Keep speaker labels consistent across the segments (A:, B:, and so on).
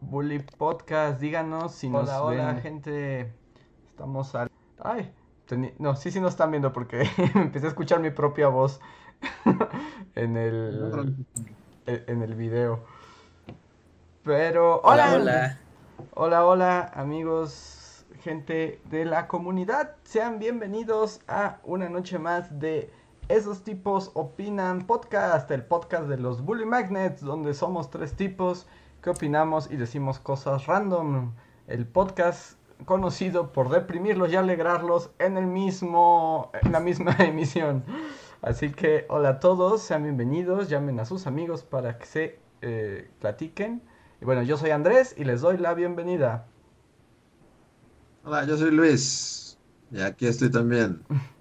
A: Bully Podcast. Díganos si nos hola, hola, gente. Estamos al... Ay, no, sí, sí nos están viendo porque empecé a escuchar mi propia voz en el... en el video. Pero... Hola, hola. Hola, hola, amigos, gente de la comunidad. Sean bienvenidos a una noche más de esos tipos opinan podcast, el podcast de los Bully Magnets, donde somos tres tipos que opinamos y decimos cosas random. El podcast conocido por deprimirlos y alegrarlos en el mismo, en la misma emisión. Así que hola a todos, sean bienvenidos, llamen a sus amigos para que se eh, platiquen. Y bueno, yo soy Andrés y les doy la bienvenida.
B: Hola, yo soy Luis y aquí estoy también.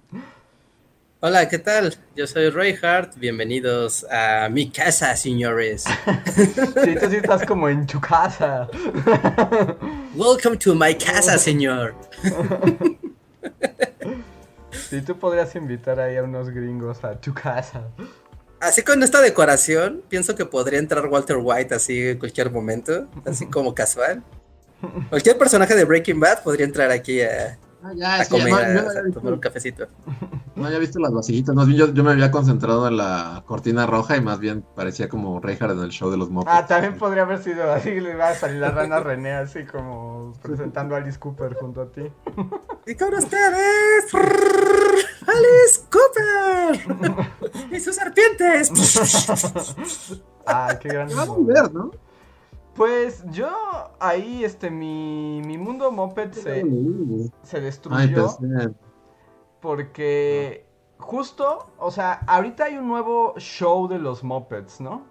C: Hola, ¿qué tal? Yo soy Hart. Bienvenidos a mi casa, señores.
A: sí, tú sí estás como en tu casa.
C: Welcome to my casa, señor.
A: sí, tú podrías invitar ahí a unos gringos a tu casa.
C: Así con esta decoración, pienso que podría entrar Walter White así en cualquier momento, así como casual. Cualquier personaje de Breaking Bad podría entrar aquí a, Ah, ya, comer, tomar un cafecito.
B: No había visto las vasillitas, más bien yo, me había concentrado en la cortina roja y más bien parecía como Reinhardt en el show de los mopeds.
A: Ah, también podría haber sido así, le iba a salir la rana René así como presentando a Alice Cooper junto a ti.
C: Y con ustedes, Alice Cooper y sus serpientes.
A: ah, qué grande.
B: Vamos a ver, ¿no?
A: Pues yo ahí, este, mi, mi mundo moped se, se destruyó. porque justo, o sea, ahorita hay un nuevo show de los mopeds, ¿no?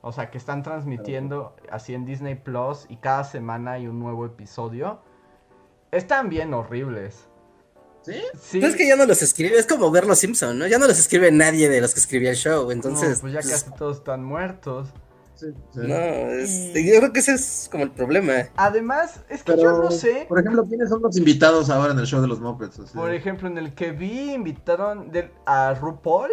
A: O sea, que están transmitiendo así en Disney Plus y cada semana hay un nuevo episodio. Están bien horribles.
C: ¿Sí? sí. Es que ya no los escribe, es como ver los Simpson, ¿no? Ya no los escribe nadie de los que escribía el show, entonces...
A: pues ya pues casi todos están muertos.
C: No, yo creo que ese es como el problema.
A: Además, es que yo no sé.
B: Por ejemplo, ¿quiénes son los invitados ahora en el show de los Muppets?
A: Por ejemplo, en el que vi, invitaron a RuPaul.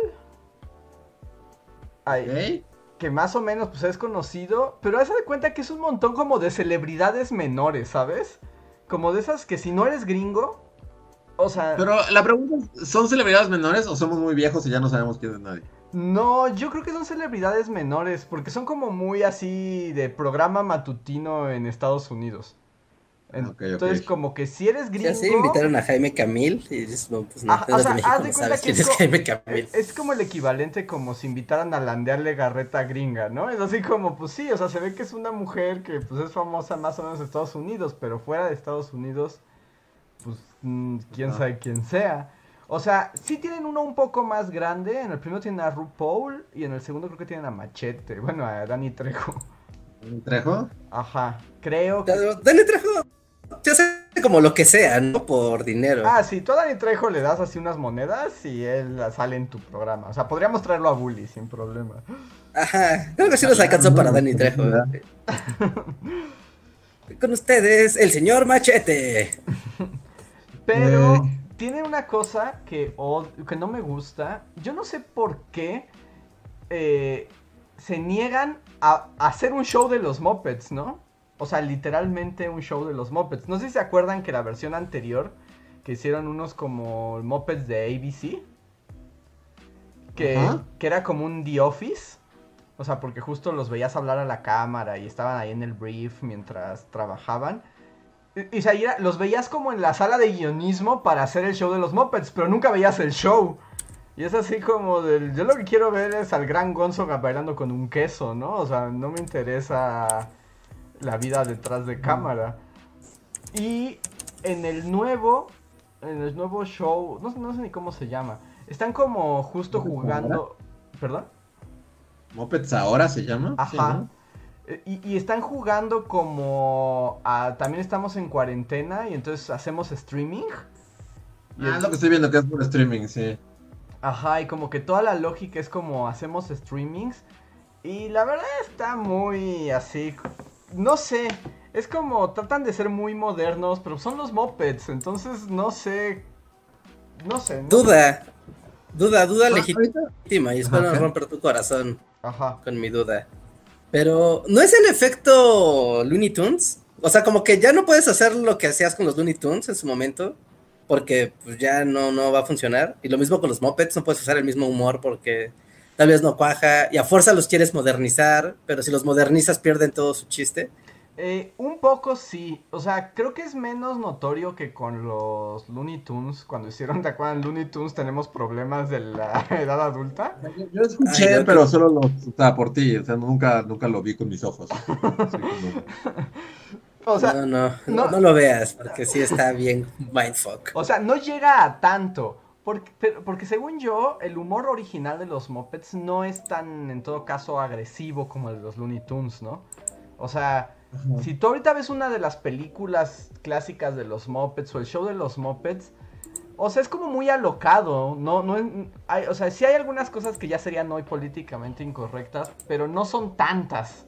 A: Que más o menos pues es conocido. Pero hace de cuenta que es un montón como de celebridades menores, ¿sabes? Como de esas que si no eres gringo. O sea.
B: Pero la pregunta es: ¿son celebridades menores o somos muy viejos y ya no sabemos quién es nadie?
A: No, yo creo que son celebridades menores, porque son como muy así de programa matutino en Estados Unidos. Entonces, como que si eres gringo...
C: Ya invitaron a Jaime Camil y dices, no, pues no, o sea, de México, no sabes quién es, Jaime Camil.
A: Es como el equivalente como si invitaran a Landearle Garreta gringa, ¿no? Es así como, pues sí, o sea, se ve que es una mujer que pues es famosa más o menos en Estados Unidos, pero fuera de Estados Unidos, pues mm, quién sabe quién sea. O sea, sí tienen uno un poco más grande. En el primero tienen a RuPaul y en el segundo creo que tienen a Machete. Bueno, a Dani Trejo.
B: ¿Dani Trejo?
A: Ajá, creo que...
C: Dani Trejo te hace como lo que sea, ¿no? Por dinero.
A: Ah, sí, tú a Dani Trejo le das así unas monedas y él sale en tu programa. O sea, podríamos traerlo a Bully sin problema.
C: Ajá, creo que sí nos alcanzó para Dani Trejo. Con ustedes, el señor Machete.
A: Pero... Tiene una cosa que, que no me gusta. Yo no sé por qué eh, se niegan a, hacer un show de los Muppets, ¿no? O sea, literalmente un show de los Muppets. No sé si se acuerdan que la versión anterior, que hicieron unos como Muppets de ABC, que, que era como un The Office. O sea, porque justo los veías hablar a la cámara y estaban ahí en el brief mientras trabajaban. Y, o los veías como en la sala de guionismo para hacer el show de los Muppets, pero nunca veías el show. Y es así como del. Yo lo que quiero ver es al gran Gonzo bailando con un queso, ¿no? O sea, no me interesa la vida detrás de cámara. Y en el nuevo. En el nuevo show. No, no sé ni cómo se llama. Están como justo jugando. ¿Perdón?
B: ¿Muppets ahora se llama?
A: Ajá. Y, están jugando como... también estamos en cuarentena y entonces hacemos streaming.
B: ah, es lo que estoy viendo que es por streaming, sí.
A: Ajá, y como que toda la lógica es como hacemos streamings. Y la verdad está muy así. No sé. Es como tratan de ser muy modernos, pero son los mopeds. Entonces no sé. No sé.
C: duda. Duda, duda legítima. Y espero no romper tu corazón. Ajá. Con mi duda. Pero, ¿no es el efecto Looney Tunes? O sea, como que ya no puedes hacer lo que hacías con los Looney Tunes en su momento, porque pues, ya no, no va a funcionar. Y lo mismo con los Muppets, no puedes usar el mismo humor porque tal vez no cuaja, y a fuerza los quieres modernizar, pero si los modernizas pierden todo su chiste.
A: Eh, un poco sí, o sea, creo que es menos notorio que con los Looney Tunes, cuando hicieron, ¿te acuerdan? Looney Tunes tenemos problemas de la edad adulta.
B: Yo, escuché, pero solo lo, o sea, por ti, o sea, nunca, nunca lo vi con mis ojos.
C: o sea, no, no, no, no, lo veas, porque sí está bien mindfuck.
A: O sea, no llega a tanto, porque, porque según yo, el humor original de los Muppets no es tan, en todo caso, agresivo como el de los Looney Tunes, ¿no? O sea, si tú ahorita ves una de las películas clásicas de los Muppets o el show de los Muppets, o sea, es como muy alocado, no, no hay, o sea, sí hay algunas cosas que ya serían hoy políticamente incorrectas, pero no son tantas.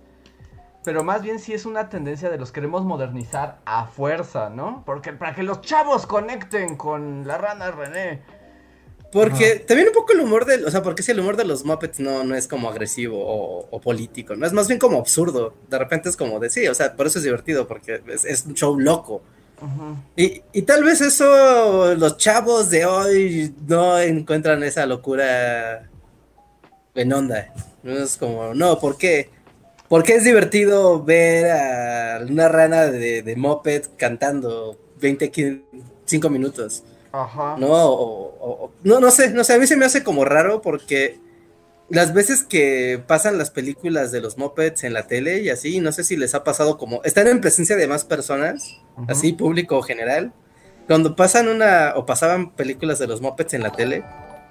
A: Pero más bien sí es una tendencia de los queremos modernizar a fuerza, ¿no? Porque para que los chavos conecten con la rana René.
C: Porque también un poco el humor de, o sea, porque si el humor de los Muppets no, no es como agresivo o, político, no es más bien como absurdo. De repente es como de sí, o sea, por eso es divertido, porque es, un show loco. y, y, tal vez eso los chavos de hoy no encuentran esa locura en onda. No es como, no, ¿por qué? Porque es divertido ver a una rana de, de Muppet cantando 25 minutos. Ajá. No, o, no, no sé, no sé, a mí se me hace como raro porque las veces que pasan las películas de los mopeds en la tele y así, no sé si les ha pasado como, están en presencia de más personas, así, público general, cuando pasan una, o pasaban películas de los mopeds en la tele,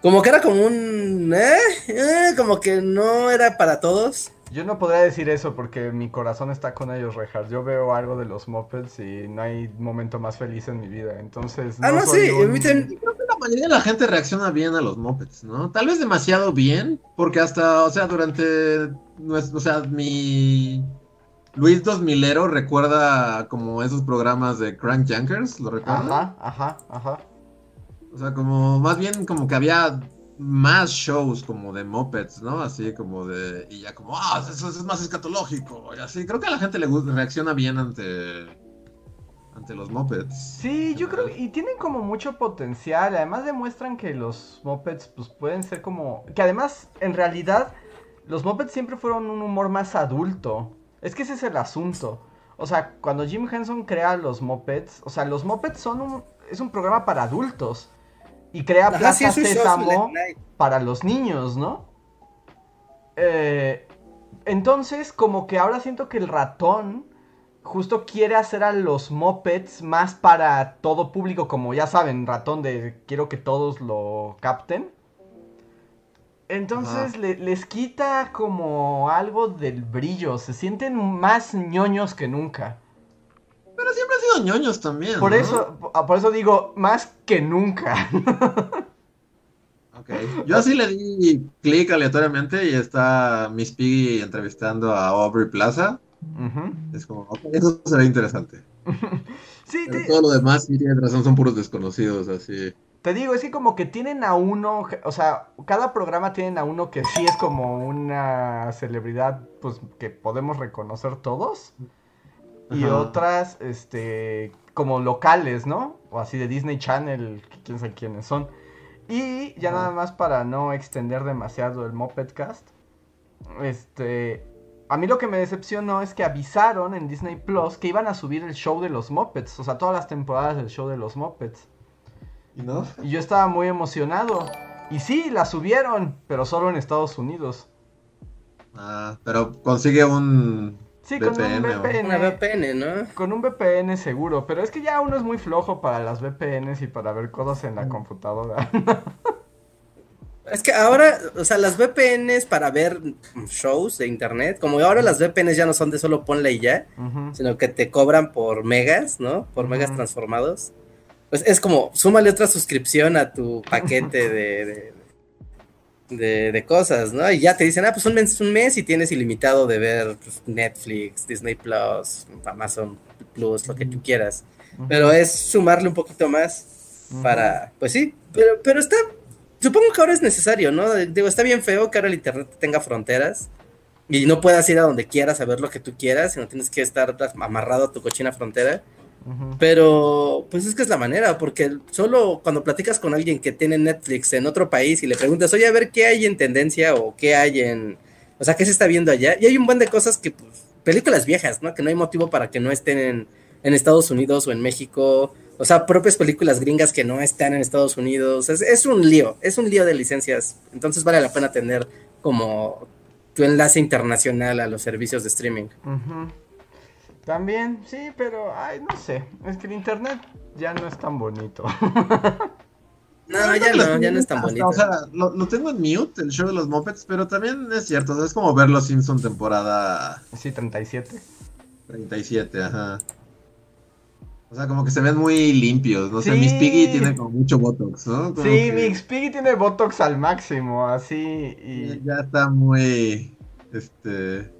C: como que era como un, eh, eh, como que no era para todos.
A: Yo no podría decir eso porque mi corazón está con ellos, Rejas. Yo veo algo de los Muppets y no hay momento más feliz en mi vida. Entonces.
B: Ah, no, sí. Creo que la mayoría de la gente reacciona bien a los Muppets, ¿no? Tal vez demasiado bien, porque hasta, o sea, durante. o sea, mi. Luis 2000ero recuerda como esos programas de Crank Jankers, ¿lo recuerda?
A: Ajá, ajá, ajá.
B: O sea, como más bien como que había más shows como de mopeds, ¿no? Así como de. Y ya como, ah, eso, es más escatológico. Y así. Creo que a la gente le reacciona bien ante. Ante los mopeds.
A: Sí, yo creo. Y tienen como mucho potencial. Además demuestran que los mopeds, pues pueden ser como. Que además, en realidad, los mopeds siempre fueron un humor más adulto. Es que ese es el asunto. O sea, cuando Jim Henson crea los mopeds, o sea, los mopeds son un. Es un programa para adultos y crea Plaza Sésamo para los niños, ¿no? Eh, entonces, como que ahora siento que el ratón justo quiere hacer a los mopeds más para todo público, como ya saben, ratón de quiero que todos lo capten. Entonces les quita como algo del brillo, se sienten más ñoños que nunca.
B: Ñoños también.
A: Por eso, ah, por eso digo, más que nunca.
B: Yo así le di clic aleatoriamente y está Miss Piggy entrevistando a Aubrey Plaza. Es como, eso será interesante. sí, todo lo demás, sí tienes razón, son puros desconocidos, así.
A: Te digo, es que como que tienen a uno, o sea, cada programa tienen a uno que sí es como una celebridad, pues que podemos reconocer todos y otras, este, como locales, ¿no? O así de Disney Channel, quién sabe quiénes son. Y ya nada más para no extender demasiado el Mopedcast, este, a mí lo que me decepcionó es que avisaron en Disney Plus que iban a subir el show de los Muppets, o sea, todas las temporadas del show de los Muppets.
B: ¿Y no?
A: Y yo estaba muy emocionado. Y sí, la subieron, pero solo en Estados Unidos.
B: Ah, pero consigue un
A: Sí, con un VPN. ¿no? Con un VPN seguro, pero es que ya uno es muy flojo para las VPNs y para ver cosas en la mm. computadora.
C: Es que ahora, o sea, las VPNs para ver shows de internet, como ahora las VPNs ya no son de solo ponle y ya, sino que te cobran por megas, ¿no? Por megas transformados. Pues es como, súmale otra suscripción a tu paquete de, de, de, cosas, ¿no? Y ya te dicen, ah, pues un mes, un mes y tienes ilimitado de ver pues, Netflix, Disney Plus, Amazon Plus, lo que tú quieras. Pero es sumarle un poquito más para, pues sí, pero, pero está, supongo que ahora es necesario, ¿no? Digo, está bien feo que ahora el Internet tenga fronteras y no puedas ir a donde quieras a ver lo que tú quieras, sino tienes que estar amarrado a tu cochina frontera. Pero, pues es que es la manera, porque solo cuando platicas con alguien que tiene Netflix en otro país y le preguntas, oye, a ver qué hay en tendencia o qué hay en. O sea, qué se está viendo allá. Y hay un buen de cosas que, pues, películas viejas, ¿no? Que no hay motivo para que no estén en, en Estados Unidos o en México. O sea, propias películas gringas que no están en Estados Unidos. Es, es un lío, es un lío de licencias. Entonces vale la pena tener como tu enlace internacional a los servicios de streaming.
A: También, sí, pero, ay, no sé. Es que el internet ya no es tan bonito.
C: No, ya no, ya no es tan bonito.
B: O sea, lo, tengo en mute, el show de los Muppets, pero también es cierto, es como ver los Simpson temporada...
A: Sí, 37.
B: 37, ajá. O sea, como que se ven muy limpios, no sé, Miss Piggy tiene como mucho Botox, ¿no?
A: sí, Miss Piggy tiene Botox al máximo, así, y...
B: Ya está muy, este,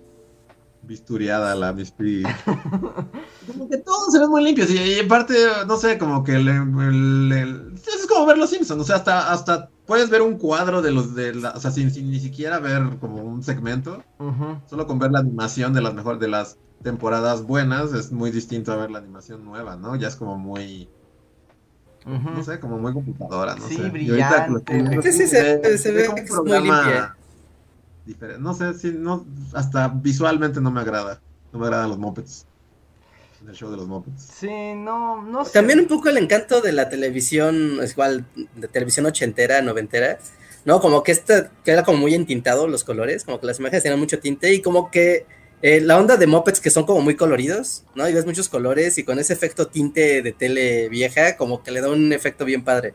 B: bisturiada la Miss Piggy. como que todos se ven muy limpios, y, aparte, no sé, como que es como ver los Simpsons, o sea, hasta, hasta puedes ver un cuadro de los de la, o sea, sin, ni siquiera ver como un segmento, solo con ver la animación de las mejores, de las temporadas buenas, es muy distinto a ver la animación nueva, ¿no? Ya es como muy... No sé, como muy computadora, no
A: sí,
B: sé.
A: Brillante.
C: sí, sí, se, se, ve muy limpia.
B: No sé, si no, hasta visualmente no me agrada. No me agradan los mopeds. El show de los mopeds.
A: Sí, no, no sé.
C: También un poco el encanto de la televisión, es igual, de televisión ochentera, noventera. No, como que esta, que era como muy entintado los colores, como que las imágenes tenían mucho tinte y como que eh, la onda de mopeds que son como muy coloridos, ¿no? Y ves muchos colores y con ese efecto tinte de tele vieja, como que le da un efecto bien padre.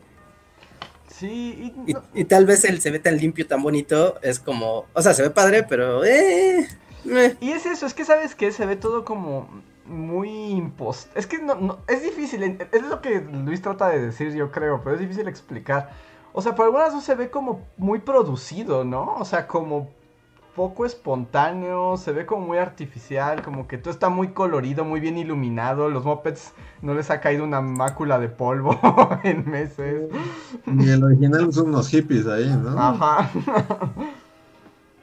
A: Sí,
C: y, tal vez él se ve tan limpio, tan bonito, es como, o sea, se ve padre, pero... Eh,
A: Y es eso, es que sabes que se ve todo como muy impost. Es que no, no, es difícil, es lo que Luis trata de decir, yo creo, pero es difícil explicar. O sea, por algunas veces se ve como muy producido, ¿no? O sea, como poco espontáneo, se ve como muy artificial, como que todo está muy colorido, muy bien iluminado. Los mopeds no les ha caído una mácula de polvo en meses.
B: Y el original son unos hippies ahí, ¿no?
A: Ajá.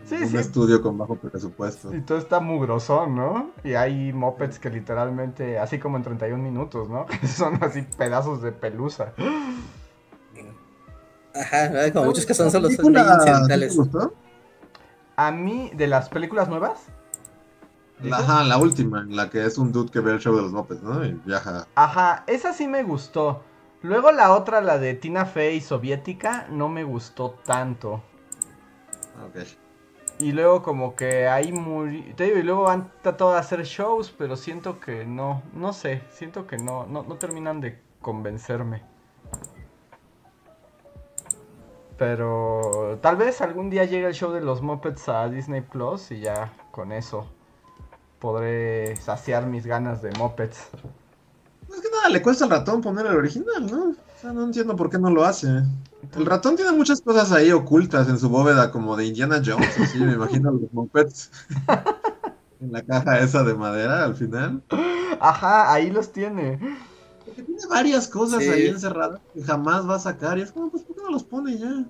B: sí, Un estudio con bajo presupuesto.
A: Y todo está mugrosón, ¿no? Y hay mopeds que literalmente, así como en 31 minutos, ¿no? son así pedazos de pelusa.
C: Ajá, como muchos que son solo son incidentales. ¿Te gustó?
A: A mí, de las películas nuevas.
B: Ajá, la última, la que es un dude que ve el show de los mopes, ¿no? Y viaja.
A: Ajá, esa sí me gustó. Luego la otra, la de Tina Fey soviética, no me gustó tanto.
B: Ok.
A: Y luego como que ahí muy... Te digo, y luego han tratado de hacer shows, pero siento que no, no sé, siento que no, no, no terminan de convencerme. Pero tal vez algún día llegue el show de los Muppets a Disney Plus y ya con eso podré saciar mis ganas de Muppets.
B: Es que nada, le cuesta al ratón poner el original, ¿no? O sea, no entiendo por qué no lo hace. El ratón tiene muchas cosas ahí ocultas en su bóveda, como de Indiana Jones, así, me imagino los Muppets. en la caja esa de madera al final.
A: Ajá, ahí los tiene
B: tiene varias cosas ahí encerradas que jamás va a sacar. Y es como, pues, ¿por qué no los pone ya?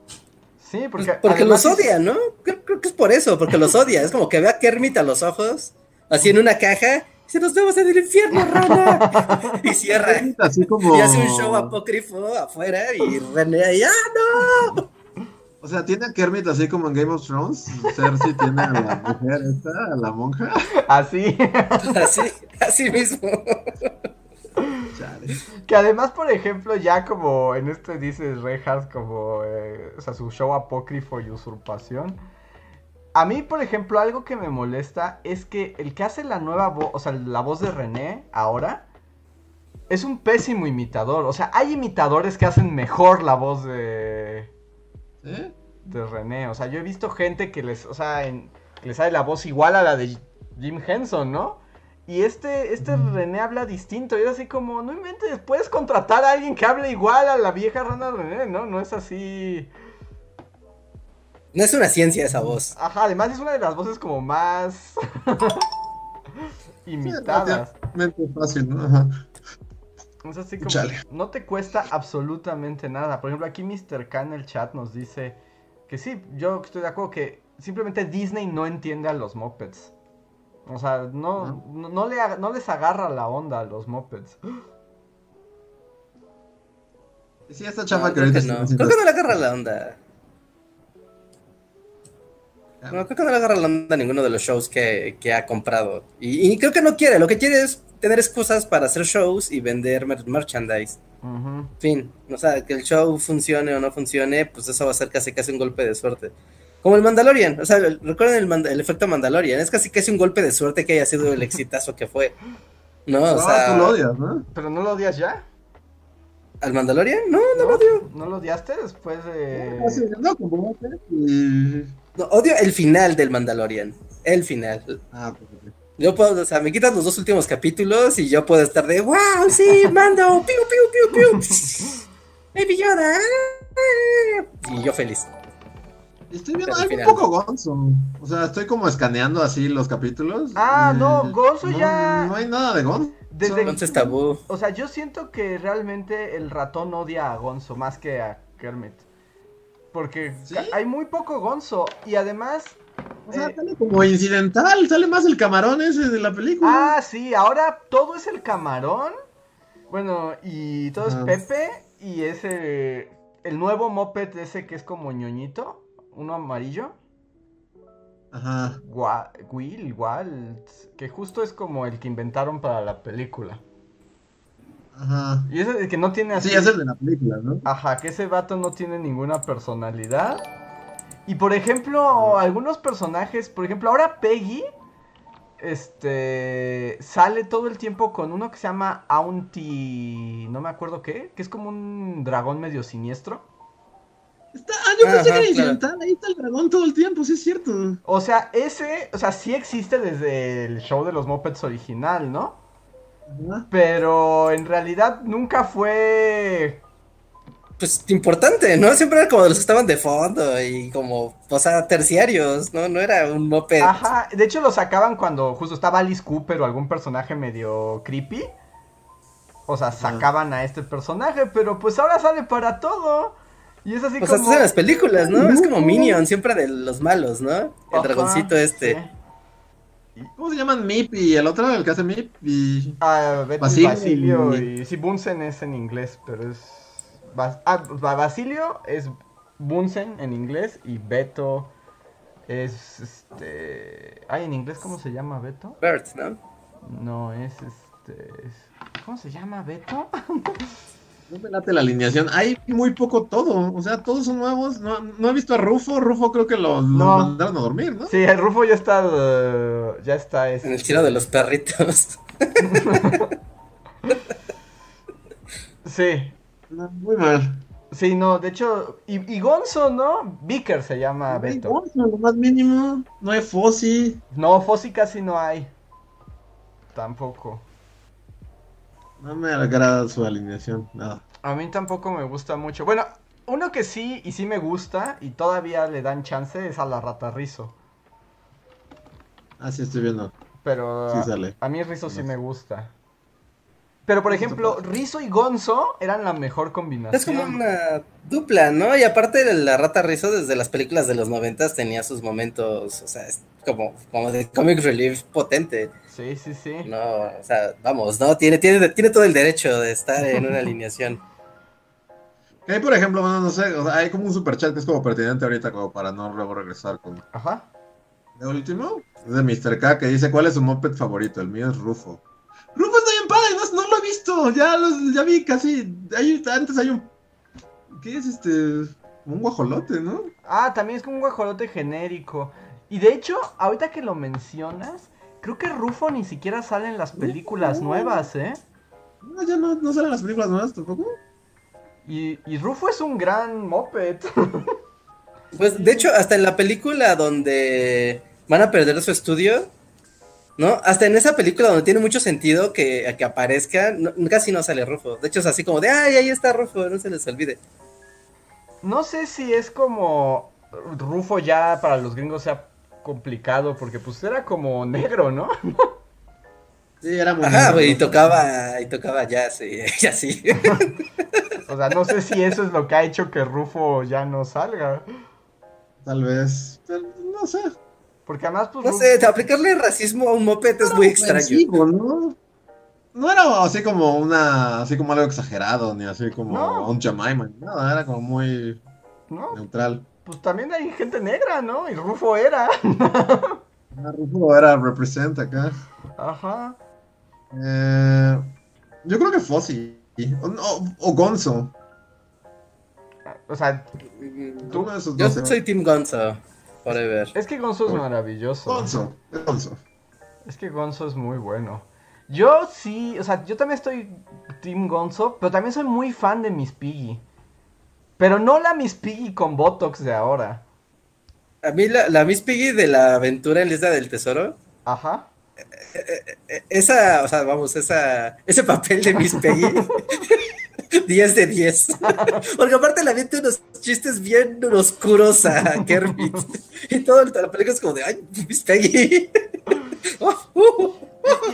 A: Sí, porque.
C: porque los odia, ¿no? Creo, que es por eso, porque los odia. Es como que ve a Kermit a los ojos, así en una caja. Y se nos vemos en el infierno, rana. y cierra.
B: Así como...
C: Y hace un show apócrifo afuera y René ahí, ¡ah, no!
B: O sea, tiene a Kermit así como en Game of Thrones. Cersei tiene a la mujer esta, a la monja.
A: Así.
C: así, así mismo.
A: Que además, por ejemplo, ya como en este dice Reinhardt, como eh, o sea, su show apócrifo y usurpación. A mí, por ejemplo, algo que me molesta es que el que hace la nueva voz, o sea, la voz de René ahora, es un pésimo imitador. O sea, hay imitadores que hacen mejor la voz de. de René. O sea, yo he visto gente que les, o sea, en, que les sale la voz igual a la de Jim Henson, ¿no? Y este, este René habla distinto. Y es así como, no inventes, puedes contratar a alguien que hable igual a la vieja rana René, ¿no? No es así.
C: No es una ciencia esa voz.
A: Ajá, además es una de las voces como más imitadas.
B: Sí, fácil, ¿no?
A: Es así como, no te cuesta absolutamente nada. Por ejemplo, aquí Mr. K en el chat nos dice que sí, yo estoy de acuerdo que simplemente Disney no entiende a los mopeds. O sea, no, no, le, no les agarra la onda a los mopeds.
B: Sí, esta chapa
C: que ahorita no. Creo que no le agarra la onda. No, creo que no le agarra la onda a ninguno de los shows que, que ha comprado. Y, y, creo que no quiere. Lo que quiere es tener excusas para hacer shows y vender merchandise. Fin. O sea, que el show funcione o no funcione, pues eso va a ser casi casi un golpe de suerte. Como el Mandalorian, o sea, recuerden el, efecto Mandalorian, es casi casi un golpe de suerte que haya sido el exitazo que fue. No, o sea.
B: Tú lo odias, ¿no?
A: Pero no lo odias ya.
C: ¿Al Mandalorian? No, no, lo odio.
A: ¿No lo odiaste después de.?
B: No, como
C: no, odio el final del Mandalorian. El final. Ah, pues, yo puedo, o sea, me quitan los dos últimos capítulos y yo puedo estar de, wow, sí, mando, piu, piu, piu, piu. Baby Yoda. Y yo feliz.
B: Estoy viendo, hay un poco Gonzo. O sea, estoy como escaneando así los capítulos.
A: Ah, no, Gonzo ya.
B: No hay nada de Gonzo.
C: Desde... Gonzo es tabú.
A: O sea, yo siento que realmente el ratón odia a Gonzo más que a Kermit. Porque hay muy poco Gonzo. Y además,
B: o sea, sale como incidental, sale más el camarón ese de la película.
A: Ah, sí, ahora todo es el camarón. Bueno, y todo es Pepe y ese el nuevo moped ese que es como ñoñito, uno amarillo.
B: Ajá.
A: Will, igual, que justo es como el que inventaron para la película.
B: Ajá.
A: Y ese que no tiene
B: así. Sí, es el de la película, ¿no?
A: Ajá, que ese vato no tiene ninguna personalidad. Y por ejemplo, algunos personajes, por ejemplo, ahora Peggy este sale todo el tiempo con uno que se llama Auntie, no me acuerdo qué, que es como un dragón medio siniestro.
B: Está, ah, yo pensé que era incidental, ahí está el dragón todo el tiempo, sí es cierto.
A: O sea, ese, o sea, sí existe desde el show de los Muppets original, ¿no? Pero en realidad nunca fue
C: pues importante, ¿no? Siempre era como de los que estaban de fondo y como, o sea, terciarios, ¿no? No era un moped.
A: Ajá, de hecho lo sacaban cuando justo estaba Alice Cooper o algún personaje medio creepy. O sea, sacaban a este personaje, pero pues ahora sale para todo. Y es así
C: como.
A: O sea,
C: en las películas, ¿no? Es como Minion, siempre de los malos, ¿no? El dragoncito este.
B: ¿Cómo se llaman Mip y el otro, el que hace Mip? Y...
A: Ah, Basilio. Basilio y... Sí, Bunsen es en inglés, pero es ah, Basilio es Bunsen en inglés y Beto es este. Ay, en inglés, ¿cómo se llama Beto?
C: Bert, ¿no?
A: No, es este. ¿Cómo se llama Beto?
B: No me late la alineación. Hay muy poco todo. O sea, todos son nuevos. No, he visto a Rufo. Rufo creo que lo, mandaron a dormir, ¿no?
A: Sí, el Rufo ya está. Uh, ya está.
C: En el tiro de los perritos.
A: sí.
B: muy mal.
A: Sí, no, de hecho, y, Gonzo, ¿no? Vicker se llama no Beto.
B: Gonzo, lo más mínimo. No hay Fossi.
A: No, Fossi casi no hay. Tampoco.
B: No me agrada su alineación, nada.
A: A mí tampoco me gusta mucho. Bueno, uno que sí y sí me gusta y todavía le dan chance es a la rata Rizo.
B: Ah, sí, estoy viendo.
A: Pero a, mí Rizo sí me gusta. Pero, por ejemplo, Rizo y Gonzo eran la mejor combinación.
C: Es como una dupla, ¿no? Y aparte, la rata Rizo desde las películas de los noventas tenía sus momentos, o sea, es como, como de comic relief potente.
A: Sí, sí, sí.
C: No, o sea, vamos, ¿no? Tiene, tiene, tiene todo el derecho de estar en una alineación.
B: Hay, por ejemplo, no sé, hay como un super chat que es como pertinente ahorita, como para no luego regresar con.
A: Ajá.
B: ¿De último? Es de Mr. K que dice: ¿Cuál es su moped favorito? El mío es Rufo. Rufo está bien padre, no, lo he visto. Ya, ya vi casi. antes hay un. ¿Qué es este? Un guajolote, ¿no?
A: Ah, también es como un guajolote genérico. Y de hecho, ahorita que lo mencionas, creo que Rufo ni siquiera sale en las películas nuevas, ¿eh?
B: No, ya no, no salen las películas nuevas tampoco.
A: Y, y Rufo es un gran moped.
C: Pues de hecho, hasta en la película donde van a perder su estudio, ¿no? Hasta en esa película donde tiene mucho sentido que, que aparezca, casi no sale Rufo. De hecho, es así como de, ay, ahí está Rufo, no se les olvide.
A: No sé si es como Rufo ya para los gringos sea complicado, porque pues era como negro, ¿no?
C: Sí, era muy Ajá, y tocaba, y tocaba jazz y, así.
A: o sea, no sé si eso es lo que ha hecho que Rufo ya no salga.
B: Tal vez, no sé.
A: Porque además, pues.
C: No sé, aplicarle racismo a un moped es muy extraño.
B: ¿no? No era así como una. Así como algo exagerado, ni así como un Jemima, nada, era como muy. neutral.
A: Pues también hay gente negra, ¿no? Y Rufo era.
B: Ah, Rufo era representa acá.
A: Ajá.
B: Eh, yo creo que Fossi. O, Gonzo.
A: O sea,
C: tú, yo soy Team Gonzo. ver.
A: Es que Gonzo es maravilloso.
B: Gonzo, Gonzo.
A: Es que Gonzo es muy bueno. Yo sí, o sea, yo también estoy Team Gonzo, pero también soy muy fan de Miss Piggy. Pero no la Miss Piggy con Botox de ahora.
C: A mí la, la Miss Piggy de la aventura en la isla del tesoro.
A: Ajá.
C: Esa, o sea, vamos, esa, ese papel de Miss Piggy. 10 de 10. Porque aparte la tiene unos chistes bien oscuros a Kermit. Y todo la película es como de, ay, Miss Piggy.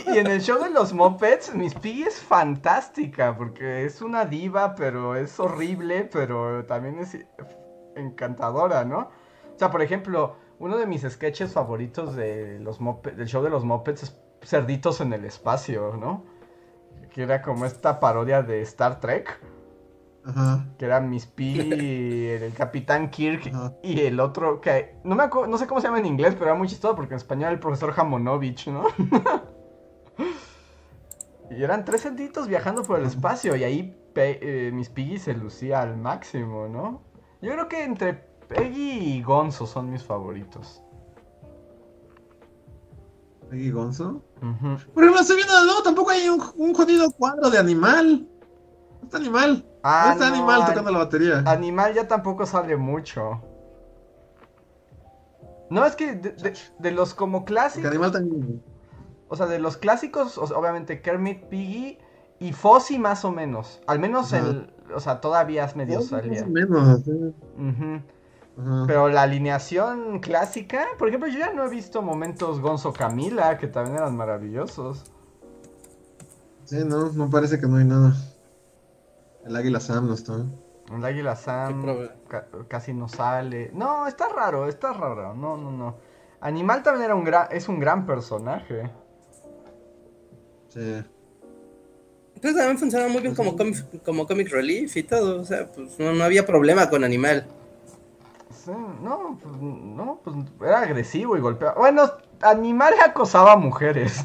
A: y, en el show de los Muppets, Miss Piggy es fantástica, porque es una diva, pero es horrible, pero también es encantadora, ¿no? O sea, por ejemplo, uno de mis sketches favoritos de los del show de los Muppets es Cerditos en el Espacio, ¿no? Que era como esta parodia de Star Trek. Ajá. Que era Miss Piggy, el Capitán Kirk y el otro que no me no sé cómo se llama en inglés, pero era muy chistoso porque en español el profesor Jamonovich, ¿no? y eran tres cerditos viajando por el espacio y ahí eh, Miss Piggy se lucía al máximo, ¿no? Yo creo que entre Peggy y Gonzo son mis favoritos.
B: ¿Peggy y Gonzo? Pero no estoy viendo nuevo, tampoco hay un, jodido cuadro de animal. Este animal. Ah, este animal tocando la batería.
A: Animal ya tampoco sale mucho. No, es que de, los como clásicos.
B: animal también.
A: O sea, de los clásicos, obviamente Kermit, Piggy y Fozzie más o menos. Al menos el. O sea, todavía es medio salía. Más o menos. Pero la alineación clásica, por ejemplo, yo ya no he visto momentos Gonzo Camila, que también eran maravillosos.
B: Sí, no, no parece que no hay nada. El Águila Sam no está.
A: El Águila Sam casi no sale. No, está raro, está raro. No, no, no. Animal también era un gran, es un gran personaje.
B: Sí.
C: Entonces también funcionaba muy bien pues como, comic, como comic relief y todo. O sea, pues no, no había problema con Animal
A: no, pues, no, pues era agresivo y golpeaba. Bueno, Animal acosaba a mujeres.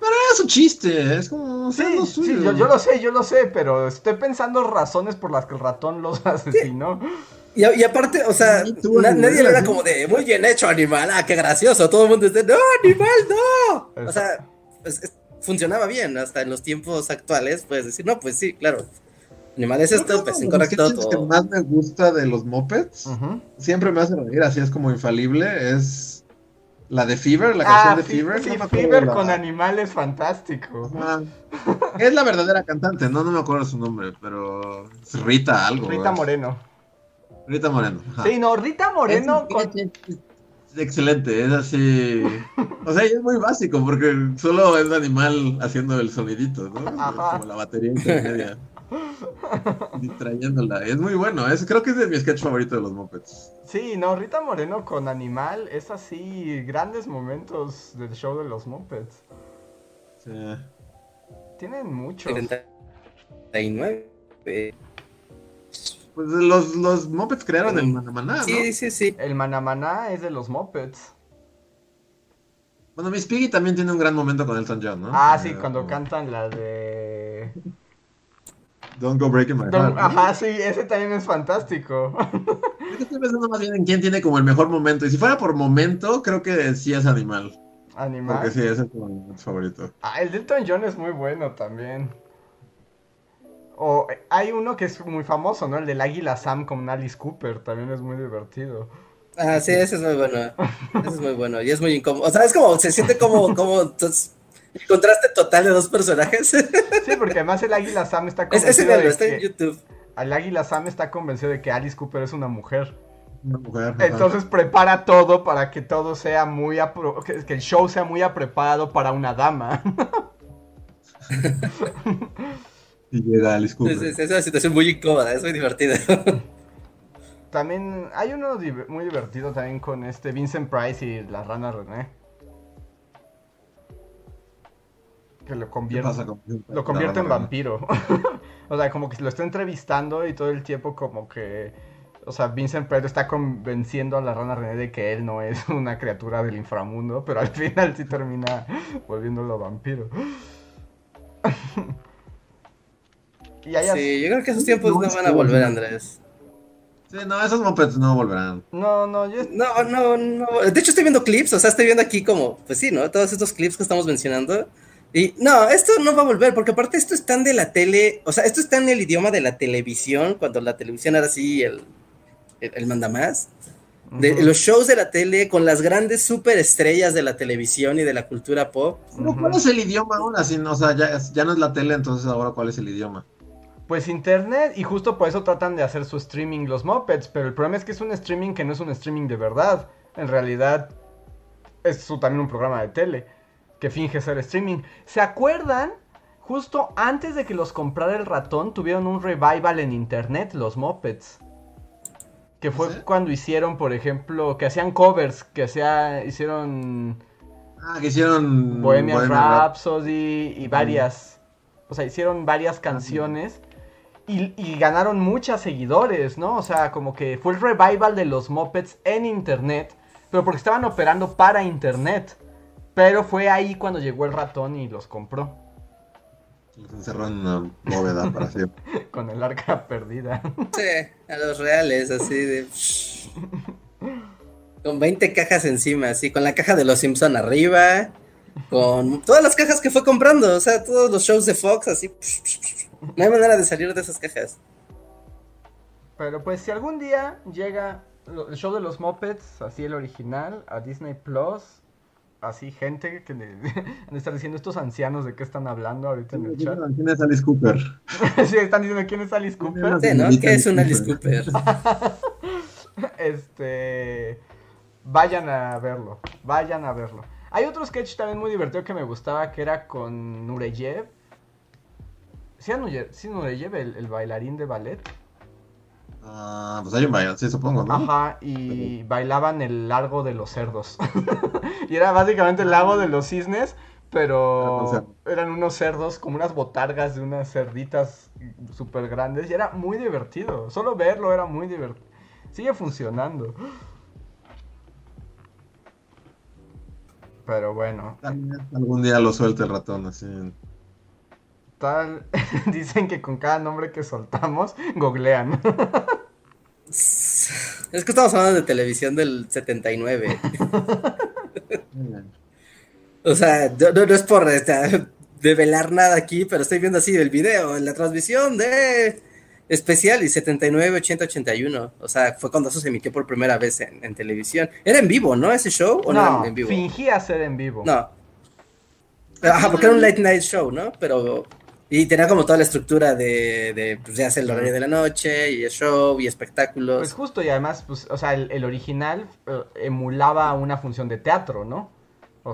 B: Pero era su chiste, es como.
A: Sí, sí yo, lo sé, yo lo sé, pero estoy pensando razones por las que el ratón los asesinó.
C: Y, aparte, o sea, nadie le era como de muy bien hecho, animal, ah, qué gracioso. Todo el mundo dice, no, animal, no. O sea, pues, funcionaba bien, hasta en los tiempos actuales, puedes decir, no, pues sí, claro, Animal es esto, pues incorrecto.
B: Lo que más me gusta de los mopeds, siempre me hace reír, así es como infalible, es la de Fever, la canción ah, de Fever.
A: Sí, Fever con animales fantástico.
B: es la verdadera cantante, no, no me acuerdo su nombre, pero es Rita algo.
A: Rita Moreno.
B: Rita Moreno.
A: Sí, no, Rita Moreno
B: excelente, es así. O sea, es muy básico porque solo es un animal haciendo el sonidito, ¿no? Como la batería intermedia. Distrayéndola. Es muy bueno. Es, creo que es de mi sketch favorito de los Muppets.
A: Sí, no, Rita Moreno con Animal es así. Grandes momentos del show de los Muppets.
B: Sí.
A: Tienen muchos.
C: 39.
B: Pues los, los Muppets crearon el Manamaná, ¿no?
C: Sí, sí, sí.
A: El Manamaná es de los Muppets.
B: Bueno, Miss Piggy también tiene un gran momento con Elton John, ¿no?
A: Ah, sí, cuando cantan la de...
B: Don't Go Breaking My Heart.
A: Ajá, sí, ese también es fantástico.
B: estoy pensando más bien en quién tiene como el mejor momento. Y si fuera por momento, creo que sí es Animal.
A: Animal.
B: Porque sí, ese es mi favorito.
A: Ah, el Elton John es muy bueno también. O hay uno que es muy famoso, ¿no? El del Águila Sam con Alice Cooper, también es muy divertido.
C: Ah, sí, ese es muy bueno. Ese es muy bueno. Y es muy incómodo. O sea, es como, se siente como, como el contraste total de dos personajes.
A: Sí, porque además el Águila Sam está
C: convencido. ese de está en YouTube.
A: El Águila Sam está convencido de que Alice Cooper es una mujer. Una mujer. Entonces prepara todo para que todo sea muy. que el show sea muy apreparado para una dama.
B: y llega Alice Cooper.
C: Es, es, una situación muy incómoda, es muy divertida.
A: También hay uno muy divertido también con este Vincent Price y la rana René. Que lo convierte, lo convierte en vampiro. o sea, como que lo está entrevistando y todo el tiempo como que... O sea, Vincent Price está convenciendo a la rana René de que él no es una criatura del inframundo, pero al final sí termina volviéndolo vampiro.
C: Sí, yo creo que esos tiempos no van a volver, Andrés.
B: Sí, no, esos mopeds no volverán.
A: No, no, yo...
C: No, no, no. De hecho, estoy viendo clips, o sea, estoy viendo aquí como, pues sí, ¿no? Todos estos clips que estamos mencionando. Y no, esto no va a volver, porque aparte esto está en de la tele, o sea, esto está en el idioma de la televisión, cuando la televisión era así el, el, manda más. De, Los shows de la tele con las grandes superestrellas de la televisión y de la cultura pop.
B: ¿Cuál es el idioma ahora? Si no, o sea, ya, ya no es la tele, entonces ahora ¿cuál es el idioma?
A: Pues internet y justo por eso tratan de hacer su streaming los mopeds, pero el problema es que es un streaming que no es un streaming de verdad. En realidad es también un programa de tele que finge ser streaming. ¿Se acuerdan? Justo antes de que los comprara el ratón tuvieron un revival en internet los mopeds. Que fue cuando hicieron, por ejemplo, que hacían covers, que hacía, hicieron...
B: Ah, que hicieron...
A: Bohemian, Rhapsody y varias... O sea, hicieron varias canciones y, ganaron muchos seguidores, ¿no? O sea, como que fue el revival de los Muppets en Internet, pero porque estaban operando para Internet. Pero fue ahí cuando llegó el ratón y los compró.
B: Los encerró en una bóveda para siempre.
A: Con el arca perdida.
C: Sí, a los reales, así de... Con 20 cajas encima, así, con la caja de los Simpson arriba, con todas las cajas que fue comprando, o sea, todos los shows de Fox, así... No hay manera de salir de esas cajas.
A: Pero pues si algún día llega el show de los Muppets, así el original, a Disney Plus, así gente que le, han estar diciendo estos ancianos de qué están hablando ahorita en el chat.
B: ¿Quién es Alice Cooper?
A: sí, están diciendo quién es Alice Cooper.
C: Sí, ¿no? ¿Qué es un Alice Cooper?
A: este vayan a verlo, vayan a verlo. Hay otro sketch también muy divertido que me gustaba que era con Nureyev ¿Sí, no le lleve el, bailarín de ballet?
B: Ah, pues hay un bailarín, sí, supongo, ¿no?
A: Ajá, y bailaban el largo de los cerdos. y era básicamente el lago de los cisnes, pero ah, eran unos cerdos como unas botargas de unas cerditas súper grandes y era muy divertido. Solo verlo era muy divertido. Sigue funcionando. Pero bueno.
B: Algún día lo suelta el ratón así.
A: dicen que con cada nombre que soltamos, googlean.
C: Es que estamos hablando de televisión del 79. o sea, no, es por este, develar nada aquí, pero estoy viendo así el video, la transmisión de especial y 79, 80, 81. O sea, fue cuando eso se emitió por primera vez en, televisión. ¿Era en vivo, no? ¿Ese show? ¿O no, era en vivo?
A: Fingía ser en vivo.
C: No. Ajá, porque era un late night show, ¿no? Pero y tenía como toda la estructura de, de pues ya el horario de la noche, y el show, y espectáculos.
A: Pues justo, y además, pues, o sea, el, original eh, emulaba una función de teatro, ¿no?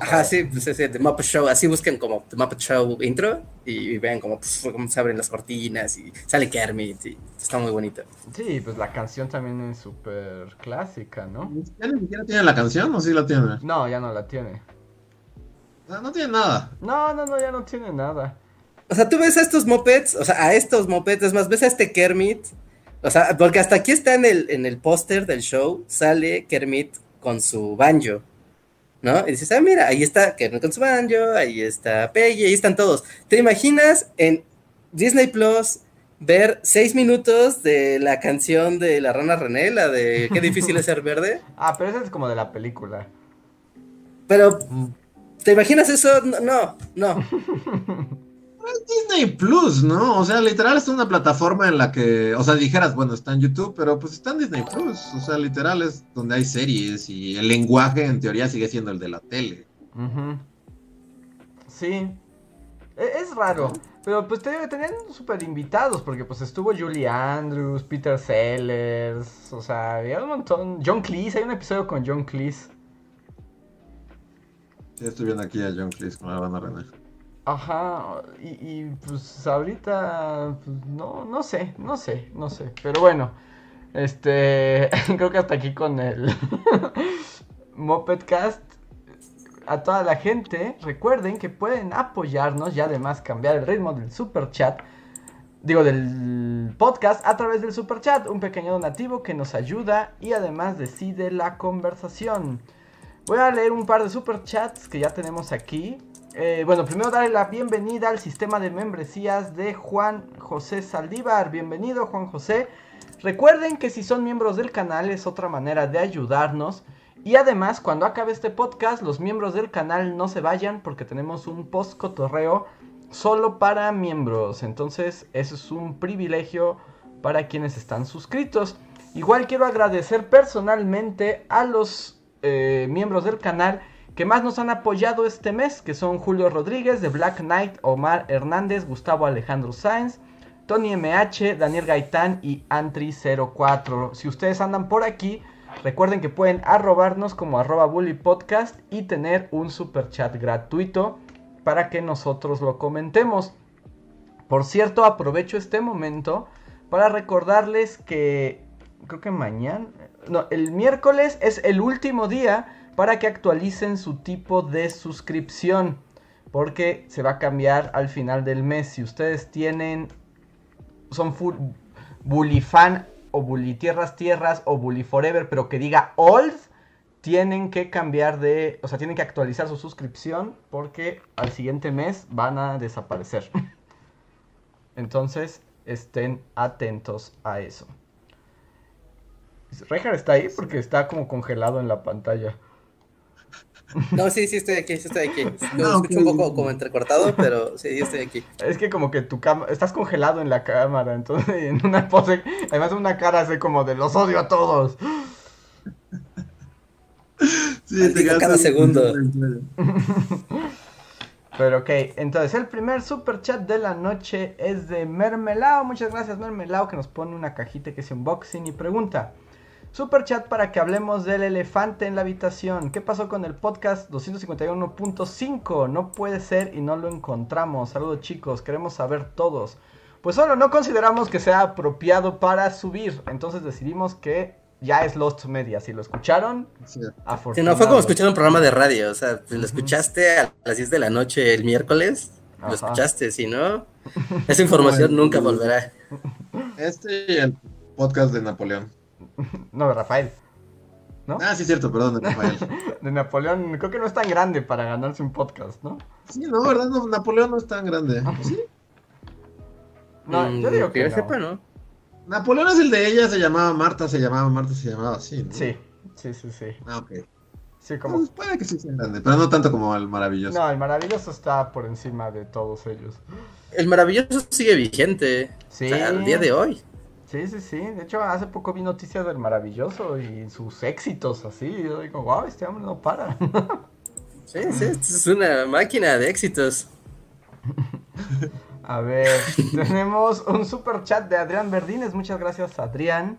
C: Ajá, sí, pues ese The Muppet Show, así busquen como The Muppet Show intro y, ven como, pues, cómo se abren las cortinas y sale Kermit y está muy bonito.
A: Sí, pues la canción también es súper clásica, ¿no?
B: ¿Ya ni siquiera tiene la canción o sí la tiene?
A: No, ya no la tiene.
B: No, no tiene nada.
A: No, no, no, ya no tiene nada.
C: O sea, tú ves a estos mopeds, o sea, a estos mopeds, es más, ves a este Kermit. O sea, porque hasta aquí está en el, en el póster del show, sale Kermit con su banjo. ¿No? Y dices, ah, mira, ahí está Kermit con su banjo, ahí está Peggy, ahí están todos. ¿Te imaginas en Disney Plus ver seis minutos de la canción de la rana René, la de Qué difícil es ser verde?
A: Ah, pero esa es como de la película.
C: Pero, ¿te imaginas eso? No, no.
B: es Disney Plus, ¿no? O sea, literal es una plataforma en la que, o sea, dijeras, bueno, está en YouTube, pero pues está en Disney Plus. O sea, literal es donde hay series y el lenguaje en teoría sigue siendo el de la tele.
A: Sí. E, es, raro. Pero pues te tenían super invitados, porque pues estuvo Julie Andrews, Peter Sellers, o sea, había un montón. John Cleese, hay un episodio con John Cleese.
B: Sí, estoy viendo aquí a John Cleese con la banda René.
A: Ajá, y, pues ahorita, pues, no, no sé, no sé, no sé. Pero bueno, este, creo que hasta aquí con el Mopedcast a toda la gente, recuerden que pueden apoyarnos y además cambiar el ritmo del super chat, digo del podcast a través del super chat, un pequeño donativo que nos ayuda y además decide la conversación. Voy a leer un par de super chats que ya tenemos aquí. Eh, bueno, primero darle la bienvenida al sistema de membresías de Juan José Saldívar. Bienvenido Juan José. Recuerden que si son miembros del canal es otra manera de ayudarnos. Y además, cuando acabe este podcast, los miembros del canal no se vayan porque tenemos un post cotorreo solo para miembros. Entonces, eso es un privilegio para quienes están suscritos. Igual quiero agradecer personalmente a los eh, miembros del canal que más nos han apoyado este mes, que son Julio Rodríguez de Black Knight, Omar Hernández, Gustavo Alejandro Sáenz, Tony MH, Daniel Gaitán y Antri04. Si ustedes andan por aquí, Recuerden que pueden arrobarnos como arroba bully podcast y tener un super chat gratuito para que nosotros lo comentemos. Por cierto, aprovecho este momento para recordarles que creo que mañana, no, el miércoles es el último día para que actualicen su tipo de suscripción. Porque se va a cambiar al final del mes. Si ustedes tienen, son full bully fan o Bully Tierras Tierras o Bully Forever, pero que diga Old, tienen que cambiar de, o sea, tienen que actualizar su suscripción porque al siguiente mes van a desaparecer. Entonces, estén atentos a eso. Rejar está ahí porque está como congelado en la pantalla.
C: No, sí, sí estoy aquí, sí estoy aquí. Lo escucho un poco como entrecortado, pero sí, estoy aquí.
A: Es que como que tu cámara, estás congelado en la cámara, entonces en una pose, además una cara así como de los odio a todos.
C: Sí, te cada segundo.
A: Pero ok, entonces el primer super chat de la noche es de Mermelao. Muchas gracias Mermelao que nos pone una cajita que es unboxing y pregunta. Super chat para que hablemos del elefante en la habitación. ¿Qué pasó con el podcast 251.5? No puede ser y no lo encontramos. Saludos chicos, queremos saber todos. Pues solo no consideramos que sea apropiado para subir. Entonces decidimos que ya es Lost Media. Si lo escucharon,
C: sí. Si no, fue como escuchar un programa de radio. O sea, si lo escuchaste a las 10 de la noche el miércoles, lo escuchaste. Si no, esa información nunca volverá.
B: Este y el podcast de Napoleón.
A: no, de Rafael. ¿No?
B: Ah, sí, es cierto, perdón,
A: de Rafael. de Napoleón, creo que no es tan grande para ganarse un podcast, ¿no?
B: Sí, no, ¿verdad? Napoleón no es tan grande. Ah, ¿Sí?
A: No, yo mm, digo que, sepa, ¿no?
B: Napoleón es el de ella, se llamaba Marta, se llamaba Marta, se llamaba así, ¿no?
A: Sí, sí, sí, sí.
B: Ah, ok.
A: Sí, como...
B: Pues puede que sí sea grande, pero no tanto como el maravilloso.
A: No, el maravilloso está por encima de todos ellos.
C: El maravilloso sigue vigente. Sí. al día de hoy.
A: Sí, sí, sí. De hecho, hace poco vi noticias del maravilloso y sus éxitos así. Yo digo, wow, este hombre no para.
C: sí, sí, es una máquina de éxitos.
A: A ver, tenemos un super chat de Adrián Verdines. Muchas gracias, Adrián.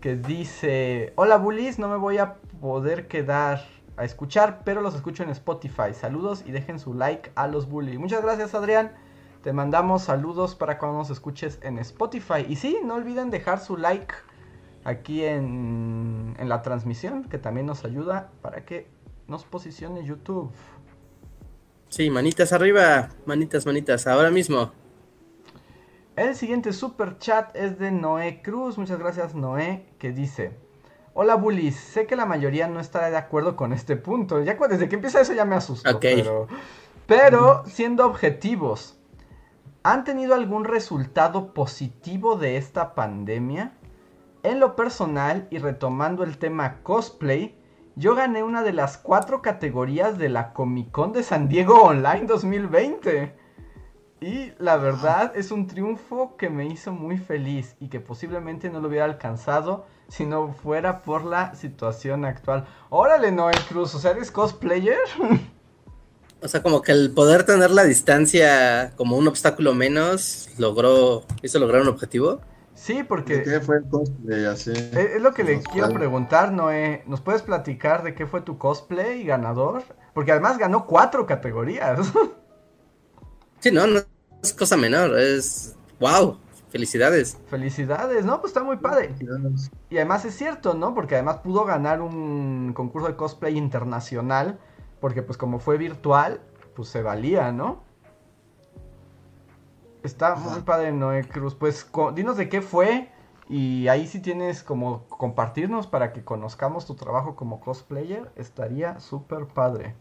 A: Que dice: Hola, bullies, no me voy a poder quedar a escuchar, pero los escucho en Spotify. Saludos y dejen su like a los bullies. Muchas gracias, Adrián. Te mandamos saludos para cuando nos escuches en Spotify. Y sí, no olviden dejar su like aquí en, en la transmisión, que también nos ayuda para que nos posicione YouTube.
C: Sí, manitas arriba, manitas, manitas, ahora mismo.
A: El siguiente super chat es de Noé Cruz. Muchas gracias, Noé, que dice: Hola, bullies. Sé que la mayoría no estará de acuerdo con este punto. Ya desde que empieza eso ya me asustó. Pero, pero siendo objetivos, ¿Han tenido algún resultado positivo de esta pandemia? En lo personal, y retomando el tema cosplay, yo gané una de las cuatro categorías de la Comic Con de San Diego Online 2020. Y la verdad es un triunfo que me hizo muy feliz y que posiblemente no lo hubiera alcanzado si no fuera por la situación actual. Órale, Noé Cruz, o sea, ¿eres cosplayer?
C: O sea, como que el poder tener la distancia como un obstáculo menos logró, hizo lograr un objetivo.
A: Sí, porque...
B: ¿Qué fue el cosplay así?
A: Es, lo que le quiero preguntar, Noé. ¿Nos puedes platicar de qué fue tu cosplay ganador? Porque además ganó cuatro categorías.
C: Sí, no, no es cosa menor, es... ¡Wow! Felicidades.
A: Felicidades, ¿no? Pues está muy padre. Y además es cierto, ¿no? Porque además pudo ganar un concurso de cosplay internacional porque pues como fue virtual, pues se valía, ¿no? Está muy padre Noé Cruz. Pues dinos de qué fue y ahí si tienes como compartirnos para que conozcamos tu trabajo como cosplayer, estaría súper padre.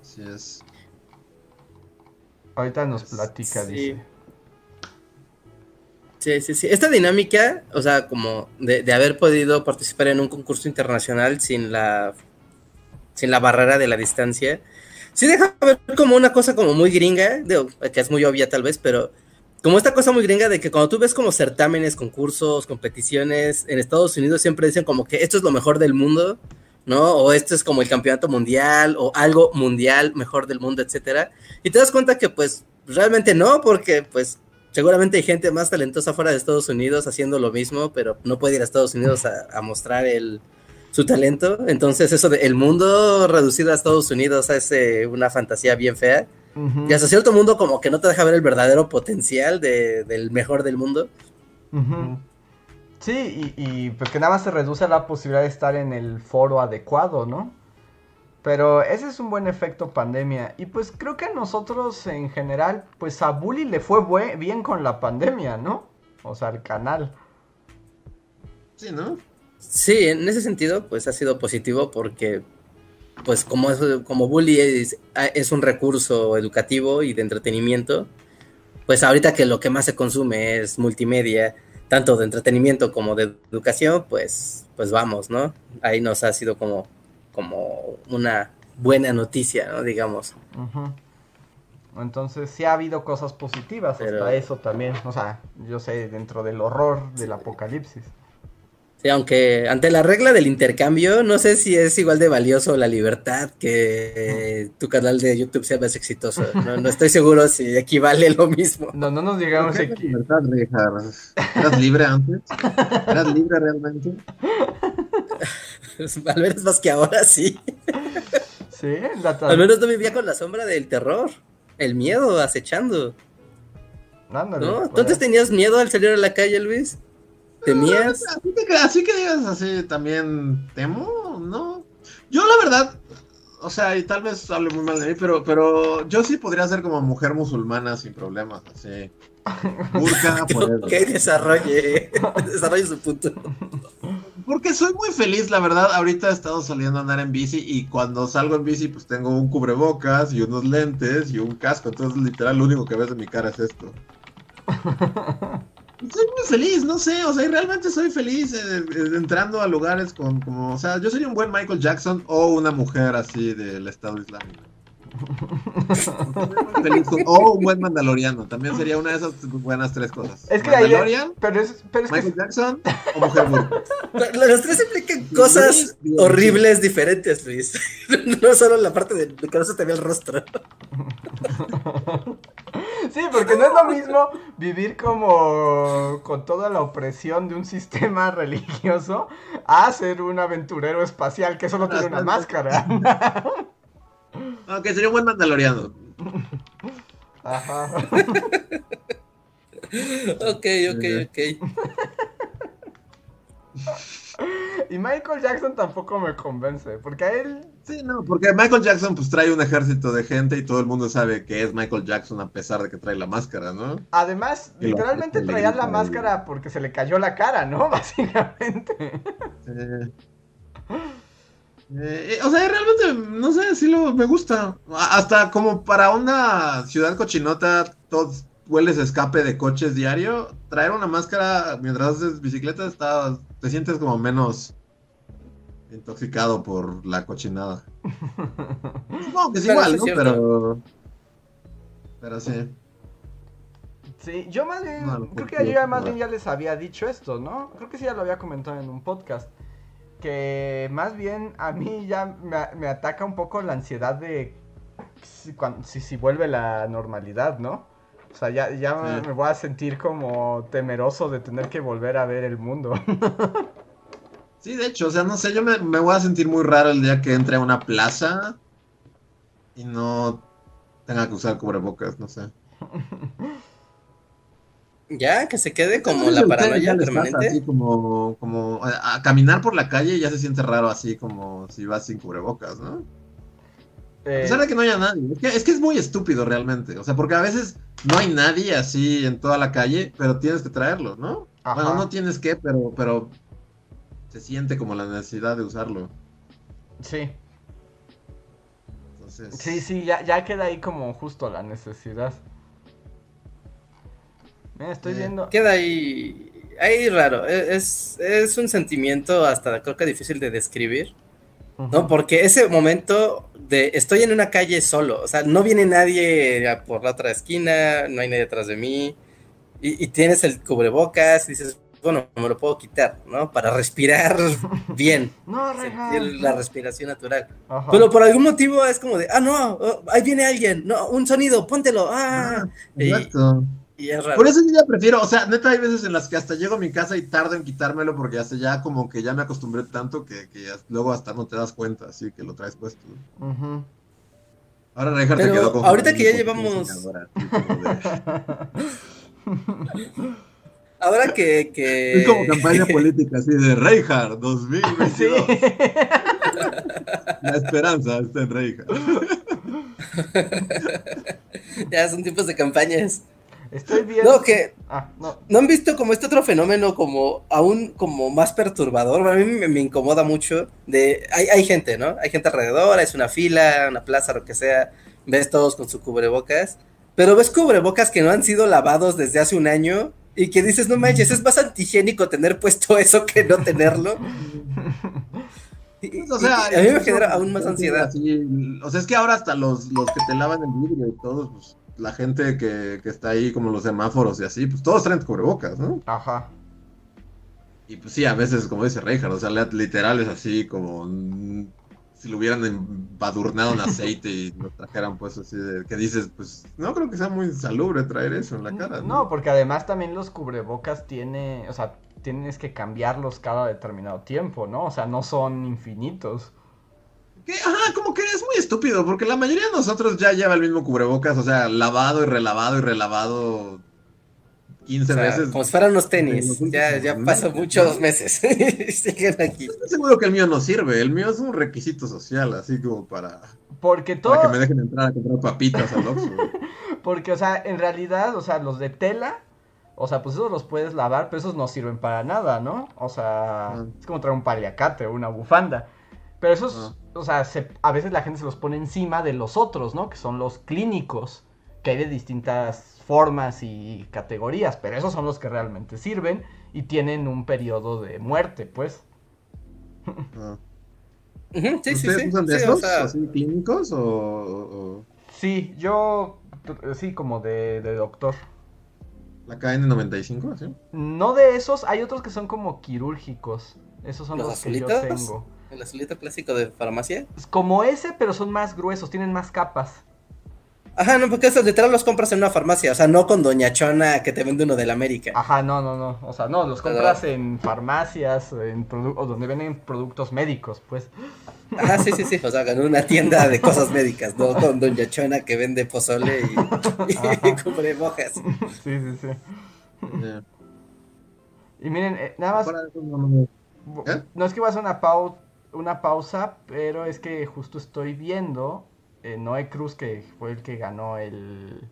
B: Así es.
A: Ahorita nos platica, dice.
C: Sí, sí, sí. Esta dinámica, o sea, como de, de haber podido participar en un concurso internacional sin la sin la barrera de la distancia. Sí deja ver como una cosa como muy gringa, que es muy obvia tal vez, pero como esta cosa muy gringa de que cuando tú ves como certámenes, concursos, competiciones en Estados Unidos siempre dicen como que esto es lo mejor del mundo, ¿no? O esto es como el campeonato mundial o algo mundial mejor del mundo, etcétera. Y te das cuenta que pues realmente no, porque pues seguramente hay gente más talentosa fuera de Estados Unidos haciendo lo mismo, pero no puede ir a Estados Unidos a mostrar el, su talento. Entonces, eso de el mundo reducido a Estados Unidos es eh, una fantasía bien fea. Y hasta cierto mundo, como que no te deja ver el verdadero potencial del mejor del mundo.
A: Sí, y, pues que nada más se reduce la posibilidad de estar en el foro adecuado, ¿no? Pero ese es un buen efecto pandemia. Y pues creo que a nosotros en general, pues a Bully le fue bien con la pandemia, ¿no? O sea, al canal.
B: Sí, ¿no?
C: Sí, en ese sentido, pues ha sido positivo porque, pues como, es, como Bully es, es, un recurso educativo y de entretenimiento, pues ahorita que lo que más se consume es multimedia, tanto de entretenimiento como de educación, pues, pues vamos, ¿no? Ahí nos ha sido como, como una buena noticia, ¿no? Digamos.
A: Entonces sí ha habido cosas positivas hasta eso también, o sea, yo sé, dentro del horror del apocalipsis
C: aunque ante la regla del intercambio, no sé si es igual de valioso la libertad que tu canal de YouTube sea más exitoso. No, estoy seguro si equivale lo mismo.
A: No, no nos llegamos aquí.
B: Libertad, ¿Eras libre antes? ¿Eras libre realmente?
C: Al menos más que ahora sí.
A: Sí,
C: Al menos no vivía con la sombra del terror, el miedo acechando. ¿No? ¿Tú tenías miedo al salir a la calle, Luis? ¿Temías?
B: Así que, digas así también temo, ¿no? Yo la verdad, o sea, y tal vez hable muy mal de mí, pero, pero yo sí podría ser como mujer musulmana sin problemas, así.
C: Burka, Que desarrolle, desarrolle su punto.
B: Porque soy muy feliz, la verdad. Ahorita he estado saliendo a andar en bici y cuando salgo en bici, pues tengo un cubrebocas y unos lentes y un casco. Entonces, literal, lo único que ves en mi cara es esto. Soy muy feliz, no sé, o sea, realmente soy feliz eh, entrando a lugares con, como, o sea, yo sería un buen Michael Jackson o una mujer así del Estado Islámico. o un buen mandaloriano, también sería una de esas buenas tres cosas.
A: Es que
B: Mandalorian,
A: pero es, pero es
B: Michael Jackson o mujer
C: Los tres implican cosas horribles diferentes, Luis. No solo la parte de que no se te ve el rostro.
A: Sí, porque no es lo mismo vivir como con toda la opresión de un sistema religioso a ser un aventurero espacial que solo tiene una máscara.
B: Aunque sería un buen mandaloriano.
A: Ajá.
C: ok, ok, ok.
A: Y Michael Jackson tampoco me convence, porque a él...
B: Sí, no, porque Michael Jackson pues trae un ejército de gente y todo el mundo sabe que es Michael Jackson a pesar de que trae la máscara, ¿no?
A: Además, literalmente traía la máscara porque se le cayó la cara, ¿no? Básicamente.
B: Eh, o sea, realmente, no sé, sí lo, me gusta. Hasta como para una ciudad cochinota, todos hueles escape de coches diario, traer una máscara mientras haces bicicleta está, te sientes como menos intoxicado por la cochinada. Supongo que es igual, ¿no? Pero, pero sí.
A: Sí, yo más bien, creo que yo más bien ya les había dicho esto, ¿no? Creo que sí ya lo había comentado en un podcast. Que más bien a mí ya me, ataca un poco la ansiedad de si, si, vuelve la normalidad, ¿no? O sea, ya, ya me voy a sentir como temeroso de tener que volver a ver el mundo.
B: sí, de hecho, o sea, no sé, yo me, me voy a sentir muy raro el día que entre a una plaza y no tenga que usar cubrebocas, no sé.
C: Ya, que se quede como la paranoia permanente.
B: Así como, como a, caminar por la calle ya se siente raro así como si vas sin cubrebocas, ¿no? Eh... A pesar de que no haya nadie. Es que, es que, es muy estúpido realmente. O sea, porque a veces no hay nadie así en toda la calle, pero tienes que traerlo, ¿no? Bueno, no tienes que, pero, pero se siente como la necesidad de usarlo.
A: Sí. Sí, sí, ya, ya queda ahí como justo la necesidad. Me estoy eh, viendo.
C: Queda ahí. Ahí raro. E, es, es un sentimiento hasta creo que difícil de describir. ¿No? Porque ese momento de estoy en una calle solo, o sea, no viene nadie por la otra esquina, no hay nadie atrás de mí, y, y tienes el cubrebocas y dices, bueno, me lo puedo quitar, ¿no? Para respirar bien.
A: no,
C: sentir la respiración natural. Pero por algún motivo es como de, ah, no, oh, ahí viene alguien, no, un sonido, póntelo, ah. ah exacto. Y, es raro.
B: Por eso yo ya prefiero, o sea, neta hay veces en las que hasta llego a mi casa y tardo en quitármelo porque hasta ya como que ya me acostumbré tanto que, luego hasta no te das cuenta, así que lo traes puesto. Ahora Reinhardt te quedó con
C: Ahorita que ya llevamos... Ahora que, que...
B: Es como campaña política, así de Reinhardt 2022. La esperanza está en Reinhardt.
C: ya son tiempos de campañas.
A: Estoy viendo.
C: No, que. Ah, no. no. han visto como este otro fenómeno como aún como más perturbador? A mí me, incomoda mucho. De, hay, hay gente, ¿no? Hay gente alrededor, es una fila, una plaza, lo que sea. Ves todos con su cubrebocas. Pero ves cubrebocas que no han sido lavados desde hace un año y que dices, no manches, es más antigénico tener puesto eso que no tenerlo.
B: Pues, o sea,
C: a mí me genera aún más ansiedad.
B: o sea, es que ahora hasta los, los que te lavan el vidrio y todos, pues la gente que, que, está ahí, como los semáforos y así, pues todos traen cubrebocas, ¿no?
A: Ajá.
B: Y pues sí, a veces, como dice Reinhardt, o sea, literal es así como si lo hubieran embadurnado en aceite y lo trajeran pues así de que dices, pues no creo que sea muy salubre traer eso en la cara.
A: No, porque además también los cubrebocas tiene, o sea, tienes que cambiarlos cada determinado tiempo, ¿no? O sea, no son infinitos.
B: ¿Qué? Ajá, como que es muy estúpido, porque la mayoría de nosotros ya lleva el mismo cubrebocas, o sea, lavado y relavado y relavado 15 veces.
C: Como si fueran unos tenis. Ya, ya pasan muchos meses. Siguen aquí.
B: Estoy seguro que el mío no sirve. El mío es un requisito social, así como para.
A: Porque todo.
B: Para que me dejen entrar a comprar papitas al Oxxo.
A: Porque, o sea, en realidad, o sea, los de tela. O sea, pues esos los puedes lavar, pero esos no sirven para nada, ¿no? O sea, ah. es como traer un paliacate o una bufanda. Pero esos, ah. O sea, a veces la gente se los pone encima de los otros, ¿no? Que son los clínicos, que hay de distintas formas y categorías, pero esos son los que realmente sirven y tienen un periodo de muerte, pues.
B: Ah. sí, sí, usan de esos, así clínicos o,
A: Sí, yo sí, como de, doctor.
B: ¿La KN95, sí?
A: No de esos, hay otros que son como quirúrgicos. Esos son los, que yo tengo.
C: ¿El azulito clásico de farmacia?
A: Como ese, pero son más gruesos, tienen más capas.
C: Ajá, no, porque esos literal los compras en una farmacia, o sea, no con Doña Chona que te vende uno de la América.
A: Ajá, no, no, no, o sea, no, los compras en farmacias, en o donde venden productos médicos, pues.
C: Ajá, sí, sí, sí, o sea, en una tienda de cosas médicas, no con Doña Chona que vende pozole y, y cubre mojas.
A: Sí, sí, sí. Y miren, eh, nada más... ¿Eh? No es que va a hacer una, una pausa, pero es que justo estoy viendo eh, Noé Cruz, que fue el que ganó el,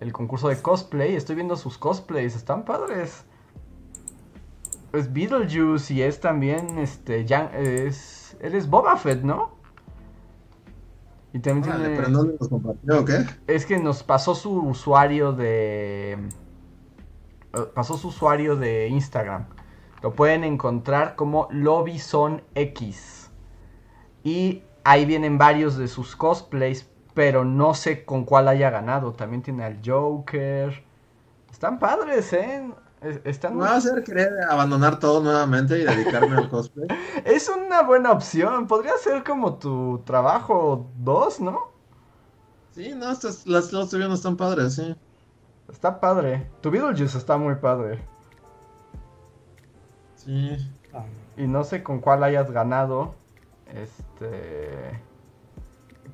A: el concurso de cosplay. Estoy viendo sus cosplays, están padres. Es Beetlejuice y es también, este, ya, es, eres Boba Fett, ¿no?
B: Y también tiene... ¿Pero no nos compartió o qué?
A: Es que nos pasó su usuario de... Eh, pasó su usuario de Instagram. Lo pueden encontrar como Lobbyson X. Y Ahí vienen varios de sus cosplays, pero no sé con cuál haya ganado. También tiene al Joker. Están padres, ¿eh? Están
B: Me va a hacer querer abandonar todo nuevamente y dedicarme al cosplay.
A: Es una buena opción. Podría ser como tu trabajo 2, ¿no?
B: Sí, no, estas, las, los no están padres, sí.
A: Está padre. Tu Beetlejuice está muy padre.
B: Sí.
A: Y no sé con cuál hayas ganado. Este.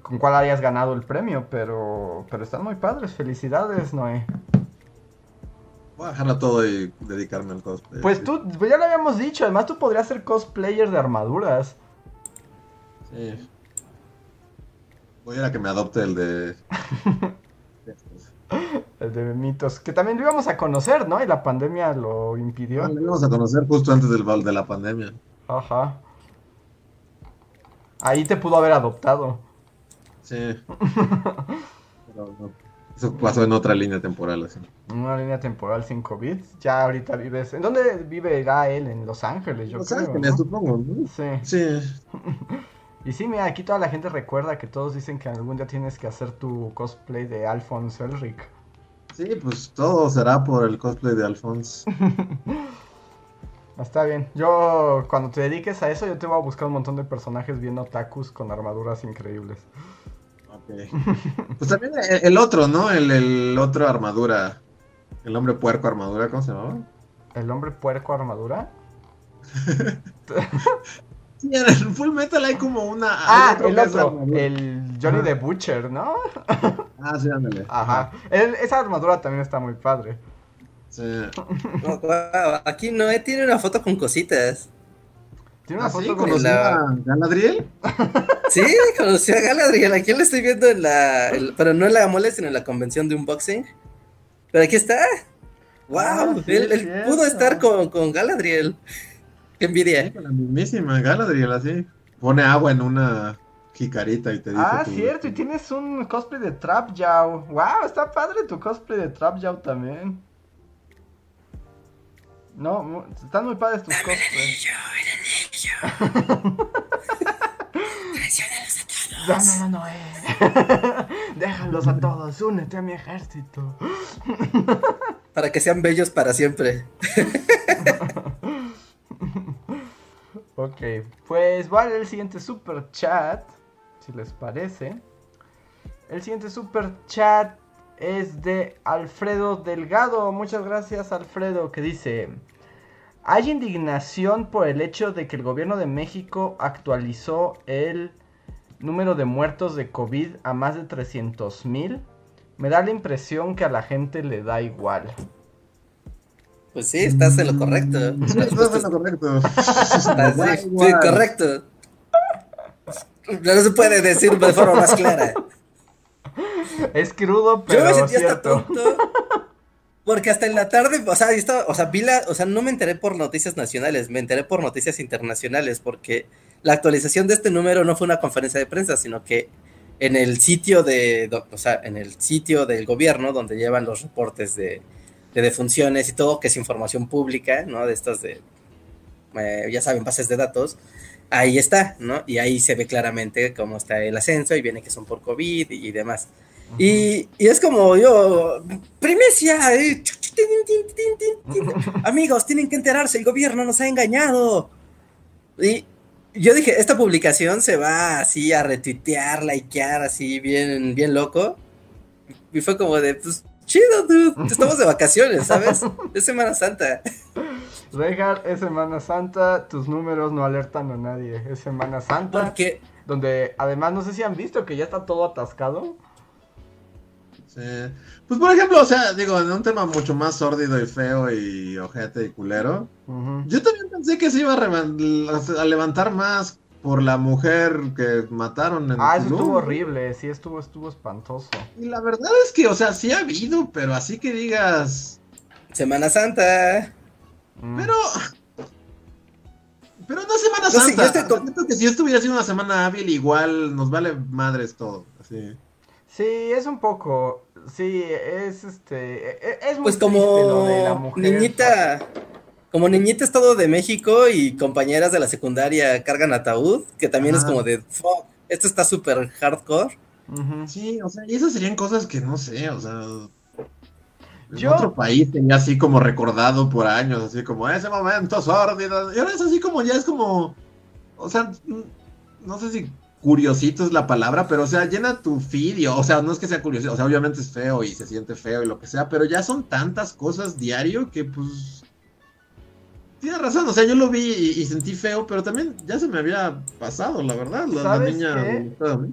A: Con cuál hayas ganado el premio, pero. Pero están muy padres. Felicidades, Noé.
B: Voy a dejarlo todo y dedicarme al cosplay.
A: Pues tú, pues ya lo habíamos dicho, además tú podrías ser cosplayer de armaduras.
B: Sí. Voy a ir a que me adopte el de.
A: el de mitos, que también lo íbamos a conocer, ¿no? Y la pandemia lo impidió.
B: lo íbamos a conocer justo antes del, de la pandemia.
A: Ajá. Ahí te pudo haber adoptado.
B: Sí. Pero no. Eso pasó en otra línea temporal, así.
A: Una línea temporal sin COVID. Ya ahorita vives. ¿En dónde vive él? En Los Ángeles, yo
B: Los Ángeles, supongo, ¿no?
A: Sí.
B: Sí.
A: y sí, mira, aquí toda la gente recuerda que todos dicen que algún día tienes que hacer tu cosplay de Alphonse Elric.
B: Sí, pues todo será por el cosplay de Alphonse.
A: Está bien. Yo, cuando te dediques a eso, yo te voy a buscar un montón de personajes bien otakus con armaduras increíbles.
B: Pues también el, otro, ¿no? El, otro armadura. El hombre puerco armadura, ¿cómo se llamaba?
A: ¿El hombre puerco armadura?
B: sí, en el Full Metal hay como una.
A: Ah, el otro. El Johnny the Butcher, ¿no?
B: ah, sí, ándale.
A: Ajá. esa armadura también está muy padre.
B: Sí.
C: aquí Noé tiene una foto con cositas.
A: ¿Tiene una
B: ¿Ah,
A: foto
B: con la... a Galadriel?
C: Sí, conocí a Galadriel. Aquí la estoy viendo en la. pero no en la mole, sino en la convención de unboxing. Pero aquí está. ¡Wow! Ah, él, pudo estar con, con, Galadriel. Qué envidia.
B: con la mismísima Galadriel, así. Pone agua en una jicarita y te dice.
A: Ah, cierto, y tienes un cosplay de Trap Yao. ¡Wow! Está padre tu cosplay de Trap Yao también. No, están muy padres tus cosplays. No, no, no, no, eh. Déjalos a todos, únete a mi ejército.
C: Para que sean bellos para siempre.
A: ok, pues vale el siguiente super chat, si les parece. El siguiente super chat es de Alfredo Delgado. Muchas gracias, Alfredo, que dice... Hay indignación por el hecho de que el gobierno de México actualizó el número de muertos de COVID a más de 300 mil. Me da la impresión que a la gente le da igual.
C: Pues sí, estás en lo correcto.
B: estás en lo correcto.
C: sí, correcto. No se puede decir de forma más clara.
A: Es crudo, pero Yo me sentí cierto. hasta tonto
C: porque hasta en la tarde, o sea, estaba, o sea, vi la, o sea, no me enteré por noticias nacionales, me enteré por noticias internacionales, porque la actualización de este número no fue una conferencia de prensa, sino que en el sitio de, o sea, en el sitio del gobierno donde llevan los reportes de, de defunciones y todo, que es información pública, ¿no? De estas de, eh, ya saben, bases de datos, ahí está, ¿no? Y ahí se ve claramente cómo está el ascenso y viene que son por COVID y demás. Y, es como yo, primicia, eh, amigos, tienen que enterarse, el gobierno nos ha engañado. Y yo dije, esta publicación se va así a retuitear, likear, así bien, bien loco. Y fue como de, pues, chido, dude, estamos de vacaciones, ¿sabes? Es Semana Santa.
A: Regal, es Semana Santa, tus números no alertan a nadie, es Semana Santa. Porque... Donde además no sé si han visto que ya está todo atascado.
B: Pues por ejemplo, o sea, digo, en un tema mucho más sórdido y feo y ojete y culero, yo también pensé que se iba a, levantar más por la mujer que mataron en
A: Ah, eso estuvo horrible, sí, estuvo, estuvo espantoso.
B: Y la verdad es que, o sea, sí ha habido, pero así que digas...
C: Semana Santa.
B: Mm. Pero... Pero no Semana Santa. que si esto hubiera sido una semana hábil, igual nos vale madres todo. Así.
A: Sí, es un poco. Sí, es este. E, e, es
C: muy pues como niñita. Como niñita Estado de México y compañeras de la secundaria cargan ataúd, que también es como de. Fuck, esto está súper hardcore.
B: Sí, o sea, y esas serían cosas que no sé, o sea. en otro país tenía así como recordado por años, así como ese momento sórdido. Y ahora es así como ya es como. O sea, no sé si curiosito es la palabra, pero o sea, llena tu feed, o sea, no es que sea curioso, o sea, obviamente es feo y se siente feo y lo que sea, pero ya son tantas cosas diario que pues Tienes razón, o sea, yo lo vi y, sentí feo, pero también ya se me había pasado, la verdad. La, niña.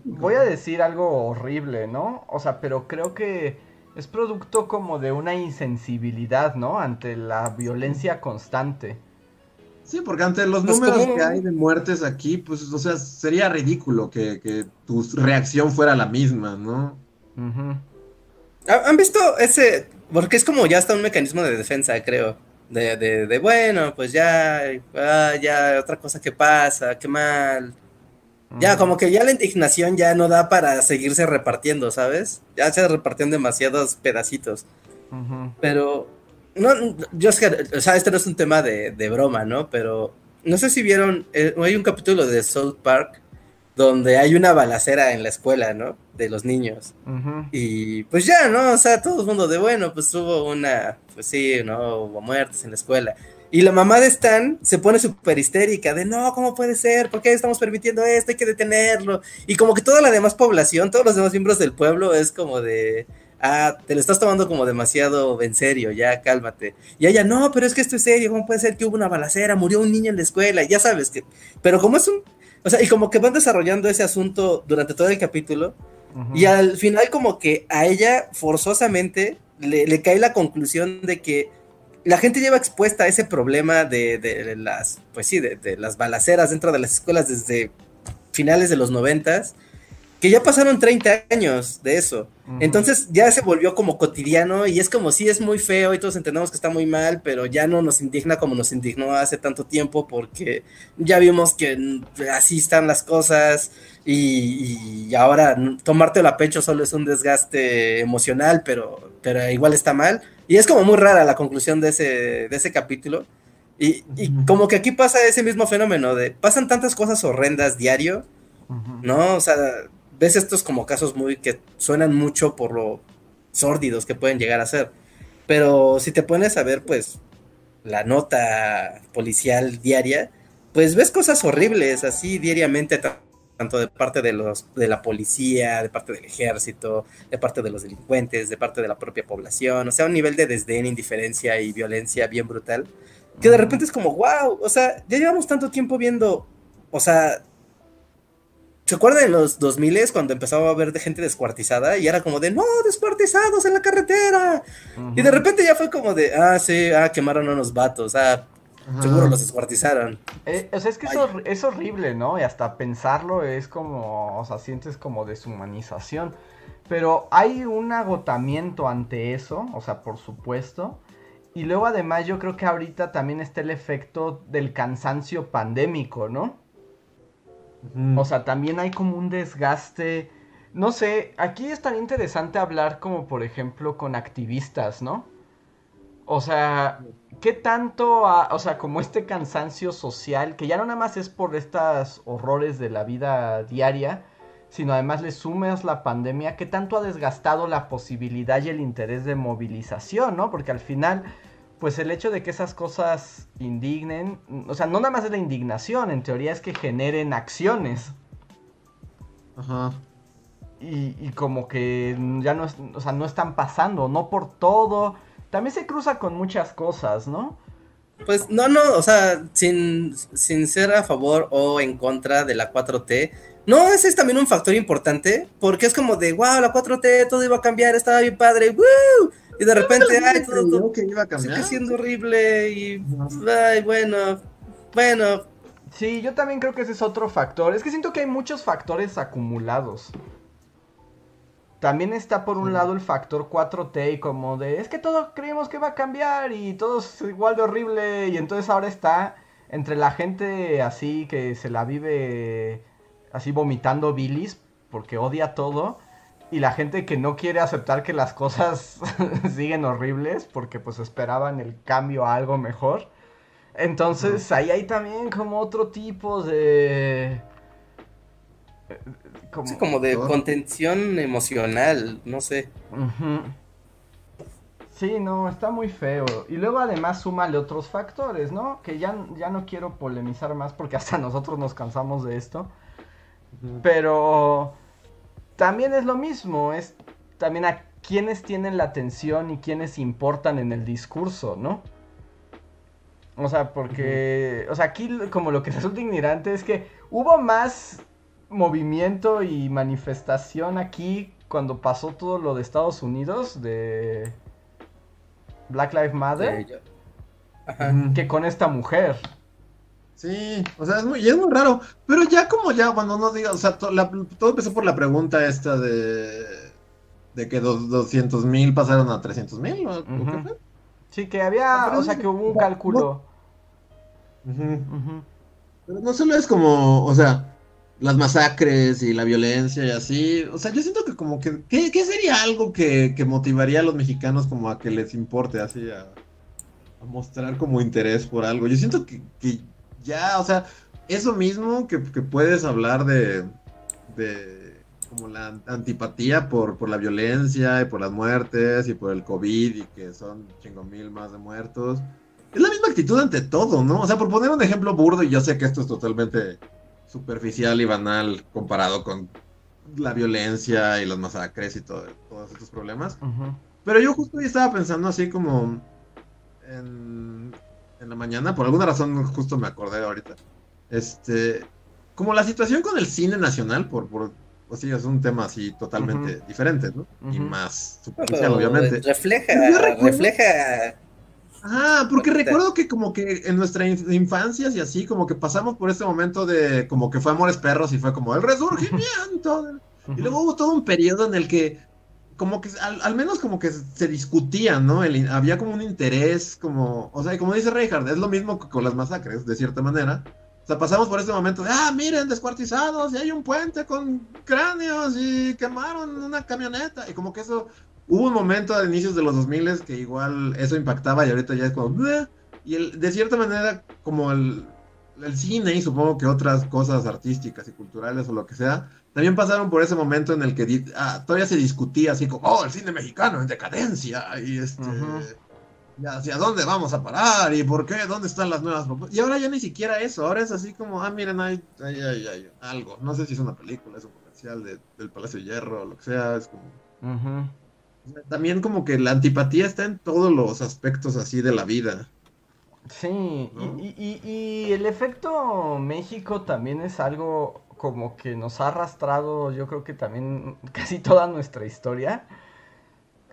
A: Voy a decir algo horrible, ¿no? O sea, pero creo que es producto como de una insensibilidad, ¿no? Ante la violencia constante.
B: Sí, porque ante los pues números que hay de muertes aquí, pues, o sea, sería ridículo que, tu reacción fuera la misma, ¿no?
C: ¿Han visto ese? Porque es como ya está un mecanismo de defensa, creo. De, de, de bueno, pues ya, ah, ya, otra cosa que pasa, qué mal. Ya, como que ya la indignación ya no da para seguirse repartiendo, ¿sabes? Ya se repartieron demasiados pedacitos. Pero, no, yo sé, o sea, este no es un tema de, de broma, ¿no? Pero no sé si vieron, eh, hay un capítulo de South Park donde hay una balacera en la escuela, ¿no? De los niños. Y pues ya, ¿no? O sea, todo el mundo de, bueno, pues hubo una, pues sí, ¿no? Hubo muertes en la escuela. Y la mamá de Stan se pone súper histérica de, no, ¿cómo puede ser? ¿Por qué estamos permitiendo esto? Hay que detenerlo. Y como que toda la demás población, todos los demás miembros del pueblo es como de, ah, te lo estás tomando como demasiado en serio, ya cálmate. Y ella, no, pero es que esto es serio, ¿cómo puede ser que hubo una balacera, murió un niño en la escuela? ya sabes que, pero como es un, o sea, y como que van desarrollando ese asunto durante todo el capítulo. Y al final como que a ella forzosamente le, cae la conclusión de que la gente lleva expuesta a ese problema de, las, pues sí, de, de, las balaceras dentro de las escuelas desde finales de los noventas que ya pasaron 30 años de eso. Entonces ya se volvió como cotidiano y es como si es muy feo y todos entendemos que está muy mal, pero ya no nos indigna como nos indignó hace tanto tiempo porque ya vimos que así están las cosas y, ahora tomártelo a pecho solo es un desgaste emocional, pero, pero igual está mal. Y es como muy rara la conclusión de ese, de ese capítulo. Y, como que aquí pasa ese mismo fenómeno de pasan tantas cosas horrendas diario, ¿no? O sea, ves estos como casos muy que suenan mucho por lo sórdidos que pueden llegar a ser. Pero si te pones a ver, pues, la nota policial diaria, pues ves cosas horribles así diariamente, tanto de parte de los de la policía, de parte del ejército, de parte de los delincuentes, de parte de la propia población, o sea, un nivel de desdén, indiferencia y violencia bien brutal, que de repente es como, wow, o sea, ya llevamos tanto tiempo viendo, o sea, ¿Se acuerdan en los 2000 cuando empezaba a haber de gente descuartizada y era como de, no, descuartizados en la carretera? Y de repente ya fue como de, ah, sí, ah, quemaron a unos vatos, ah, seguro los descuartizaron.
A: Eh, o sea, es que es, horrible, ¿no? Y hasta pensarlo es como, o sea, sientes como deshumanización. Pero hay un agotamiento ante eso, o sea, por supuesto. Y luego además yo creo que ahorita también está el efecto del cansancio pandémico, ¿no? O sea, también hay como un desgaste. No sé, aquí es tan interesante hablar como por ejemplo con activistas, ¿no? O sea, ¿qué tanto, o sea, como este cansancio social, que ya no nada más es por estos horrores de la vida diaria, sino además le sumas la pandemia, ¿qué tanto ha desgastado la posibilidad y el interés de movilización, ¿no? Porque al final pues el hecho de que esas cosas indignen, o sea, no nada más es la indignación, en teoría es que generen acciones. Ajá. Y, como que ya no, o sea, no están pasando, no por todo. También se cruza con muchas cosas, ¿no?
C: Pues no, no, o sea, sin, sin ser a favor o en contra de la 4T, no, ese es también un factor importante, porque es como de, wow, la 4T, todo iba a cambiar, estaba bien padre, ¡woo! Y de repente, ay, todo, todo que iba a cambiar. sigue siendo horrible y, ay, bueno, bueno.
A: Sí, yo también creo que ese es otro factor. Es que siento que hay muchos factores acumulados. También está por un lado el factor 4T y como de, es que todo creemos que va a cambiar y todo es igual de horrible y entonces ahora está entre la gente así que se la vive así vomitando bilis porque odia todo y la gente que no quiere aceptar que las cosas siguen horribles porque pues esperaban el cambio a algo mejor. Entonces ahí hay también como otro tipo de...
C: Como, como de contención emocional, no sé.
A: Sí, no, está muy feo. Y luego además súmale otros factores, ¿no? Que ya, ya no quiero polemizar más porque hasta nosotros nos cansamos de esto. Pero también es lo mismo, es también a quienes tienen la atención y quienes importan en el discurso, ¿no? O sea, porque, o sea, aquí como lo que resulta ignorante es que hubo más movimiento y manifestación aquí cuando pasó todo lo de Estados Unidos, de Black Lives Matter, que con esta mujer.
B: Sí, o sea, es muy, y es muy raro. Pero ya como ya, cuando no diga, o sea, todo empezó por la pregunta esta de, de que 200 mil pasaron a 300 mil.
A: Sí, que había, o sea, que hubo un cálculo.
B: Pero no solo es como, o sea, las masacres y la violencia y así. O sea, yo siento que como que, ¿qué, sería algo que, motivaría a los mexicanos como a que les importe así, a, mostrar como interés por algo? Yo siento que, ya, o sea, eso mismo que, puedes hablar de, de como la antipatía por, por la violencia y por las muertes y por el COVID y que son chingo mil más de muertos. Es la misma actitud ante todo, ¿no? O sea, por poner un ejemplo burdo, y yo sé que esto es totalmente superficial y banal comparado con la violencia y las masacres y todo, todos estos problemas. Pero yo justo hoy estaba pensando así como en, en, la mañana, por alguna razón justo me acordé ahorita. Este, como la situación con el cine nacional, por, por pues sí, es un tema así totalmente diferente, ¿no? Y más superficial, obviamente.
C: Refleja, refleja
B: Ajá, porque recuerdo que como que en nuestra infancia y así, como que pasamos por este momento de como que fue Amores Perros y fue como el resurgimiento. y luego hubo todo un periodo en el que como que al, menos como que se discutía, ¿no? había como un interés, como, o sea, como dice Reinhardt, es lo mismo que con las masacres, de cierta manera. O sea, pasamos por este momento de, ah, miren, descuartizados, y hay un puente con cráneos y quemaron una camioneta. Y como que eso Hubo un momento a inicios de los 2000 que igual eso impactaba y ahorita ya es como... Y el, de cierta manera, como el, el cine y supongo que otras cosas artísticas y culturales o lo que sea, también pasaron por ese momento en el que ah, todavía se discutía así como, oh, el cine mexicano en decadencia y este... ¿Hacia dónde vamos a parar? ¿Y por qué? ¿Dónde están las nuevas propuestas? Y ahora ya ni siquiera eso, ahora es así como, ah, miren, hay, hay, hay, algo. No sé si es una película, es un comercial del Palacio de Hierro o lo que sea, es como... También como que la antipatía está en todos los aspectos así de la vida.
A: Sí, y, el efecto México también es algo como que nos ha arrastrado, yo creo que también casi toda nuestra historia.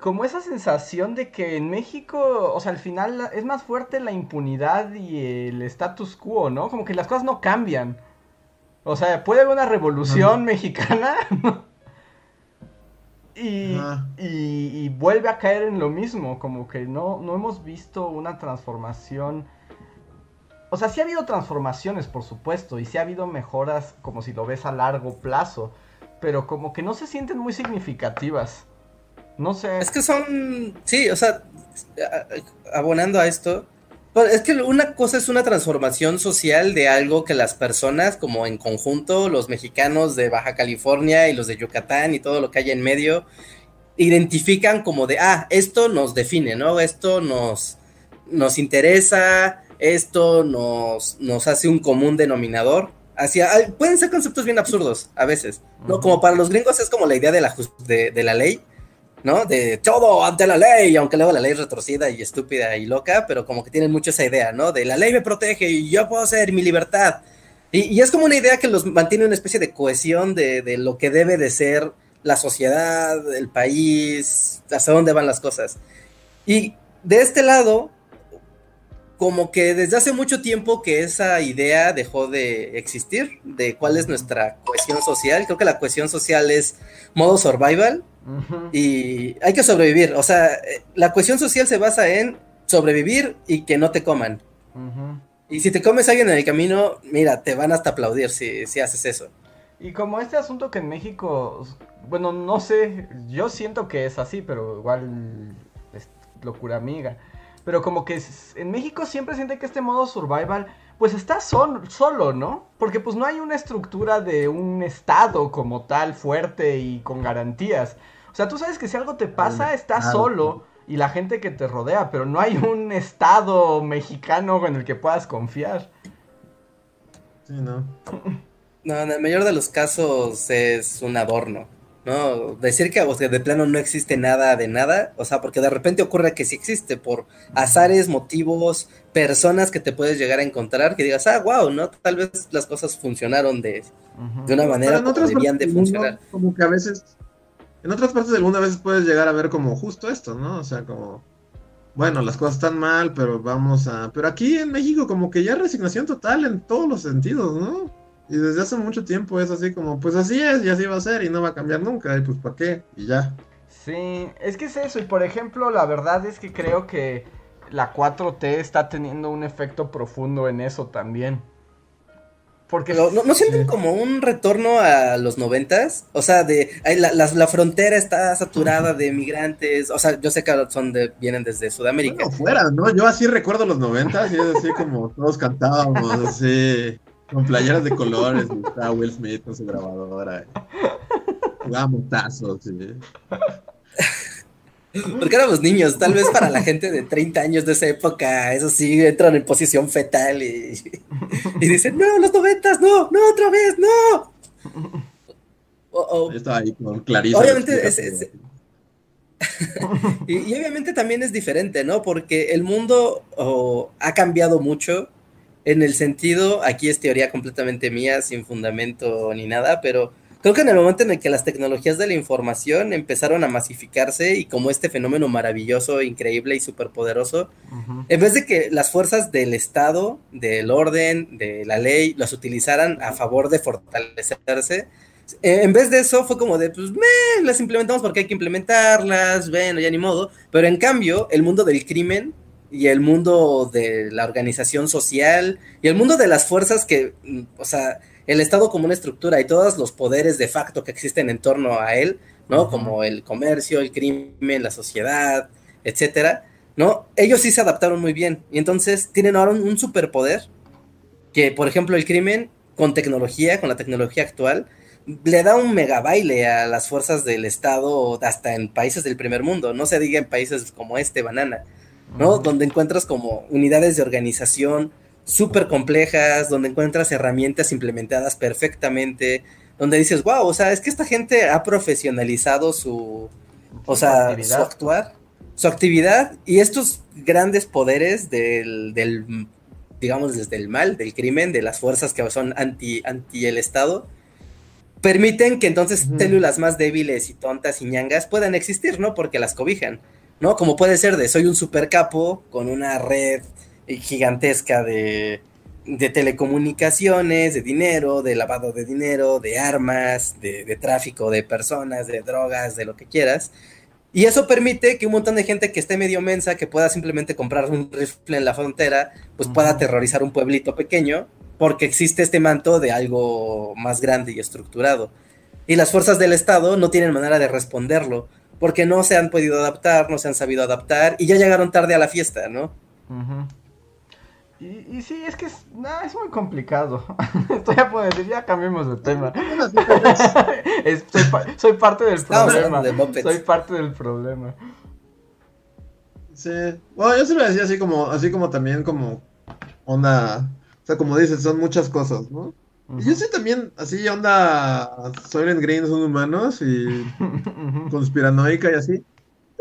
A: Como esa sensación de que en México, o sea, al final es más fuerte la impunidad y el status quo, ¿no? Como que las cosas no cambian. O sea, puede haber una revolución mexicana, Y, vuelve a caer en lo mismo, como que no, no hemos visto una transformación. O sea, sí ha habido transformaciones, por supuesto, y sí ha habido mejoras como si lo ves a largo plazo, pero como que no se sienten muy significativas. No sé.
C: Es que son, sí, o sea, abonando a esto, es que una cosa es una transformación social de algo que las personas, como en conjunto, los mexicanos de Baja California y los de Yucatán y todo lo que hay en medio, identifican como de, ah, esto nos define, ¿no? Esto nos, nos interesa, esto nos, nos hace un común denominador. Hacia, pueden ser conceptos bien absurdos a veces, ¿no? Como para los gringos es como la idea de la, de, de la ley, ¿no? De todo ante la ley, aunque luego la ley es retorcida y estúpida y loca, pero como que tienen mucho esa idea, ¿no? De la ley me protege y yo puedo ser mi libertad. Y, es como una idea que los mantiene una especie de cohesión de, de, lo que debe de ser la sociedad, el país, hasta dónde van las cosas. Y de este lado, como que desde hace mucho tiempo que esa idea dejó de existir, de cuál es nuestra cohesión social. Creo que la cohesión social es modo survival y hay que sobrevivir. O sea, la cohesión social se basa en sobrevivir y que no te coman. Y si te comes a alguien en el camino, mira, te van hasta aplaudir si, si haces eso.
A: Y como este asunto que en México, bueno, no sé, yo siento que es así, pero igual es locura amiga pero como que en México siempre siente que este modo survival pues está solo, ¿no? Porque pues no hay una estructura de un estado como tal fuerte y con garantías. O sea, tú sabes que si algo te pasa, estás solo y la gente que te rodea, pero no hay un estado mexicano en el que puedas confiar.
B: Sí, no.
C: No, en el mayor de los casos es un adorno. ¿no? Decir que de plano no existe nada de nada, o sea, porque de repente ocurre que sí existe por azares, motivos, personas que te puedes llegar a encontrar que digas, ah, wow, ¿no? Tal vez las cosas funcionaron de, de una manera
B: que debían de funcionar. como que a veces, en otras partes del mundo a veces puedes llegar a ver como justo esto, ¿no? O sea, como, bueno, las cosas están mal, pero vamos a... Pero aquí en México como que ya resignación total en todos los sentidos, ¿no? Y desde hace mucho tiempo es así como, pues así es y así va a ser y no va a cambiar nunca, y pues ¿para qué? Y ya.
A: Sí, es que es eso, y por ejemplo, la verdad es que creo que la 4T está teniendo un efecto profundo en eso también.
C: Porque ¿No, no, sienten como un retorno a los noventas? O sea, de la, la, frontera está saturada de migrantes. O sea, yo sé que son de, vienen desde Sudamérica.
B: Bueno, fuera, ¿no? Yo así recuerdo los noventas y es así como todos cantábamos, así. Con playeras de colores, está Will Smith con su grabadora. Jugábamos tazos, sí.
C: Porque éramos niños, tal vez para la gente de 30 años de esa época, eso sí, entran en posición fetal y, y dicen, no, los noventas, no, no, otra vez, no.
B: Yo estaba ahí con clarísimo.
C: Obviamente y, y, obviamente también es diferente, ¿no? Porque el mundo oh, ha cambiado mucho en el sentido, aquí es teoría completamente mía, sin fundamento ni nada, pero creo que en el momento en el que las tecnologías de la información empezaron a masificarse y como este fenómeno maravilloso, increíble y superpoderoso, en vez de que las fuerzas del Estado, del orden, de la ley, las utilizaran a favor de fortalecerse, eh, en vez de eso fue como de, pues, las implementamos porque hay que implementarlas, bueno, ya ni modo, pero en cambio, el mundo del crimen y el mundo de la organización social y el mundo de las fuerzas que, mm, o sea, el Estado como una estructura y todos los poderes de facto que existen en torno a él, ¿no? Como el comercio, el crimen, la sociedad, etcétera, ¿no? Ellos sí se adaptaron muy bien y entonces tienen ahora un, superpoder que, por ejemplo, el crimen con tecnología, con la tecnología actual, le da un mega baile a las fuerzas del Estado hasta en países del primer mundo, no se diga en países como este, banana. ¿no? Donde encuentras como unidades de organización súper complejas, donde encuentras herramientas implementadas perfectamente, donde dices, wow, o sea, es que esta gente ha profesionalizado su, o sea, su actuar, su actividad y estos grandes poderes del, del, digamos, desde el mal, del crimen, de las fuerzas que son anti, anti el Estado, permiten que entonces células más débiles y tontas y ñangas puedan existir, ¿no? Porque las cobijan. ¿no? Como puede ser de soy un super capo con una red gigantesca de, de telecomunicaciones, de dinero, de lavado de dinero, de armas, de, tráfico de personas, de drogas, de lo que quieras. Y eso permite que un montón de gente que esté medio mensa, que pueda simplemente comprar un rifle en la frontera, pues pueda aterrorizar un pueblito pequeño, porque existe este manto de algo más grande y estructurado. Y las fuerzas del Estado no tienen manera de responderlo porque no se han podido adaptar, no se han sabido adaptar y ya llegaron tarde a la fiesta, ¿no?
A: Y, sí, es que es, es muy complicado. Esto ya puedo decir, ya cambiemos de tema. soy, parte del problema. soy parte del problema.
B: Sí. Bueno, yo se lo decía así como, así como también como onda, o sea, como dices, son muchas cosas, ¿no? Y yo sé también, así onda, Soylent Green son humanos y conspiranoica y así.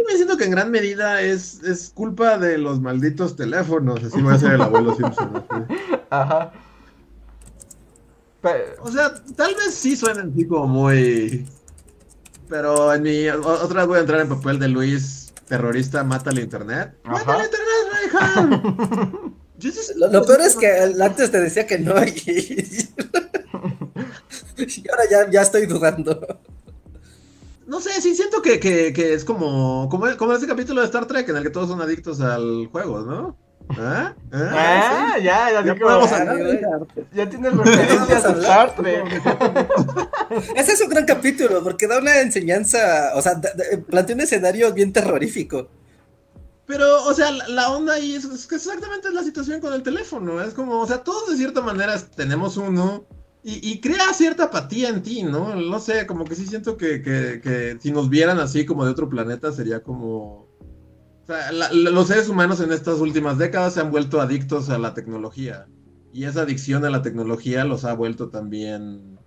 B: Me siento que en gran medida es, es culpa de los malditos teléfonos, así voy a ser el abuelo Simpson. Ajá. o sea, tal vez sí suenen así como muy... Pero en mi... Otra vez voy a entrar en papel de Luis, terrorista, mata al internet. ¡Mata al internet,
C: Reinhardt! Lo, peor es que antes te decía que no y, ahora ya, ya estoy dudando.
B: No sé, sí siento que, que, es como, como, como ese capítulo de Star Trek en el que todos son adictos al juego, ¿no?
A: ¿Ah? ¿Ah? ah ya, ya, ya podemos Ya tienes referencias a Star Trek.
C: Ese es un gran capítulo porque da una enseñanza, o sea, plantea un escenario bien terrorífico.
B: Pero, o sea, la, onda ahí es, que exactamente la situación con el teléfono. Es como, o sea, todos de cierta manera tenemos uno y, crea cierta apatía en ti, ¿no? No sé, como que sí siento que, que, que, si nos vieran así como de otro planeta sería como... los seres humanos en estas últimas décadas se han vuelto adictos a la tecnología. Y esa adicción a la tecnología los ha vuelto también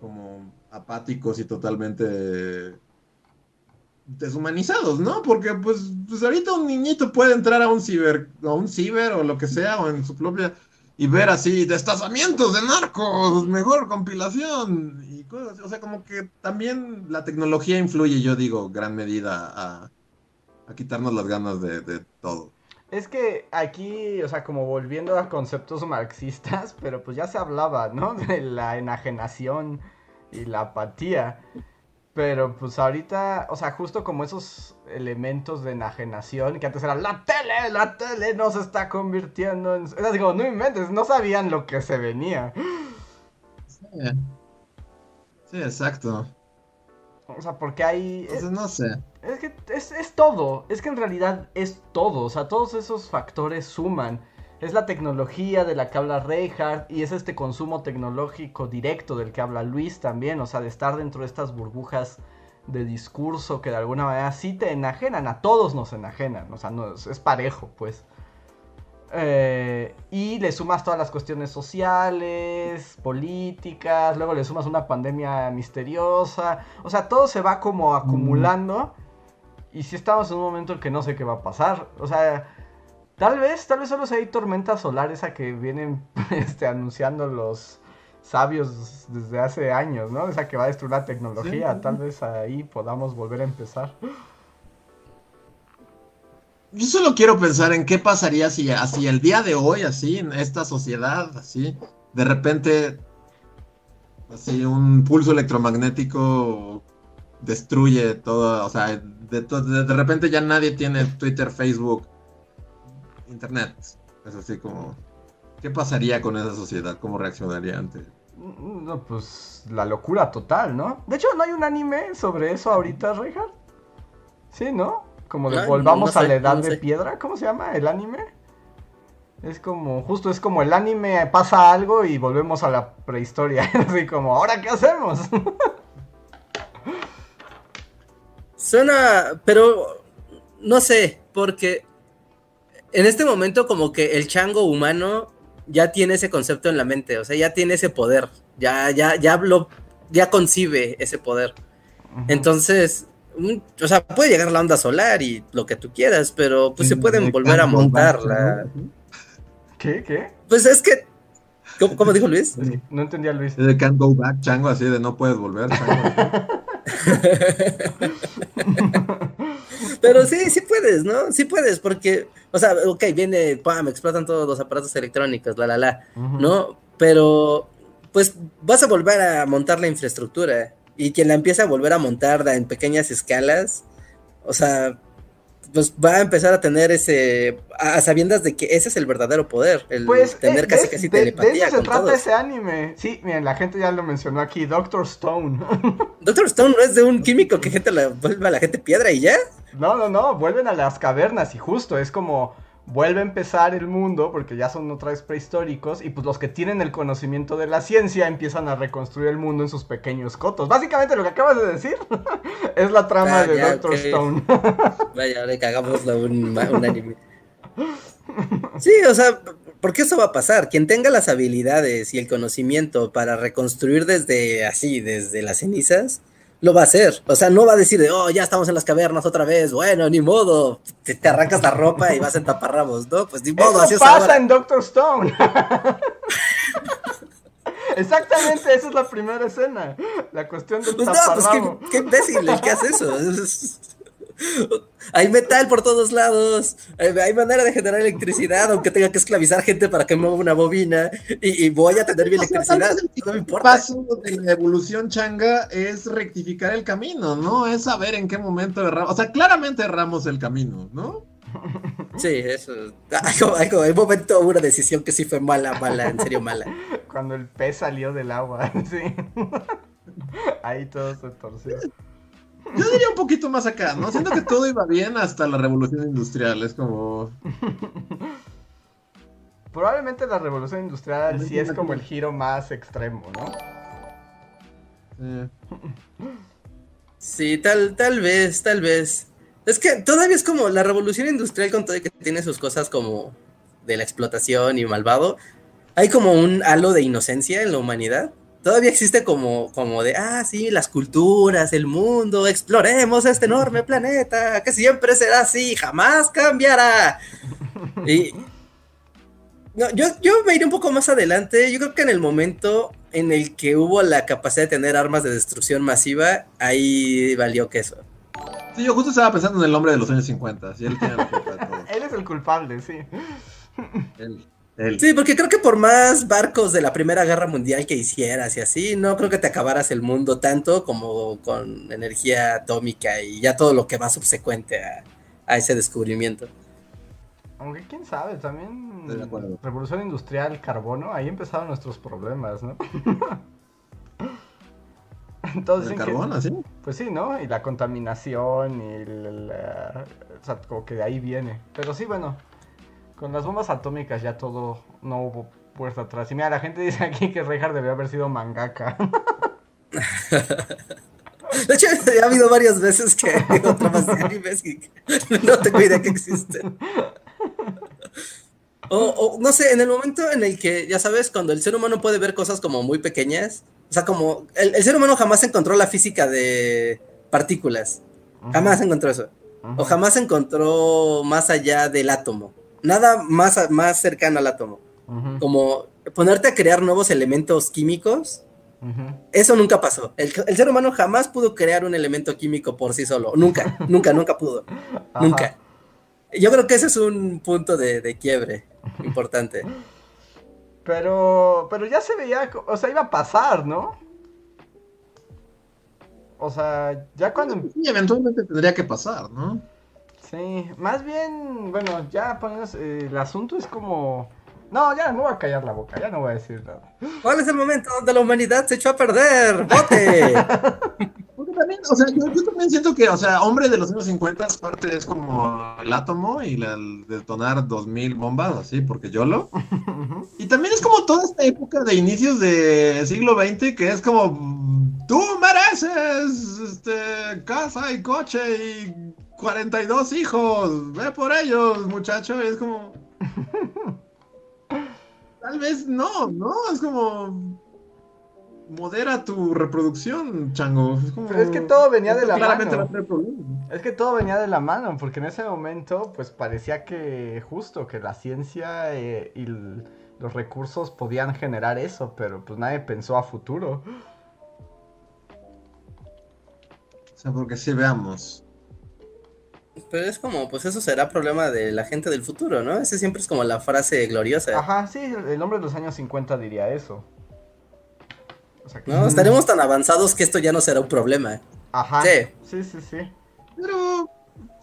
B: como apáticos y totalmente deshumanizados, ¿no? Porque pues, pues, ahorita un niñito puede entrar a un ciber, a un ciber o lo que sea, o en su propia, y ver así destazamientos de narcos, mejor compilación, y cosas, o sea, como que también la tecnología influye, yo digo, gran medida a, quitarnos las ganas de todo.
A: Es que aquí, o sea, como volviendo a conceptos marxistas, pero pues ya se hablaba, ¿no? De la enajenación y la apatía. Pero pues ahorita, o sea, justo como esos elementos de enajenación, que antes era la tele, la tele nos está convirtiendo en... Era digo, no inventes, no sabían lo que se venía.
B: Sí, sí exacto.
A: O sea, porque hay...
B: Entonces, no sé.
A: Es que es, todo, es que en realidad es todo, o sea, todos esos factores suman. Es la tecnología de la que habla Reinhardt y es este consumo tecnológico directo del que habla Luis también, o sea, de estar dentro de estas burbujas de discurso que de alguna manera sí te enajenan, a todos nos enajenan, o sea, no, es, parejo, pues. Eh, y le sumas todas las cuestiones sociales, políticas, luego le sumas una pandemia misteriosa, o sea, todo se va como acumulando. Y si estamos en un momento en que no sé qué va a pasar. O sea, tal vez, tal vez solo sea hay tormentas solares a que vienen este, anunciando los sabios desde hace años, ¿no? Esa que va a destruir la tecnología. Tal vez ahí podamos volver a empezar.
B: Yo solo quiero pensar en qué pasaría si así el día de hoy, así, en esta sociedad, así, de repente, así, un pulso electromagnético destruye todo, o sea, de, de, repente ya nadie tiene Twitter, Facebook, Internet. Es así como, ¿qué pasaría con esa sociedad? ¿Cómo reaccionaría ante?
A: Mm, no, pues la locura total, ¿no? De hecho, ¿no hay un anime sobre eso ahorita, Reinhardt? Sí, ¿no? Como de volvamos a la edad de piedra, ¿cómo se llama el anime? Es como, justo es como el anime pasa algo y volvemos a la prehistoria. Así como, ¿ahora qué hacemos?
C: Suena, pero no sé, porque en este momento como que el chango humano ya tiene ese concepto en la mente, o sea, ya tiene ese poder, ya, ya, ya lo, ya concibe ese poder. Entonces, o sea, puede llegar la onda solar y lo que tú quieras, pero pues se pueden volver a montar la...
A: ¿Qué? ¿Qué?
C: Pues es que ¿Cómo, dijo Luis?
A: No entendía Luis.
B: De can't go back, chango, así de no puedes volver.
C: Pero sí, sí puedes, ¿no? Sí puedes, porque, o sea, ok, viene, pam, explotan todos los aparatos electrónicos, la, la, la, ¿no? Pero, pues vas a volver a montar la infraestructura y quien la empieza a volver a montar en pequeñas escalas, o sea, pues va a empezar a tener ese, a sabiendas de que ese es el verdadero poder, el
A: pues,
C: tener
A: eh, casi casi telepatía. De eso se trata ese anime. Sí, miren, la gente ya lo mencionó aquí, Doctor Stone.
C: Doctor Stone no es de un químico que gente la, vuelve a la gente piedra y ya.
A: No, no, no, vuelven a las cavernas y justo es como vuelve a empezar el mundo, porque ya son otra vez prehistóricos, y pues los que tienen el conocimiento de la ciencia empiezan a reconstruir el mundo en sus pequeños cotos. Básicamente lo que acabas de decir es la trama ah, de Doctor Stone.
C: Vaya, le cagamos un, un anime. Sí, o sea, porque eso va a pasar. Quien tenga las habilidades y el conocimiento para reconstruir desde así, desde las cenizas, lo va a hacer. O sea, no va a decir de, oh, ya estamos en las cavernas otra vez, bueno, ni modo. Te, te arrancas la ropa y vas en taparrabos, ¿no? Pues ni modo,
A: así es pasa en Doctor Stone. Exactamente, esa es la primera escena. La cuestión del pues no, pues
C: qué, qué imbécil el que hace eso. Hay metal por todos lados. Hay manera de generar electricidad, aunque tenga que esclavizar gente para que mueva una bobina. Y, voy a tener mi electricidad. no me importa.
B: El paso de la evolución changa es rectificar el camino, ¿no? Es saber en qué momento erramos. O sea, claramente erramos el camino, ¿no?
C: Sí, eso. Hay, un momento una decisión que sí fue mala, mala, en serio mala.
A: Cuando el pez salió del agua, sí. Ahí todo se torció.
B: Yo diría un poquito más acá, ¿no? Siento que todo iba bien hasta la revolución industrial, es como...
A: Probablemente la revolución industrial sí es como el giro más extremo, ¿no?
C: Sí, tal, tal vez, tal vez. Es que todavía es como la revolución industrial con todo que tiene sus cosas como de la explotación y malvado. Hay como un halo de inocencia en la humanidad. Todavía existe como, como de, ah, sí, las culturas, el mundo, exploremos este enorme planeta, que siempre será así, jamás cambiará. Y, no, yo, yo me iré un poco más adelante. Yo creo que en el momento en el que hubo la capacidad de tener armas de destrucción masiva, ahí valió queso.
B: Sí, yo justo estaba pensando en el hombre de los años 50. él,
A: él es el culpable, sí.
C: Sí, porque creo que por más barcos de la Primera Guerra Mundial que hicieras y así, no creo que te acabaras el mundo tanto como con energía atómica y ya todo lo que va subsecuente a ese descubrimiento.
A: Aunque quién sabe, también revolución industrial, carbono, ahí empezaron nuestros problemas, ¿no?
B: Entonces, ¿El carbono, sí?
A: Pues sí, ¿no? Y la contaminación y la, o sea, como que de ahí viene. Pero sí, bueno, con las bombas atómicas ya todo no hubo puerta atrás. Y mira, la gente dice aquí que Reinhardt debió haber sido mangaka.
C: De hecho, ha habido varias veces que otra más animes que no tengo idea que existen. O, no sé, en el momento en el que, ya sabes, cuando el ser humano puede ver cosas como muy pequeñas, o sea, como el, ser humano jamás encontró la física de partículas, jamás encontró eso, o jamás encontró más allá del átomo, nada más, más cercano al átomo, como ponerte a crear nuevos elementos químicos. Eso nunca pasó. El, ser humano jamás pudo crear un elemento químico por sí solo. Nunca, nunca, nunca pudo. Nunca. Yo creo que ese es un punto de, quiebre importante.
A: Pero, pero ya se veía, o sea, iba a pasar, ¿no? O sea, ya cuando...
B: Sí, eventualmente tendría que pasar, ¿no?
A: Sí, más bien, bueno, ya ponemos, eh, el asunto es como... No, ya me voy a callar la boca, ya no voy a decir nada.
C: ¿Cuál es el momento donde la humanidad se echó a perder? ¡Bote!
B: también, o sea, yo, también siento que, o sea, hombre de los años 50 parte es como el átomo y el detonar 2000 bombas, así, porque yo lo. Y también es como toda esta época de inicios del siglo XX que es como, tú mereces este, casa y coche y 42 hijos, ve por ellos, muchacho, y es como... Tal vez no, ¿no? Es como modera tu reproducción, chango.
A: Es Pero es que todo venía de la mano. Es que todo venía de la mano, porque en ese momento, pues parecía que justo que la ciencia eh, y los recursos podían generar eso, pero pues nadie pensó a futuro.
B: O sea, porque si veamos.
C: Pero es como, pues eso será problema de la gente del futuro, ¿no? Ese siempre es como la frase gloriosa.
A: Ajá, sí, el hombre de los años 50 diría eso
C: no, estaremos tan avanzados que esto ya no será un problema.
A: Ajá. Sí. Sí, sí, sí.
B: Pero,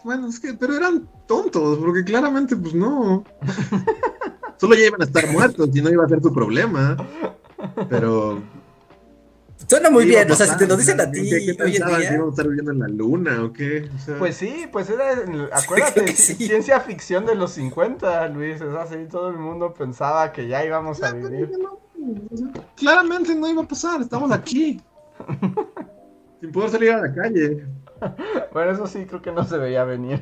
B: bueno, es que, pero eran tontos, porque claramente, pues no. Solo ya iban a estar muertos y no iba a ser tu problema. Pero.
C: Suena muy bien, o sea, si te lo dicen a ti.
B: ¿Qué, qué hoy en día? ¿Íbamos a estar viviendo en la luna o qué?
A: Pues sí, pues era, acuérdate, ciencia ficción de los 50, Luis. Es así, todo el mundo pensaba que ya íbamos a vivir.
B: Claramente no iba a pasar, estamos aquí. sin poder salir a la calle.
A: Bueno, eso sí creo que no se veía venir.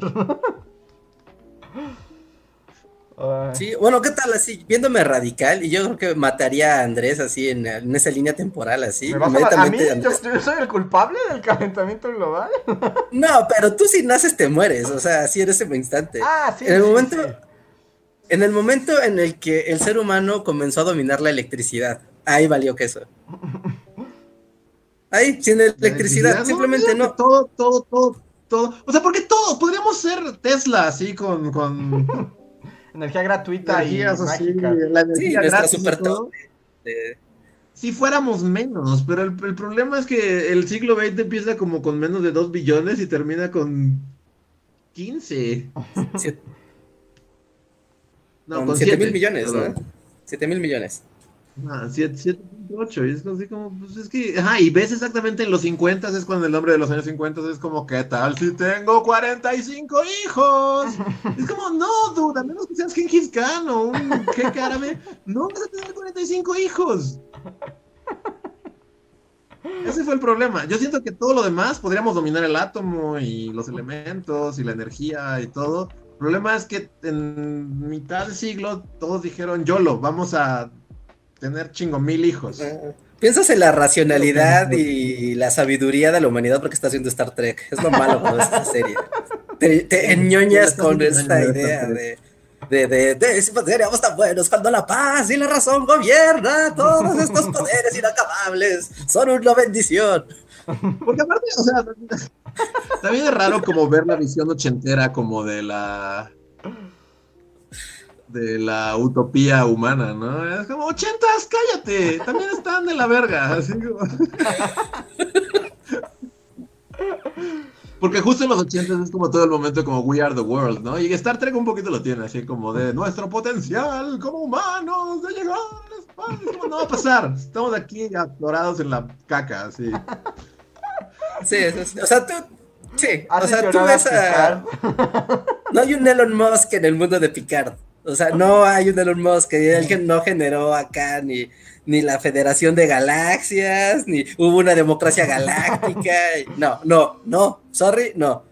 C: Sí, bueno, ¿qué tal así? Viéndome radical, y yo creo que mataría a Andrés así en, esa línea temporal, así.
A: ¿Me a, mí? ¿Yo, soy el culpable del calentamiento global?
C: no, pero tú si naces te mueres, o sea, así eres ese instante.
A: Ah, sí.
C: En el momento, en el momento en el que el ser humano comenzó a dominar la electricidad, ahí valió queso. Ahí, sin electricidad, simplemente no.
B: Todo, todo, todo, todo. O sea, porque todo, podríamos ser Tesla así con. con...
A: energía gratuita y mágica.
B: la energía sí, super Si fuéramos menos, pero el, problema es que el siglo XX empieza como con menos de 2 billones y termina con 15.
C: No, con 7 mil millones, ¿no? 7 mil millones.
B: Ah, 7.8, y es así como, pues es que, ajá, y ves exactamente en los 50 es cuando el nombre de los años 50 es como, ¿qué tal si tengo 45 hijos? es como, no, duda, a menos que seas Genghis Khan o un jeque árabe, no vas a tener 45 hijos. Ese fue el problema. Yo siento que todo lo demás podríamos dominar el átomo y los elementos y la energía y todo. El problema es que en mitad de siglo todos dijeron YOLO, vamos a tener chingo mil hijos.
C: Piensas en la racionalidad y la sabiduría de la humanidad porque estás viendo Star Trek. Es lo malo con esta serie. Te, te enñoñas con esta idea de de, de, de seríamos tan buenos cuando la paz y la razón gobierna. Todos estos poderes inacabables son una bendición.
B: Porque aparte, o sea, también es raro como ver la visión ochentera como de la de la utopía humana, ¿no? Es como, ochentas, cállate, también están de la verga. Así como... Porque justo en los 80 es como todo el momento como We Are the World, ¿no? Y Star Trek un poquito lo tiene, así como de nuestro potencial como humanos de llegar al espacio. No va a pasar. Estamos aquí atorados en la caca, así.
C: Sí, o sea, tú. Sí, o sea, tú ves a. No hay un Elon Musk en el mundo de Picard. O sea, no hay un Elon Musk que él no generó acá ni ni la Federación de Galaxias, ni hubo una democracia galáctica. No, no, no, sorry, no.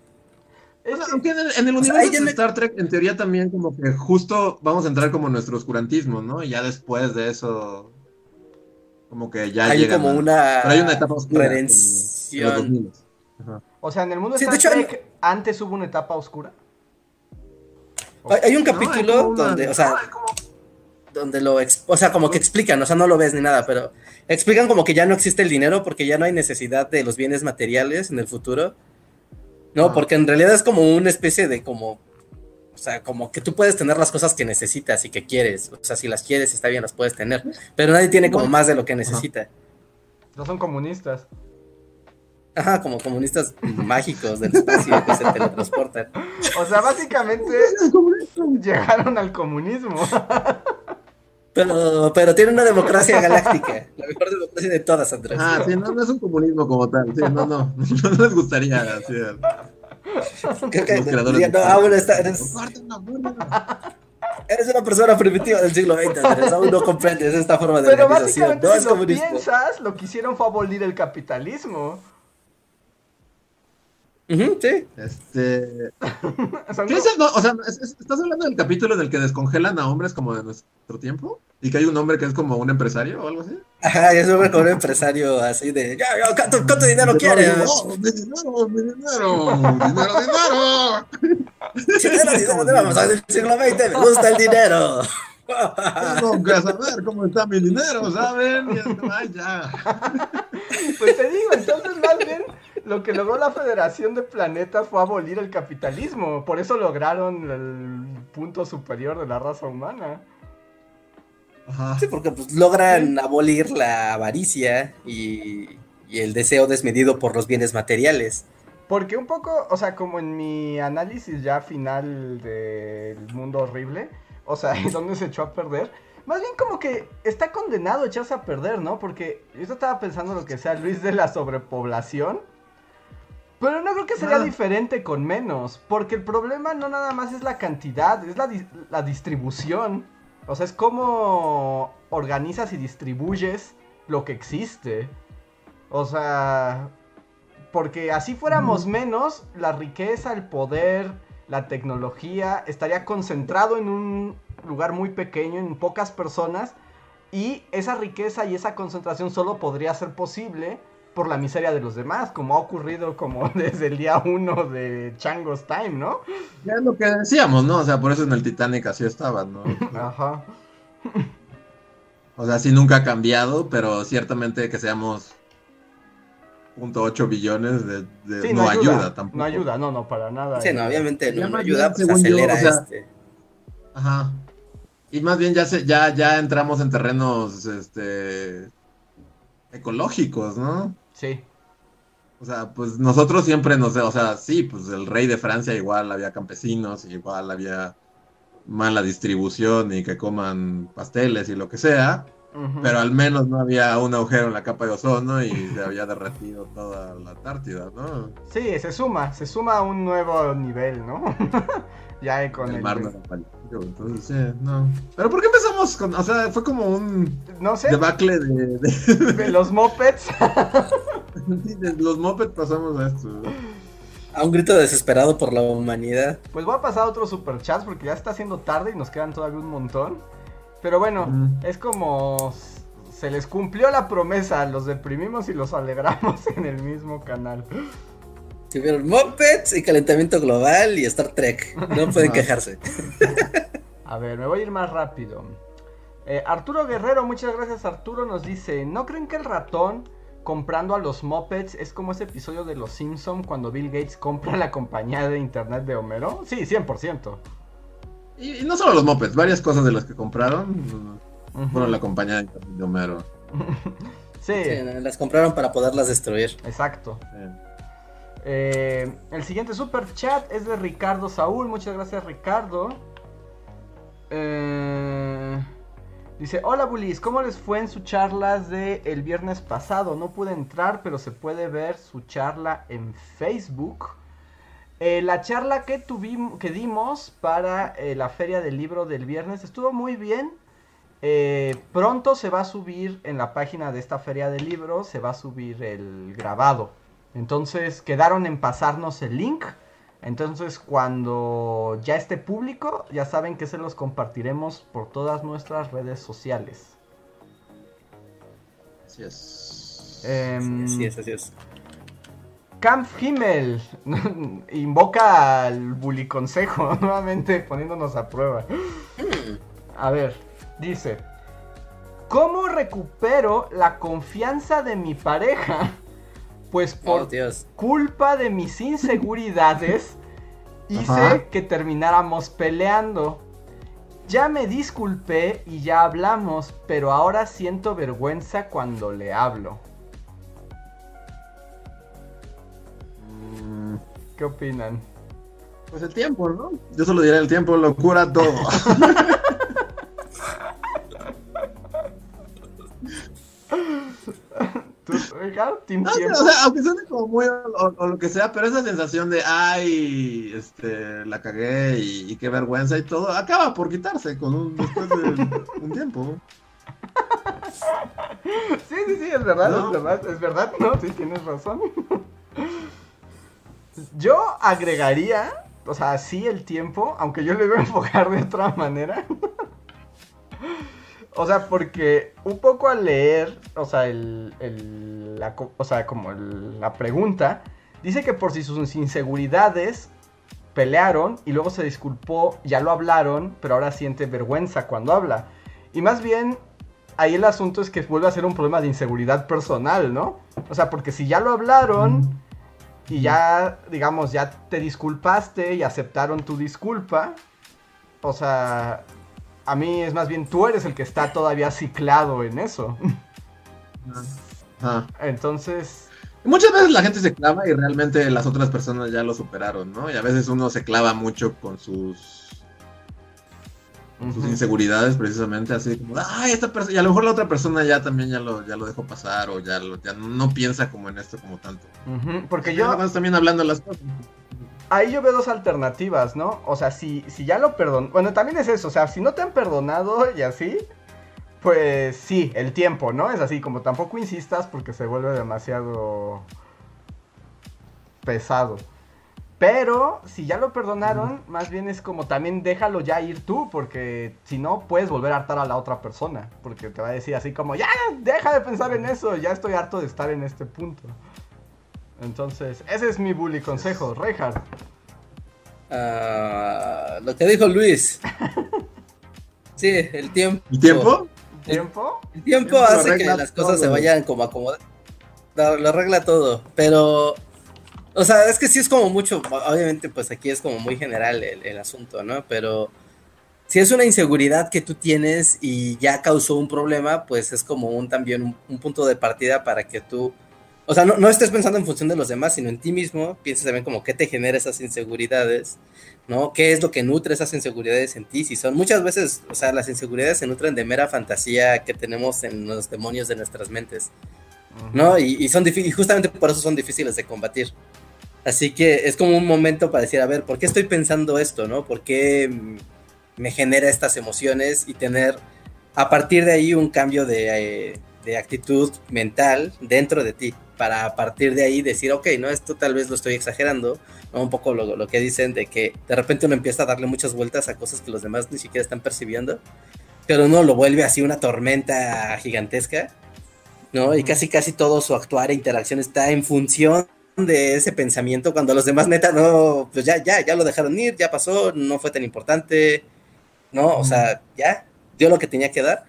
B: aunque en el, universo de Star Trek, en teoría también como que justo vamos a entrar como en nuestro oscurantismo, ¿no? Y ya después de eso, como que ya
C: hay como una,
B: Pero hay una etapa oscura.
A: O sea, en el mundo de Star Trek, antes hubo una etapa oscura.
C: Hay, un capítulo donde, o sea, donde lo, o sea, como que explican, o sea, no lo ves ni nada, pero explican como que ya no existe el dinero porque ya no hay necesidad de los bienes materiales en el futuro. No, ah. porque en realidad es como una especie de como, o sea, como que tú puedes tener las cosas que necesitas y que quieres, o sea, si las quieres está bien, las puedes tener, pero nadie tiene como más de lo que necesita.
A: No son comunistas.
C: Ajá, como comunistas mágicos del espacio que se teletransportan.
A: O sea, básicamente llegaron al comunismo.
C: Pero, pero tiene una democracia galáctica, la mejor democracia de todas, Andrés.
B: Ah, sí, no, no es un comunismo como tal, sí, no, no, no, les gustaría. Así,
C: Creo que no, ah, bueno, está, eres, eres una persona primitiva del siglo XX, Andrés, aún no comprendes esta forma de
A: pero organización. No es si lo piensas, lo que hicieron fue abolir el capitalismo
C: sí.
B: Este. ¿Qué es o sea, ¿estás hablando del capítulo en el que descongelan a hombres como de nuestro tiempo? ¿Y que hay un hombre que es como un empresario o algo así?
C: Ajá, es un hombre como un empresario así de. ¿Cuánto, cuánto dinero quieres?
B: ¡Oh, mi dinero, mi dinero! ¡Dinero, dinero!
C: dinero, dinero, vamos al siglo XX, me gusta el dinero.
B: Tengo que saber cómo está mi dinero, ¿saben? Y ay, ya.
A: Pues te digo, entonces más bien lo que logró la Federación de Planetas fue abolir el capitalismo. Por eso lograron el punto superior de la raza humana.
C: Sí, porque pues, logran abolir la avaricia y, el deseo desmedido por los bienes materiales.
A: Porque un poco, o sea, como en mi análisis ya final del mundo horrible, o sea, donde se echó a perder, más bien como que está condenado a echarse a perder, ¿no? Porque yo estaba pensando lo que sea Luis de la sobrepoblación pero no creo que sería diferente con menos, porque el problema no nada más es la cantidad, es la, distribución. O sea, es cómo organizas y distribuyes lo que existe. O sea, porque así fuéramos menos, la riqueza, el poder, la tecnología estaría concentrado en un lugar muy pequeño, en pocas personas, y esa riqueza y esa concentración solo podría ser posible por la miseria de los demás, como ha ocurrido como desde el día uno de Chango's Time, ¿no?
B: Ya es lo que decíamos, ¿no? O sea, por eso en el Titanic así estaban, ¿no?
A: Ajá.
B: O sea, sí nunca ha cambiado, pero ciertamente que seamos .8 billones de, no, ayuda. tampoco.
A: No ayuda, no, no, para nada.
C: Sí, no, obviamente no, ayuda, pues acelera este.
B: Ajá. Y más bien ya se, ya, ya entramos en terrenos este ecológicos, ¿no?
A: Sí.
B: O sea, pues nosotros siempre nos, o sea, sí, pues el rey de Francia igual había campesinos, igual había mala distribución y que coman pasteles y lo que sea, pero al menos no había un agujero en la capa de ozono y se había derretido toda la Antártida, ¿no?
A: Sí, se suma, se suma a un nuevo nivel, ¿no? ya con el, mar
B: entonces sí, no. Pero ¿por qué empezamos con, o sea, fue como un
A: no sé,
B: debacle de, de...
A: los mopeds?
B: de los mopeds pasamos a esto.
C: A un grito desesperado por la humanidad.
A: Pues voy a pasar a otro superchat porque ya está haciendo tarde y nos quedan todavía un montón. Pero bueno, es como se les cumplió la promesa, los deprimimos y los alegramos en el mismo canal.
C: Tuvieron Muppets y calentamiento global y Star Trek. No pueden quejarse.
A: A ver, me voy a ir más rápido. Eh, Arturo Guerrero, muchas gracias Arturo, nos dice, ¿no creen que el ratón comprando a los Muppets es como ese episodio de Los Simpson cuando Bill Gates compra la compañía de internet de Homero? Sí, 100%.
B: Y, no solo los mopeds, varias cosas de las que compraron fueron la compañía de Homero.
A: sí.
C: Las compraron para poderlas destruir.
A: Exacto. Eh, el siguiente super chat es de Ricardo Saúl. Muchas gracias, Ricardo. Eh, dice: Hola, Bulis, ¿cómo les fue en sus charlas de el viernes pasado? No pude entrar, pero se puede ver su charla en Facebook. Eh, la charla que tuvimos, que dimos para la feria del libro del viernes estuvo muy bien. Pronto se va a subir en la página de esta feria del libro, se va a subir el grabado. Entonces quedaron en pasarnos el link. Entonces cuando ya esté público, ya saben que se los compartiremos por todas nuestras redes sociales.
B: Así es.
A: Em,
C: así es, así es.
A: Camp Himmel invoca al consejo nuevamente poniéndonos a prueba. A ver, dice, ¿cómo recupero la confianza de mi pareja? Pues por culpa de mis inseguridades hice que termináramos peleando. Ya me disculpé y ya hablamos, pero ahora siento vergüenza cuando le hablo. ¿Qué opinan?
B: Pues el tiempo, ¿no? Yo solo diré el tiempo lo cura todo.
A: ¿Tú, Team
B: no, o sea, aunque suene como muy o, lo que sea, pero esa sensación de ay, este, la cagué y, qué vergüenza y todo, acaba por quitarse con un, después de un tiempo.
A: Sí, sí, sí, es verdad, es verdad, es verdad, no, sí, tienes razón. Yo agregaría, o sea, sí el tiempo, aunque yo le voy a enfocar de otra manera. O sea, porque un poco al leer, o sea, el, el la, o sea, como la pregunta, dice que por si sus inseguridades pelearon y luego se disculpó, ya lo hablaron, pero ahora siente vergüenza cuando habla. Y más bien, ahí el asunto es que vuelve a ser un problema de inseguridad personal, ¿no? O sea, porque si ya lo hablaron y ya, digamos, ya te disculpaste y aceptaron tu disculpa. O sea, a mí es más bien tú eres el que está todavía ciclado en eso. Ah. Entonces...
B: Muchas veces la gente se clava y realmente las otras personas ya lo superaron, ¿no? Y a veces uno se clava mucho con sus sus inseguridades precisamente así como ay esta persona y a lo mejor la otra persona ya también ya lo ya lo dejó pasar o ya lo ya no piensa como en esto como tanto
A: porque yo
B: también hablando las cosas
A: ahí yo veo dos alternativas no o sea si si ya lo perdonó bueno también es eso o sea si no te han perdonado y así pues sí el tiempo no es así como tampoco insistas porque se vuelve demasiado pesado. Pero si ya lo perdonaron, más bien es como también déjalo ya ir tú, porque si no puedes volver a hartar a la otra persona, porque te va a decir así como, ya, deja de pensar en eso, ya estoy harto de estar en este punto. Entonces, ese es mi bully consejo, Reinhardt.
C: Ah, lo que dijo Luis. sí, el tiempo.
B: ¿El tiempo?
A: ¿El tiempo?
C: El tiempo hace que las cosas se vayan como acomodando. lo arregla todo, pero o sea, es que sí es como mucho, obviamente pues aquí es como muy general el, asunto, ¿no? Pero si es una inseguridad que tú tienes y ya causó un problema, pues es como un también un, punto de partida para que tú o sea, no, no estés pensando en función de los demás, sino en ti mismo, piensa también como qué te genera esas inseguridades, ¿no? ¿Qué es lo que nutre esas inseguridades en ti? Si son muchas veces, o sea, las inseguridades se nutren de mera fantasía que tenemos en los demonios de nuestras mentes, ¿no? Y, son y justamente por eso son difíciles de combatir. Así que es como un momento para decir, a ver, ¿por qué estoy pensando esto, no? ¿Por qué me genera estas emociones y tener a partir de ahí un cambio de, eh, de actitud mental dentro de ti? Para a partir de ahí decir, ok, no, esto tal vez lo estoy exagerando, ¿no? un poco lo, lo, que dicen de que de repente uno empieza a darle muchas vueltas a cosas que los demás ni siquiera están percibiendo, pero uno lo vuelve así una tormenta gigantesca, ¿no? Y casi casi todo su actuar e interacción está en función de ese pensamiento cuando los demás neta no, pues ya, ya, ya lo dejaron ir, ya pasó, no fue tan importante, ¿no? O sea, ya dio lo que tenía que dar.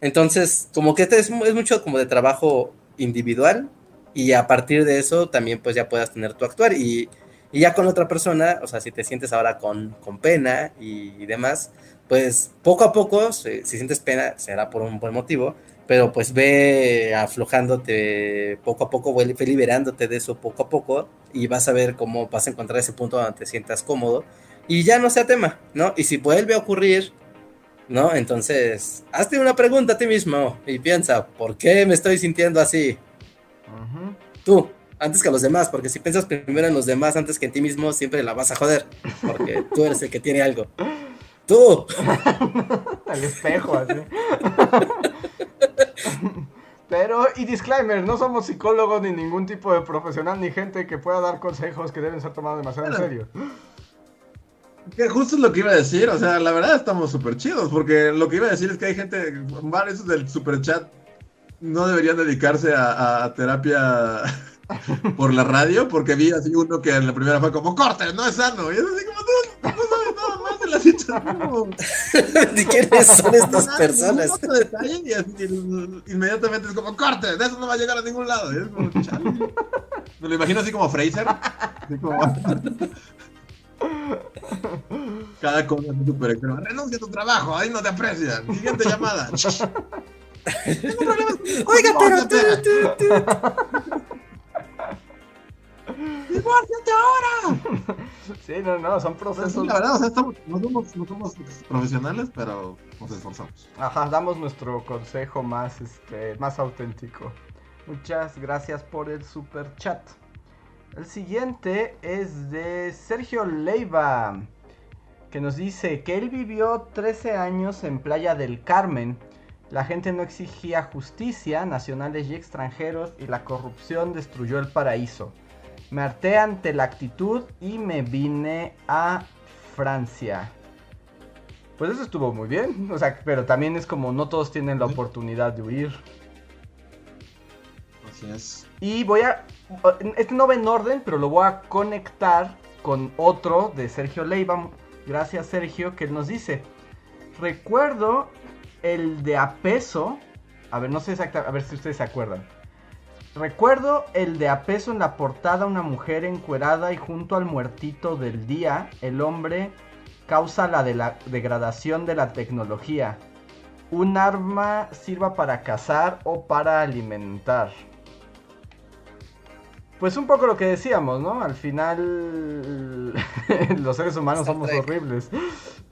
C: Entonces, como que este es, es mucho como de trabajo individual y a partir de eso también pues ya puedas tener tu actuar y, y ya con otra persona, o sea, si te sientes ahora con, con pena y, demás, pues poco a poco, si, sientes pena, será por un buen motivo, pero pues ve aflojándote poco a poco, ve liberándote de eso poco a poco y vas a ver cómo vas a encontrar ese punto donde te sientas cómodo y ya no sea tema, ¿no? Y si vuelve a ocurrir, ¿no? Entonces, hazte una pregunta a ti mismo y piensa, ¿por qué me estoy sintiendo así? Tú, antes que a los demás, porque si piensas primero en los demás antes que en ti mismo, siempre la vas a joder, porque tú eres el que tiene algo. Tú.
A: Al espejo, así. Pero, y disclaimer, no somos psicólogos ni ningún tipo de profesional ni gente que pueda dar consejos que deben ser tomados demasiado en serio.
B: Que justo es lo que iba a decir, o sea, la verdad estamos súper chidos, porque lo que iba a decir es que hay gente, varios del super chat no deberían dedicarse a, terapia por la radio, porque vi así uno que en la primera fue como, corte, no es sano. Y es así como, no, no sabes nada más de la situación.
C: ¿De quiénes son estas personas?
B: Inmediatamente es como, corte, de eso no va a llegar a ningún lado. Y es como, Me lo imagino así como Fraser. Así como... Cada cosa es súper extrema. Renuncia a tu trabajo, ahí no te aprecian. Siguiente llamada.
C: Oiga, pero tú, tú, tú.
A: ahora! Sí, no, no, son procesos.
B: la verdad, o sea, estamos, no, somos, no, somos, profesionales, pero nos esforzamos.
A: Ajá, damos nuestro consejo más, este, más auténtico. Muchas gracias por el super chat. El siguiente es de Sergio Leiva, que nos dice que él vivió 13 años en Playa del Carmen la gente no exigía justicia, nacionales y extranjeros, y la corrupción destruyó el paraíso. Me harté ante la actitud y me vine a Francia. Pues eso estuvo muy bien, o sea, pero también es como no todos tienen la oportunidad de huir.
B: Así es.
A: Y voy a, este no va en orden, pero lo voy a conectar con otro de Sergio Leiva. Gracias Sergio, que nos dice, recuerdo el de a peso. A ver, no sé exactamente, a ver si ustedes se acuerdan. Recuerdo el de a peso en la portada, una mujer encuerada y junto al muertito del día, el hombre causa la, de la degradación de la tecnología. Un arma sirva para cazar o para alimentar. Pues un poco lo que decíamos, ¿no? Al final los seres humanos somos horribles.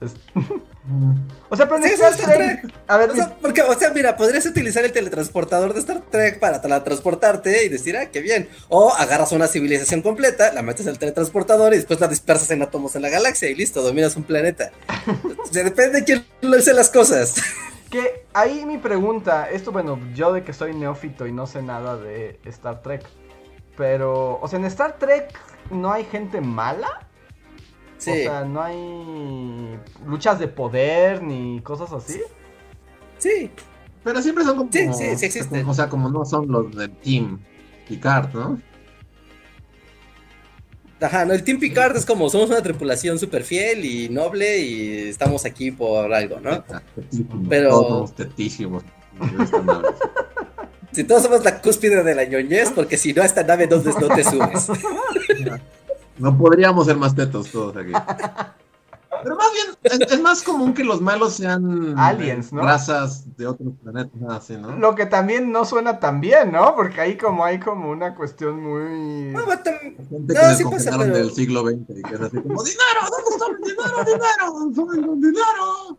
C: o sea, pero sí, Star Trek. A ver, o sea, porque, o sea, mira, podrías utilizar el teletransportador de Star Trek para teletransportarte y decir, ah, qué bien. O agarras una civilización completa, la metes al teletransportador y después la dispersas en átomos en la galaxia y listo, dominas un planeta. depende de quién lo hace las cosas.
A: Que ahí mi pregunta, esto bueno, yo de que soy neófito y no sé nada de Star Trek, pero, o sea, en Star Trek no hay gente mala. Sí. O sea, no hay luchas de poder ni cosas así.
C: Sí.
B: Pero siempre son como. Sí, sí, sí existen. O sea, como no son los del Team Picard, ¿no?
C: Ajá, no, el Team Picard es como somos una tripulación súper fiel y noble y estamos aquí por algo, ¿no? Pero.
B: Todos tetísimos.
C: Si todos somos la cúspide de la ñoñez, porque si no, a esta nave no, no te subes.
B: No podríamos ser más tetos todos aquí. Pero más bien, es, más común que los malos sean
A: aliens, ¿no?
B: Razas de otros planetas, así, ¿no?
A: Lo que también no suena tan bien, ¿no? Porque ahí como hay como una cuestión muy.
B: No, Gente no, sí pasa, pero... del siglo XX y que es así como ¡Dinero! ¿Dónde está el dinero? ¡Dinero! ¡Dinero!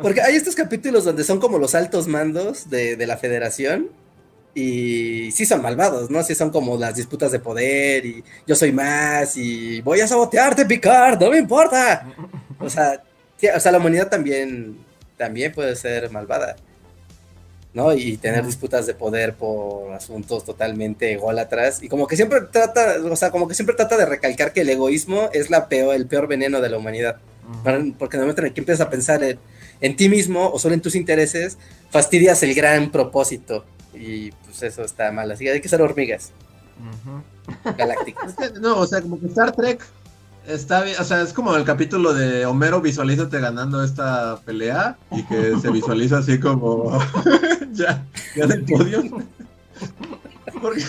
C: Porque hay estos capítulos donde son como los altos mandos de, de la federación y sí son malvados, ¿no? Sí son como las disputas de poder y yo soy más y voy a sabotearte, Picard, no me importa. O sea, o sea la humanidad también, también puede ser malvada, ¿no? Y tener disputas de poder por asuntos totalmente ególatras y como que siempre trata, o sea, como que siempre trata de recalcar que el egoísmo es la peor, el peor veneno de la humanidad. Porque en el momento en el que empiezas a pensar en, en ti mismo o solo en tus intereses, fastidias el gran propósito y pues eso está mal. Así que hay que ser hormigas. Galácticas.
B: No, o sea, como que Star Trek está bien, o sea, es como el capítulo de Homero visualízate ganando esta pelea y que se visualiza así como ya, ya del podio. Porque,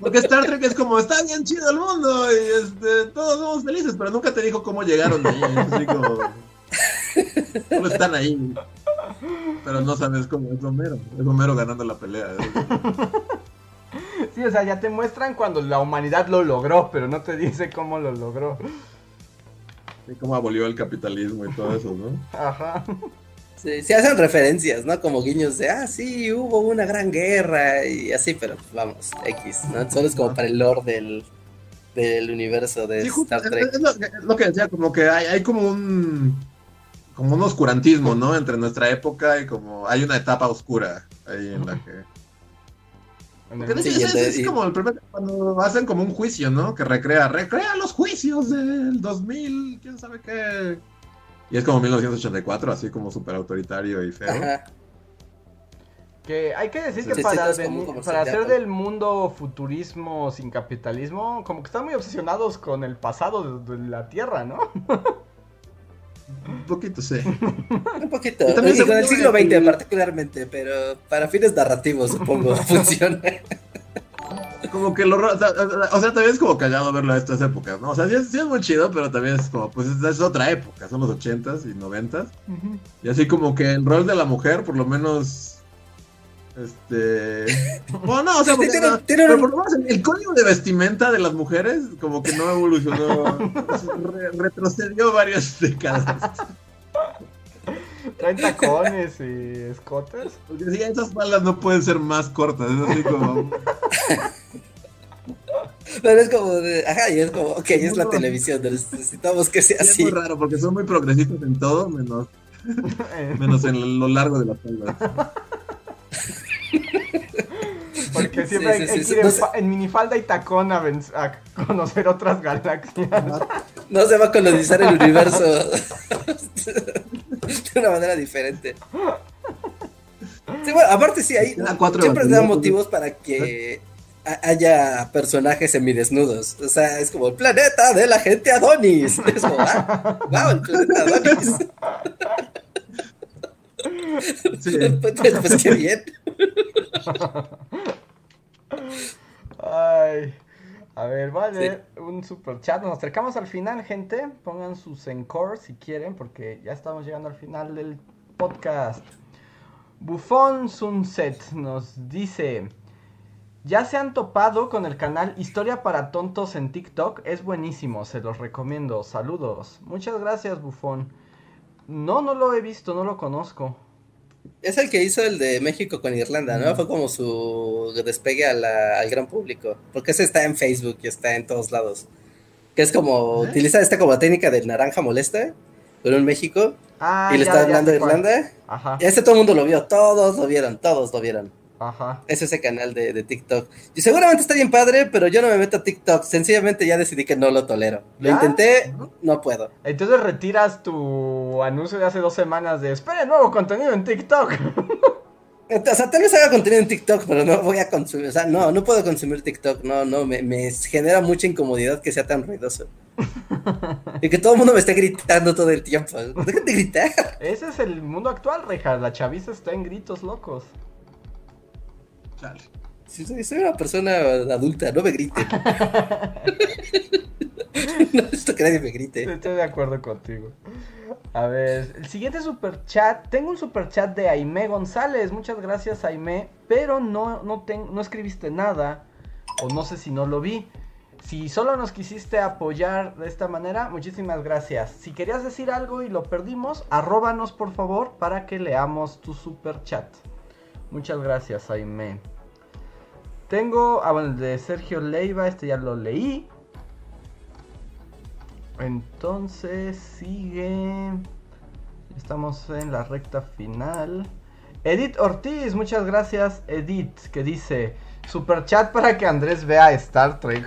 B: porque, Star Trek es como, está bien chido el mundo y este, todos somos felices, pero nunca te dijo cómo llegaron ahí. Es así como, ¿cómo están ahí? Pero no sabes cómo es Homero. Es Homero ganando la pelea.
A: Sí, o sea, ya te muestran cuando la humanidad lo logró, pero no te dice cómo lo logró.
B: Y cómo abolió el capitalismo y todo eso, ¿no?
A: Ajá.
C: Sí, se hacen referencias, ¿no? Como guiños de, ah, sí, hubo una gran guerra y así, pero vamos, X, ¿no? Solo es como para el lore del, del universo de Star Trek.
B: Es, lo, que decía, como que hay, hay como un como un oscurantismo, ¿no? Entre nuestra época y como hay una etapa oscura ahí en la que... es, como el primer, cuando hacen como un juicio, ¿no? Que recrea, recrea los juicios del 2000, quién sabe qué. Y es como 1984, así como súper autoritario y feo.
A: Que hay que decir que para, para hacer del mundo futurismo sin capitalismo, como que están muy obsesionados con el pasado de la Tierra, ¿no?
B: Un poquito, sí.
C: Un poquito. Y con el siglo XX particularmente, pero para fines narrativos supongo funciona.
B: Como que lo... O sea, también es como callado verlo a estas épocas, ¿no? O sea, sí es, muy chido, pero también es como, pues es, otra época, son los ochentas y noventas. Y así como que el rol de la mujer, por lo menos este. Bueno, no, o sea, el código de vestimenta de las mujeres, como que no evolucionó. retrocedió varias décadas.
A: Traen tacones y escotes.
B: Porque si esas balas no pueden ser más cortas, es así como.
C: Pero es como de, ajá, y es como, ok, es la televisión, necesitamos que sea así.
B: Es muy raro porque son muy progresistas en todo, menos, menos en lo largo de las palmas.
A: Porque siempre hay, que ir en, minifalda y tacón a, conocer otras galaxias.
C: No, se va a colonizar el universo de una manera diferente. Sí, bueno, aparte sí, hay, siempre se dan motivos para que haya personajes semidesnudos. O sea, es como el planeta de la gente Adonis. Es como, ah, wow, el planeta Adonis. Sí. pues, pues qué bien.
A: Ay. A ver, vale, un super chat. Nos acercamos al final, gente. Pongan sus encore si quieren, porque ya estamos llegando al final del podcast. Buffon Sunset nos dice: Ya se han topado con el canal Historia para Tontos en TikTok. Es buenísimo, se los recomiendo. Saludos. Muchas gracias, Buffon. No, no lo he visto, no lo conozco.
C: Es el que hizo el de México con Irlanda, ¿no? Fue como su despegue al gran público. Porque ese está en Facebook y está en todos lados. Que es como, utiliza esta como técnica del naranja molesta, pero en México. Ah, y le está hablando de Irlanda. Ajá. Y este todo el mundo lo vio, todos lo vieron, todos lo vieron.
A: Ajá.
C: Es ese canal de, TikTok. Y seguramente está bien padre, pero yo no me meto a TikTok. Sencillamente ya decidí que no lo tolero. Lo intenté, no puedo.
A: Entonces retiras tu anuncio de hace dos semanas de espera nuevo contenido en TikTok.
C: O sea, tal vez haga contenido en TikTok, pero no voy a consumir, o sea, no, no puedo consumir TikTok, no, no, me, me genera mucha incomodidad que sea tan ruidoso. y que todo el mundo me esté gritando todo el tiempo. Déjate gritar.
A: Ese es el mundo actual, Reja, la chaviza está en gritos locos.
C: Si soy, una persona adulta, no me grite. no necesito que nadie me grite.
A: Estoy de acuerdo contigo. A ver, el siguiente super chat. Tengo un super chat de Aime González. Muchas gracias, Aime. Pero no, no, no escribiste nada. O no sé si no lo vi. Si solo nos quisiste apoyar de esta manera, muchísimas gracias. Si querías decir algo y lo perdimos, arróbanos por favor para que leamos tu super chat. Muchas gracias, Jaime. Tengo, ah, bueno, el de Sergio Leiva, este ya lo leí. Entonces sigue. Estamos en la recta final. Edith Ortiz, muchas gracias, Edith, que dice: Super chat para que Andrés vea Star Trek.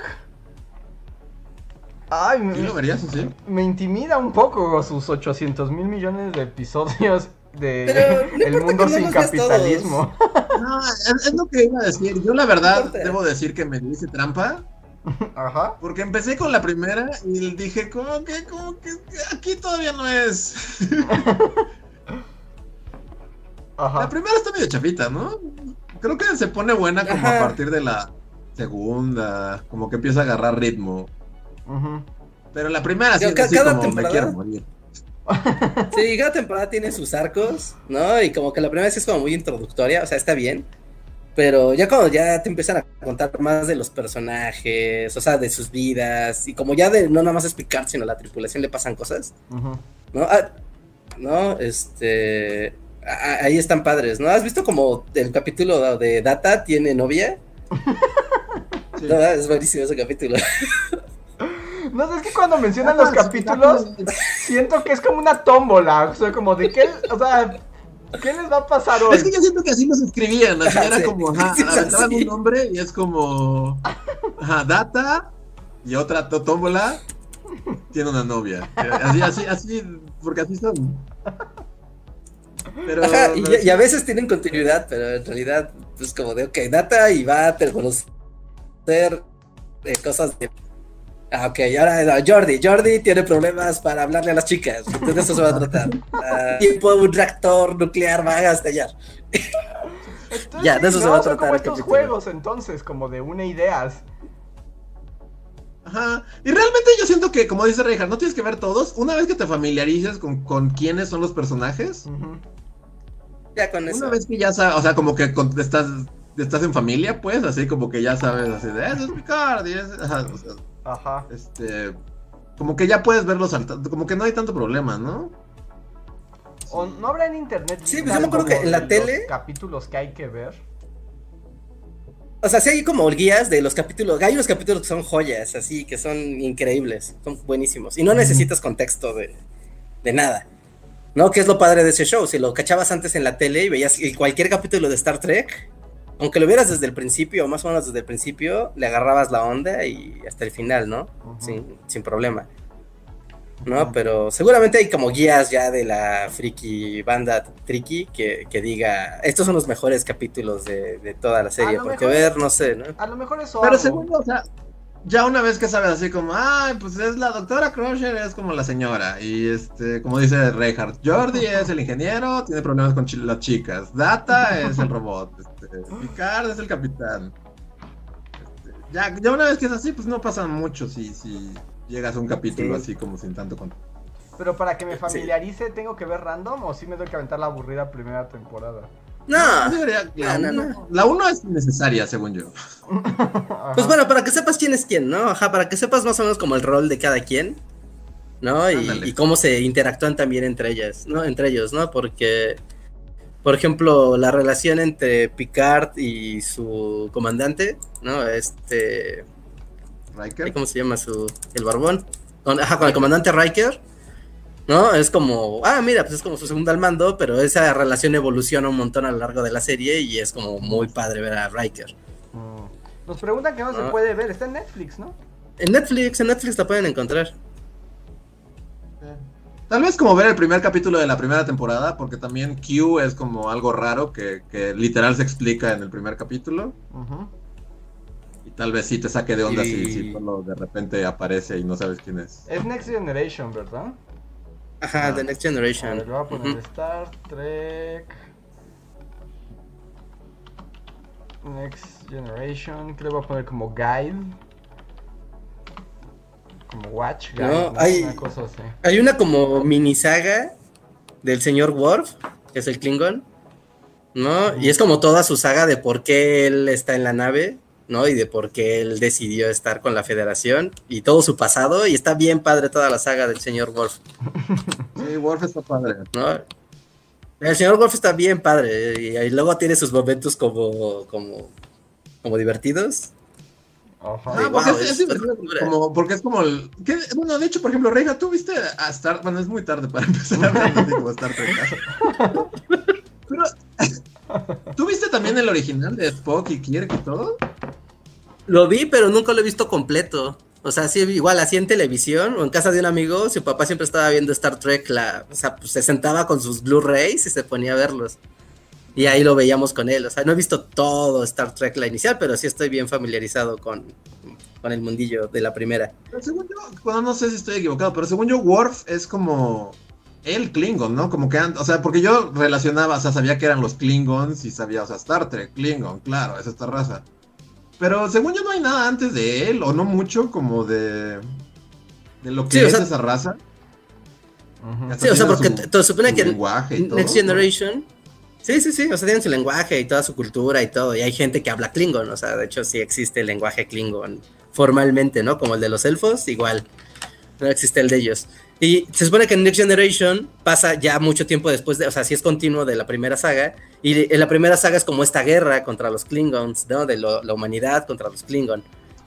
A: Ay, me,
B: lo verías así?
A: Me intimida un poco sus 800 mil millones de episodios de El mundo sin capitalismo.
B: No, es, lo que iba a decir. Yo la verdad debo decir que me hice trampa. Ajá. Porque empecé con la primera y dije, como que, como que aquí todavía no es. Ajá. La primera está medio chapita, ¿no? Creo que se pone buena como a partir de la segunda, como que empieza a agarrar ritmo. Pero la primera sí,
C: es como temporada... me quiero morir. Sí, cada temporada tiene sus arcos, ¿no? Y como que la primera vez es como muy introductoria, o sea, está bien. Pero ya cuando ya te empiezan a contar más de los personajes, o sea, de sus vidas, y como ya de no nada más explicar, sino a la tripulación le pasan cosas, ¿no? Ah, no, este. ahí están padres, ¿no? ¿Has visto como el capítulo de Data tiene novia? No, es buenísimo ese capítulo.
A: No sé, es que cuando mencionan los capítulos, siento que es como una tómbola. O sea, como de qué, o sea, ¿qué les va a pasar hoy?
B: Es que yo siento que así los escribían. Así era como, ajá, aventaban un nombre y es como, ajá, data y otra tómbola tiene una novia. Así, así, así, porque así son.
C: Pero, y, a veces tienen continuidad, pero en realidad, pues como de, ok, data y va a conocer eh, cosas de Ah, ok, ahora Jordi. Jordi tiene problemas para hablarle a las chicas. Entonces eso se va a tratar. Uh, tiempo un reactor nuclear va a estallar.
A: ya, de eso se va a tratar. Como estos juegos, entonces, como de una ideas.
B: Ajá. Y realmente yo siento que, como dice Reinhardt, no tienes que ver todos. Una vez que te familiarices con, con quiénes son los personajes.
C: Ya con eso.
B: Una vez que ya sabes, o sea, como que estás, estás en familia, pues, así como que ya sabes, así de, eso es Picard, y es,
A: Ajá.
B: Este. Como que ya puedes verlos saltando. Como que no hay tanto problema, ¿no?
A: O no habrá en internet.
C: Sí, pues yo me acuerdo que en la tele.
A: capítulos que hay que ver.
C: O sea, sí hay como guías de los capítulos. Hay unos capítulos que son joyas, así, que son increíbles. Son buenísimos. Y no necesitas contexto de, de nada. ¿No? Que es lo padre de ese show. Si lo cachabas antes en la tele y veías cualquier capítulo de Star Trek, aunque lo vieras desde el principio, más o menos desde el principio, le agarrabas la onda y hasta el final, ¿no? sin, problema. ¿No? Pero seguramente hay como guías ya de la friki banda Triki que, diga, estos son los mejores capítulos de, toda la serie, porque ver, no sé, ¿no?
A: A lo mejor eso.
B: Pero segundo, o sea, ya una vez que sabes así como, ay, pues es la doctora Crusher, es como la señora. Y este, como dice Reinhardt, Jordi es el ingeniero, tiene problemas con las chicas. Data es el robot. Este, Picard es el capitán. Este, ya, ya una vez que es así, pues no pasa mucho si, si llegas a un capítulo así como sin tanto contexto.
A: Pero para que me familiarice, ¿tengo que ver random o sí me tengo que aventar la aburrida primera temporada?
C: No,
B: la 1 es necesaria, según yo.
C: Pues bueno, para que sepas quién es quién, ¿no? Ajá, para que sepas más o menos como el rol de cada quien, ¿no? Y, cómo se interactúan también entre ellas, ¿no? Entre ellos, ¿no? Porque, por ejemplo, la relación entre Picard y su comandante, ¿no? Este...
B: Riker.
C: ¿Cómo se llama su... el barbón? ajá, con el comandante Riker ¿no? Es como, ah, mira, pues es como su segundo al mando, pero esa relación evoluciona un montón a lo largo de la serie y es como muy padre ver a Riker.
A: Mm. Nos preguntan que no, se puede ver, está en Netflix, ¿no?
C: En Netflix, en Netflix la pueden encontrar.
B: Tal vez como ver el primer capítulo de la primera temporada, porque también Q es como algo raro que, literal se explica en el primer capítulo. Y tal vez sí te saque de onda si, si solo de repente aparece y no sabes quién es.
A: Es Next Generation, ¿verdad?
C: Ajá, ah, The Next Generation.
A: le voy a poner Star Trek. Next Generation. Que le voy a poner como guide. Como Watch
C: no, hay, una cosa así. Hay una como mini saga del señor Worf, que es el Klingon, ¿no? Y es como toda su saga de por qué él está en la nave, ¿no? Y de por qué él decidió estar con la Federación y todo su pasado. Y está bien padre toda la saga del señor Worf.
B: Sí, Worf está padre.
C: ¿No? El señor Wolf está bien padre y, luego tiene sus momentos como, como, como divertidos.
B: Ajá. Ah, porque, es, como, porque es como el. bueno, de hecho, por ejemplo, Reija, tú viste a Star. Bueno, es muy tarde para empezar a hablar de Star Trek. Pero. ¿Tú viste también el original de Spock y Kirk y todo?
C: Lo vi, pero nunca lo he visto completo. O sea, sí, igual así en televisión o en casa de un amigo, su papá siempre estaba viendo Star Trek, la, o sea, pues se sentaba con sus Blu-rays y se ponía a verlos. Y ahí lo veíamos con él. O sea, no he visto todo Star Trek la inicial, pero sí estoy bien familiarizado con, con el mundillo de la primera.
B: Pero según yo, bueno, no sé si estoy equivocado, pero según yo, Worf es como el Klingon, ¿no? Como que, o sea, porque yo relacionaba, o sea, sabía que eran los Klingons y sabía, o sea, Star Trek, Klingon, claro, es esta raza. Pero según yo no hay nada antes de él, o no mucho como de, de lo que es esa raza.
C: Sí, o sea, porque te supone que Next Generation... Sí, sí, sí, o sea, tienen su lenguaje y toda su cultura y todo, y hay gente que habla Klingon, o sea, de hecho sí existe el lenguaje Klingon formalmente, ¿no? Como el de los elfos, igual, no existe el de ellos. Y se supone que en Next Generation pasa ya mucho tiempo después de, o sea, sí es continuo de la primera saga. Y en la primera saga es como esta guerra contra los Klingons, ¿no? De la humanidad contra los Klingons.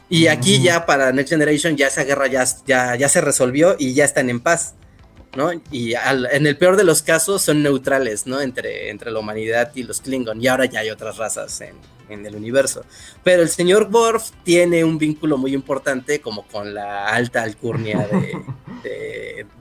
C: Y aquí ya para Next Generation ya esa guerra ya, ya, ya se resolvió y ya están en paz. ¿No? Y en el peor de los casos son neutrales, ¿no? Entre, entre la humanidad y los Klingon. Y ahora ya hay otras razas en, en el universo. Pero el señor Worf tiene un vínculo muy importante como con la alta alcurnia de,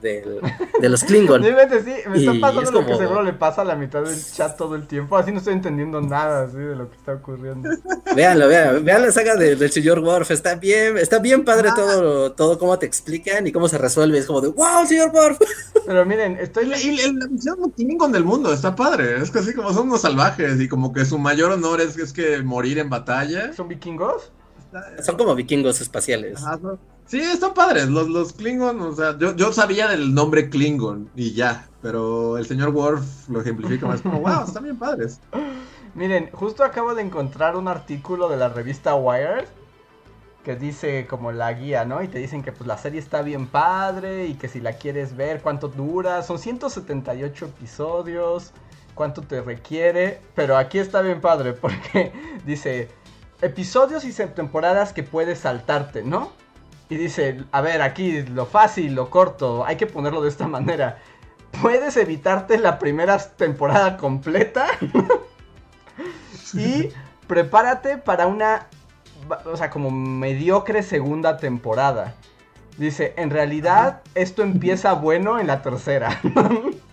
C: de, los Klingon.
A: Sí, me está pasando lo que seguro le pasa a la mitad del chat todo el tiempo. Así no estoy entendiendo nada así de lo que está ocurriendo.
C: Véanlo, vean, vean la saga del señor Worf. Está bien, está bien padre ah. todo, todo cómo te explican y cómo se resuelve. Es como de wow, señor Worf.
A: Pero miren, estoy.
B: Y, la visión Klingon del mundo está padre. Es casi como son unos salvajes y como que su mayor honor es, es que morir en batalla.
A: ¿Son vikingos?
C: Son como vikingos espaciales.
B: Sí, están padres. Los, los Klingon, o sea, yo, yo, sabía del nombre Klingon y ya, pero el señor Worf lo ejemplifica más como, wow, están bien padres.
A: Miren, justo acabo de encontrar un artículo de la revista Wired que dice como la guía, ¿no? Y te dicen que pues la serie está bien padre y que si la quieres ver, cuánto dura. Son 178 episodios cuánto te requiere, pero aquí está bien padre porque dice episodios y temporadas que puedes saltarte, ¿no? Y dice, a ver, aquí lo fácil, lo corto, hay que ponerlo de esta manera. Puedes evitarte la primera temporada completa y prepárate para una, o sea, como mediocre segunda temporada. Dice, en realidad esto empieza bueno en la tercera.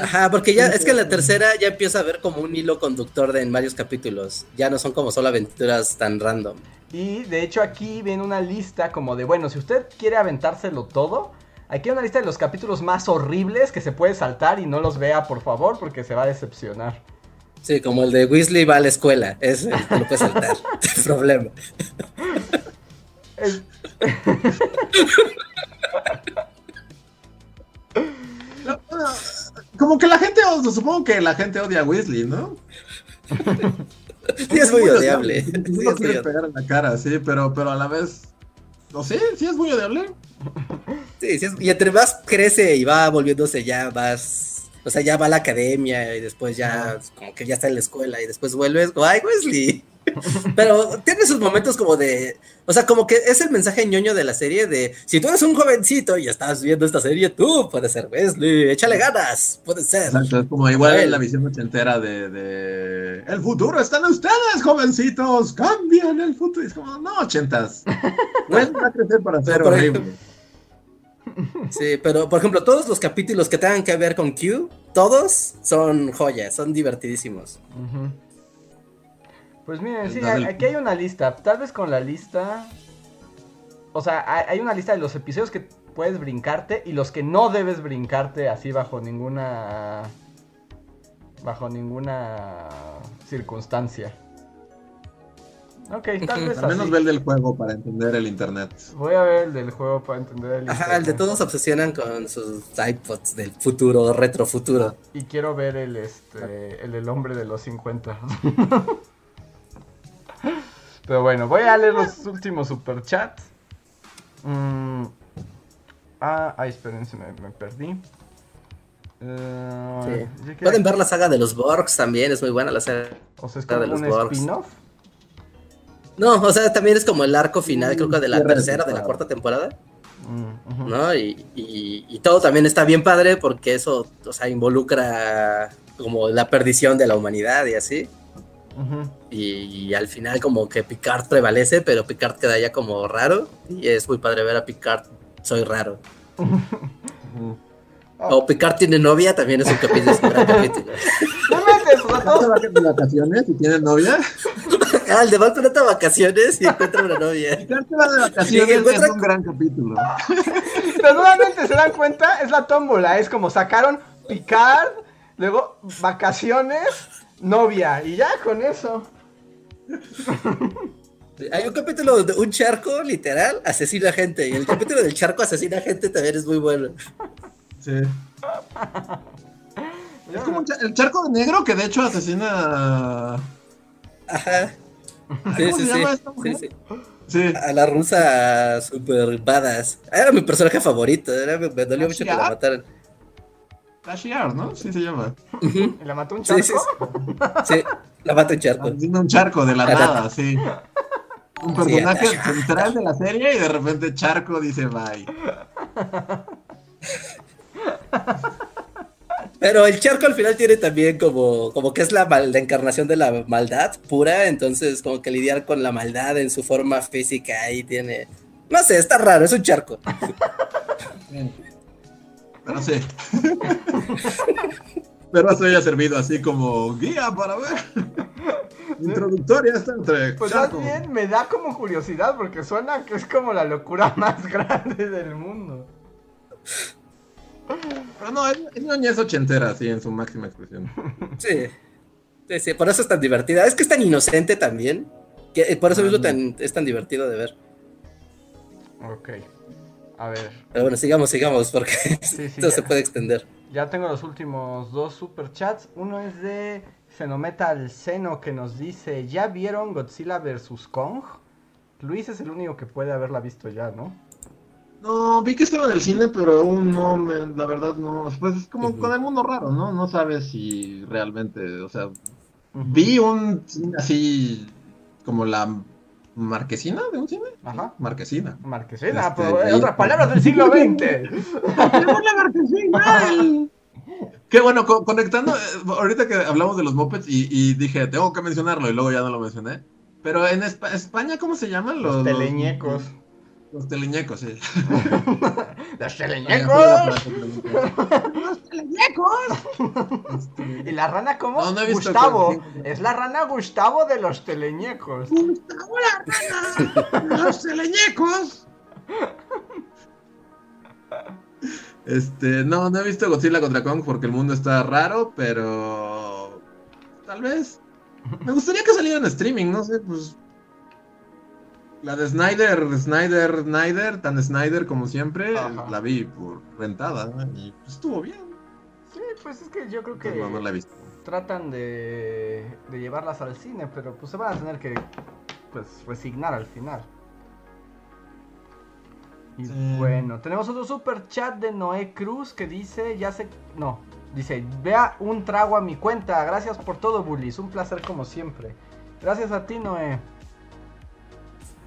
C: Ajá, porque ya es que en la tercera ya empieza a ver como un hilo conductor de, en varios capítulos. Ya no son como solo aventuras tan random.
A: Y de hecho aquí viene una lista como de, bueno, si usted quiere aventárselo todo, aquí hay una lista de los capítulos más horribles que se puede saltar y no los vea, por favor, porque se va a decepcionar.
C: Sí, como el de Weasley va a la escuela, ese lo puede saltar, el problema.
B: Como que la gente, supongo que la gente odia a Weasley, ¿no?
C: sí, es muy odiable.
B: No lo quiere pegar en la cara, sí, pero, pero a la vez. No sé, sí es muy odiable.
C: Sí, sí es, y entre más crece y va volviéndose ya más. O sea, ya va a la academia y después ya, como que ya está en la escuela y después vuelves, ¡ay, Wesley! Pero tiene sus momentos como de. O sea, como que es el mensaje ñoño de la serie de si tú eres un jovencito y estás viendo esta serie, tú puedes ser Wesley, échale ganas, puede ser.
B: Exacto, es como igual en la visión ochentera de, de El futuro está en ustedes, jovencitos, cambian el futuro. Es como, no, ochentas. Wesley va a crecer para ser horrible.
C: Sí, pero por ejemplo, todos los capítulos que tengan que ver con Q, todos son joyas, son divertidísimos.
A: Pues miren, sí, aquí hay una lista. Tal vez con la lista. O sea, hay una lista de los episodios que puedes brincarte y los que no debes brincarte así bajo ninguna. Bajo ninguna circunstancia. Ok, tal vez
B: Al menos ve el del juego para entender el internet.
A: Voy a ver el del juego para entender el internet.
C: Ajá, el de todos se obsesionan con sus iPods del futuro, retro futuro.
A: Y quiero ver el este el del hombre de los 50. Pero bueno, voy a leer los últimos superchats. Mm. Ah, ay, espérense, me, me perdí.
C: Uh, Pueden ver la saga de los Borgs también, es muy buena la saga
A: o sea, es como de los un spin-off.
C: No, o sea, también es como el arco final, creo que de la tercera, de la cuarta temporada. Mm, ¿No? Y, y, todo también está bien padre porque eso, o sea, involucra como la perdición de la humanidad y así. Y, al final como que Picard prevalece, pero Picard queda ya como raro. Y es muy padre ver a Picard, soy raro. O Picard tiene novia, también es un capítulo. un gran capítulo.
B: ¿No de vacaciones y tiene novia?
C: Ah, el de va a vacaciones y encuentra una novia.
B: Picard se va de vacaciones y encuentra... es un gran capítulo.
A: Pero nuevamente se dan cuenta, es la tómbola, es como sacaron Picard, luego vacaciones, novia, y ya con eso.
C: Hay un capítulo donde un charco, literal, asesina gente. Y el capítulo del charco asesina gente también es muy bueno.
B: Sí. es como el charco de negro que de hecho asesina.
C: Ajá. Sí, sí, sí. sí, A la rusa super badass. Era mi personaje favorito. Era, me, dolió mucho que la mataran.
B: Tashiar, ¿no? Sí se llama.
A: ¿Y la mató un charco?
C: Sí, la mató un charco.
B: un charco de la nada, sí. Un personaje central de la serie y de repente Charco dice bye.
C: Pero el charco al final tiene también como, como que es la, la, encarnación de la maldad pura, entonces como que lidiar con la maldad en su forma física ahí tiene... No sé, está raro, es un charco.
B: No sé. Pero eso haya servido así como guía para ver. Introductoria está entre.
A: Pues más bien me da como curiosidad porque suena que es como la locura más grande del mundo.
B: Pero no, es, es ochentera, así en su máxima expresión.
C: Sí. Sí, sí, por eso es tan divertida. Es que es tan inocente también. Que eh, por eso mismo es tan divertido de ver.
A: Ok. A ver.
C: Pero bueno, sigamos, sigamos, porque esto se puede extender.
A: Ya tengo los últimos dos super chats. Uno es de Fenometal Seno que nos dice: ¿Ya vieron Godzilla vs. Kong? Luis es el único que puede haberla visto ya, ¿no?
B: No, vi que estaba en el cine, pero aún no, la verdad no. Pues es como con el mundo raro, ¿no? No sabes si realmente, o sea, vi un cine así como la marquesina de un cine.
A: Ajá.
B: Marquesina.
A: Marquesina, este, pero en otras palabras del siglo XX.
B: la marquesina! Qué bueno, conectando, eh, ahorita que hablamos de los mopeds y, dije, tengo que mencionarlo y luego ya no lo mencioné. Pero en España, ¿cómo se llaman
A: los? Los teleñecos.
B: Los teleñecos, sí.
A: ¡Los teleñecos! ¡Los teleñecos! Este, ¿Y la rana cómo? No, no Gustavo. Es la rana Gustavo de los teleñecos.
B: ¡Gustavo la rana! ¡Los teleñecos! Este, no, no he visto Godzilla contra Kong porque el mundo está raro, pero. Tal vez. Me gustaría que saliera en streaming, no sé, pues la de Snyder, Snyder, Snyder, tan Snyder como siempre, la vi por rentada y pues, estuvo bien.
A: Sí, pues es que yo creo que no, la he visto. tratan de, de llevarlas al cine, pero pues se van a tener que pues resignar al final. Y bueno, tenemos otro super chat de Noé Cruz que dice, ya sé, no, dice, vea un trago a mi cuenta, gracias por todo, Bullies, un placer como siempre. Gracias a ti, Noé.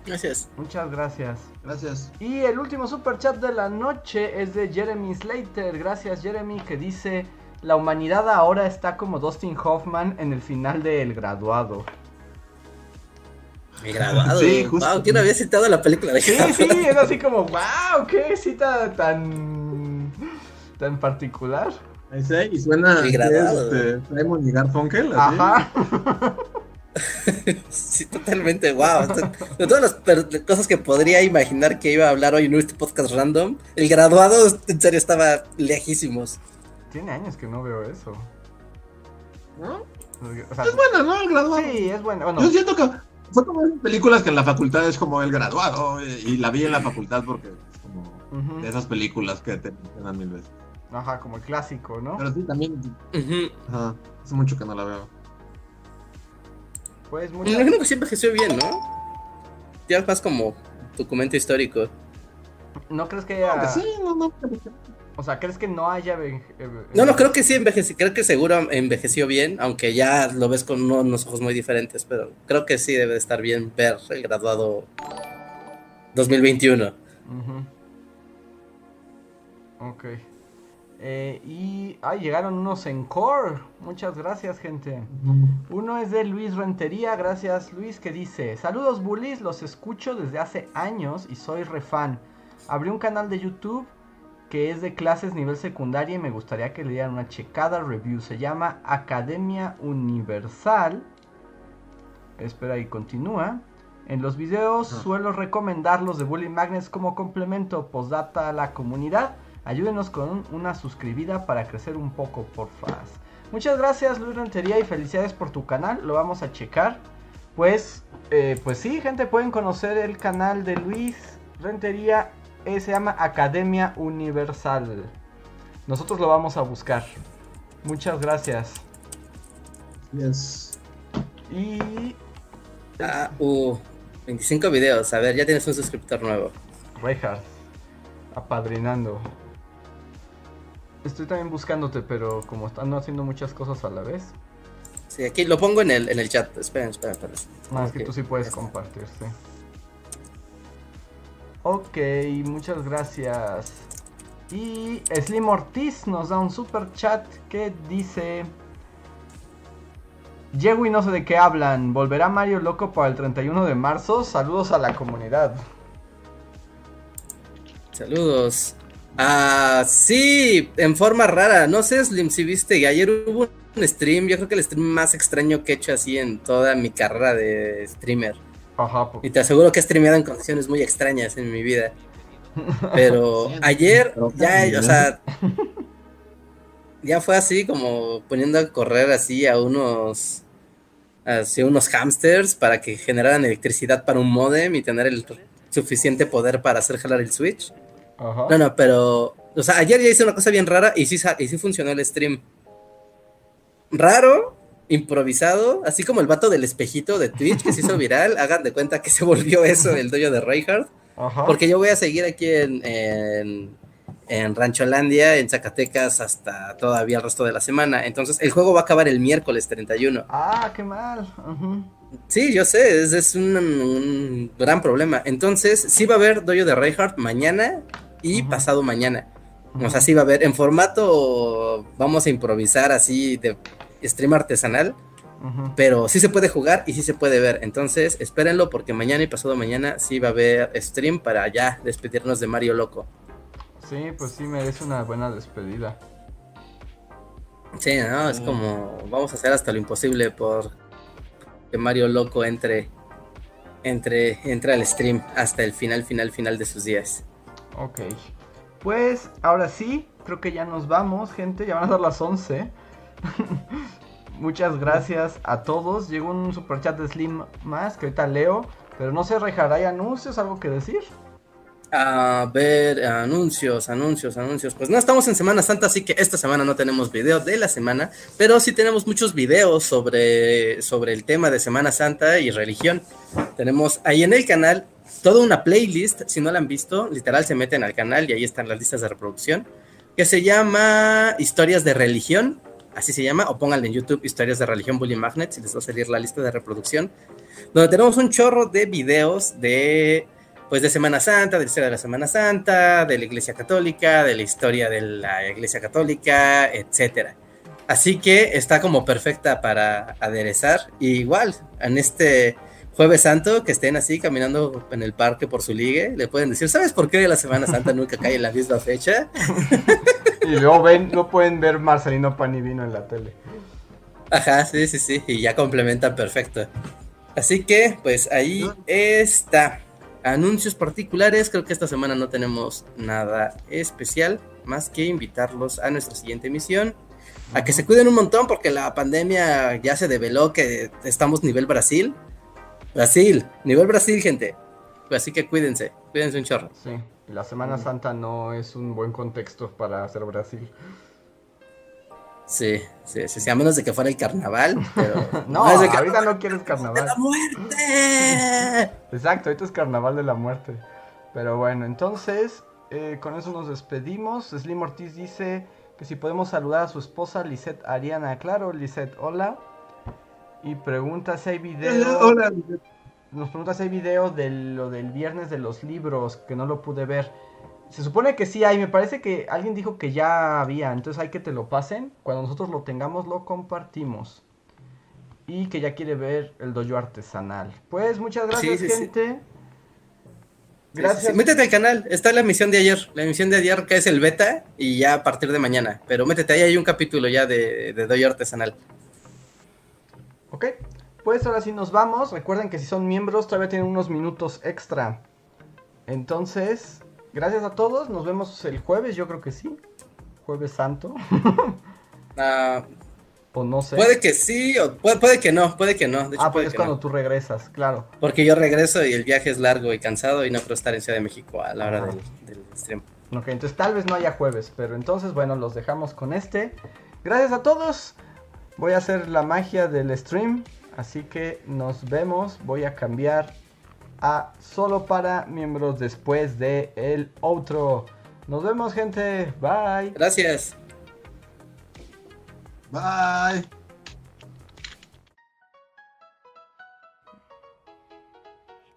C: Gracias.
A: Muchas gracias.
B: Gracias.
A: Y el último super chat de la noche es de Jeremy Slater. Gracias, Jeremy, que dice: La humanidad ahora está como Dustin Hoffman en el final de El Graduado.
C: El graduado. Sí, justo. Wow, ¿quién había citado la película de
A: Sí, sí, es así como, wow, qué cita tan tan particular.
B: Ahí sí, y suena este, Simon y Garfunkel.
A: Ajá.
C: sí, totalmente, wow. De todas las cosas que podría imaginar que iba a hablar hoy en este podcast random, el graduado en serio estaba lejísimos.
A: Tiene años que no veo eso.
B: ¿No? es bueno, ¿no? El graduado.
A: Sí, es bueno.
B: Yo siento que fue como esas películas que en la facultad es como el graduado, y la vi en la facultad porque es como de esas películas que te mencionan mil veces.
A: Ajá, como el clásico, ¿no?
B: Pero sí, también. Ajá, hace mucho que no la veo.
C: Pues. Me imagino que siempre envejeció bien, ¿no? Ya más como documento histórico.
A: ¿No crees que haya.? Sí, no, no. O sea, ¿crees que no haya...
C: No, no, creo que sí envejeció, creo que seguro envejeció bien, aunque ya lo ves con unos ojos muy diferentes, pero creo que sí debe de estar bien ver el graduado 2021.
A: Ok. Eh, y ay, llegaron unos en core. Muchas gracias, gente. Uno es de Luis Rentería. Gracias, Luis, que dice: Saludos, bullies. Los escucho desde hace años y soy refan. Abrí un canal de YouTube que es de clases nivel secundaria y me gustaría que le dieran una checada review. Se llama Academia Universal. Espera y continúa. En los videos suelo recomendar los de Bully Magnets como complemento postdata a la comunidad. Ayúdenos con una suscribida para crecer un poco, por favor. Muchas gracias Luis Rentería y felicidades por tu canal. Lo vamos a checar. Pues, eh, pues sí, gente, pueden conocer el canal de Luis Rentería eh, se llama Academia Universal. Nosotros lo vamos a buscar. Muchas gracias.
B: Yes.
A: Y.
C: Ah, uh, 25 videos. A ver, ya tienes un suscriptor nuevo.
A: Reinhardt. Apadrinando. Estoy también buscándote, pero como están haciendo muchas cosas a la vez.
C: Sí, aquí lo pongo en el, en el chat. Esperen, esperen, esperen.
A: Más que tú sí puedes compartir, sí. Ok, muchas gracias. Y Slim Ortiz nos da un super chat que dice... Llego y no sé de qué hablan. ¿Volverá Mario Loco para el 31 de marzo? Saludos a la comunidad.
C: Saludos. Ah, sí, en forma rara. No sé, Slim, si viste que ayer hubo un stream. Yo creo que el stream más extraño que he hecho así en toda mi carrera de streamer. Y te aseguro que he streameado en condiciones muy extrañas en mi vida. Pero ayer ya, o sea, ya fue así como poniendo a correr así a unos así unos hamsters para que generaran electricidad para un modem y tener el suficiente poder para hacer jalar el switch. No, no, pero o sea, ayer ya hice una cosa bien rara y sí, y sí funcionó el stream. Raro, improvisado, así como el vato del espejito de Twitch que se hizo viral, hagan de cuenta que se volvió eso el doyo de Reinhardt. Porque yo voy a seguir aquí en, en, en, Rancholandia, en Zacatecas, hasta todavía el resto de la semana. Entonces, el juego va a acabar el miércoles 31.
A: Ah, qué mal.
C: Sí, yo sé, es, es un, gran problema. Entonces, sí va a haber doyo de Reinhardt mañana y pasado mañana. O sea, sí va a haber en formato, vamos a improvisar así de stream artesanal, pero sí se puede jugar y sí se puede ver. Entonces, espérenlo porque mañana y pasado mañana sí va a haber stream para ya despedirnos de Mario Loco.
A: Sí, pues sí merece una buena despedida.
C: Sí, no, es como vamos a hacer hasta lo imposible por que Mario Loco entre entre entre al stream hasta el final final final de sus días.
A: Ok. Pues ahora sí, creo que ya nos vamos, gente, ya van a dar las 11. Muchas gracias a todos. Llegó un super chat de Slim más que ahorita leo. Pero no sé, Rejar, ¿hay anuncios? ¿Algo que decir?
C: A ver, anuncios, anuncios, anuncios. Pues no estamos en Semana Santa, así que esta semana no tenemos video de la semana, pero sí tenemos muchos videos sobre, sobre el tema de Semana Santa y religión. Tenemos ahí en el canal toda una playlist, si no la han visto, literal se meten al canal y ahí están las listas de reproducción, que se llama Historias de Religión así se llama, o pónganle en YouTube Historias de Religión Bully Magnets y les va a salir la lista de reproducción, donde tenemos un chorro de videos de, pues, de Semana Santa, de la historia de la Semana Santa, de la Iglesia Católica, de la historia de la Iglesia Católica, etcétera. Así que está como perfecta para aderezar. igual, en este Jueves Santo, que estén así caminando en el parque por su ligue, le pueden decir, ¿sabes por qué la Semana Santa nunca cae en la misma fecha?
A: y luego ven, no pueden ver Marcelino Panivino en la tele.
C: Ajá, sí, sí, sí, y ya complementan perfecto. Así que, pues ahí está. Anuncios particulares, creo que esta semana no tenemos nada especial, más que invitarlos a nuestra siguiente emisión. A que se cuiden un montón porque la pandemia ya se develó que estamos nivel Brasil. Brasil, nivel Brasil, gente. Así que cuídense, cuídense un chorro.
A: Sí, la Semana Santa no es un buen contexto para hacer Brasil.
C: Sí, sí, sí, a menos de que fuera el carnaval, pero...
A: no, ahorita no quieres carnaval. ¡De
C: la muerte!
A: Exacto, ahorita es carnaval de la muerte. Pero bueno, entonces, eh, con eso nos despedimos. Slim Ortiz dice que si podemos saludar a su esposa Lisette Ariana. Claro, Lisette, hola. Y pregunta si hay video.
B: Hola,
A: Nos pregunta si hay video de lo del viernes de los libros, que no lo pude ver. Se supone que sí hay, me parece que alguien dijo que ya había, entonces hay que te lo pasen. Cuando nosotros lo tengamos, lo compartimos. Y que ya quiere ver el dojo artesanal. Pues muchas gracias, gente.
C: Gracias. métete al canal, está la emisión de ayer. La emisión de ayer que es el beta y ya a partir de mañana. Pero métete ahí, hay un capítulo ya de, de dojo artesanal.
A: Ok, pues ahora sí nos vamos. Recuerden que si son miembros todavía tienen unos minutos extra. Entonces, Gracias a todos, nos vemos el jueves, yo creo que sí. Jueves Santo. O no sé.
C: Puede que sí, o puede, que no, puede que no.
A: De ah, pues es cuando tú regresas, claro.
C: Porque yo regreso y el viaje es largo y cansado y no quiero estar en Ciudad de México a la hora del, del stream.
A: Ok, entonces tal vez no haya jueves, pero entonces bueno, los dejamos con este. Gracias a todos. Voy a hacer la magia del stream, así que nos vemos. Voy a cambiar a solo para miembros después de el outro. Nos vemos gente, bye.
C: Gracias.
B: Bye.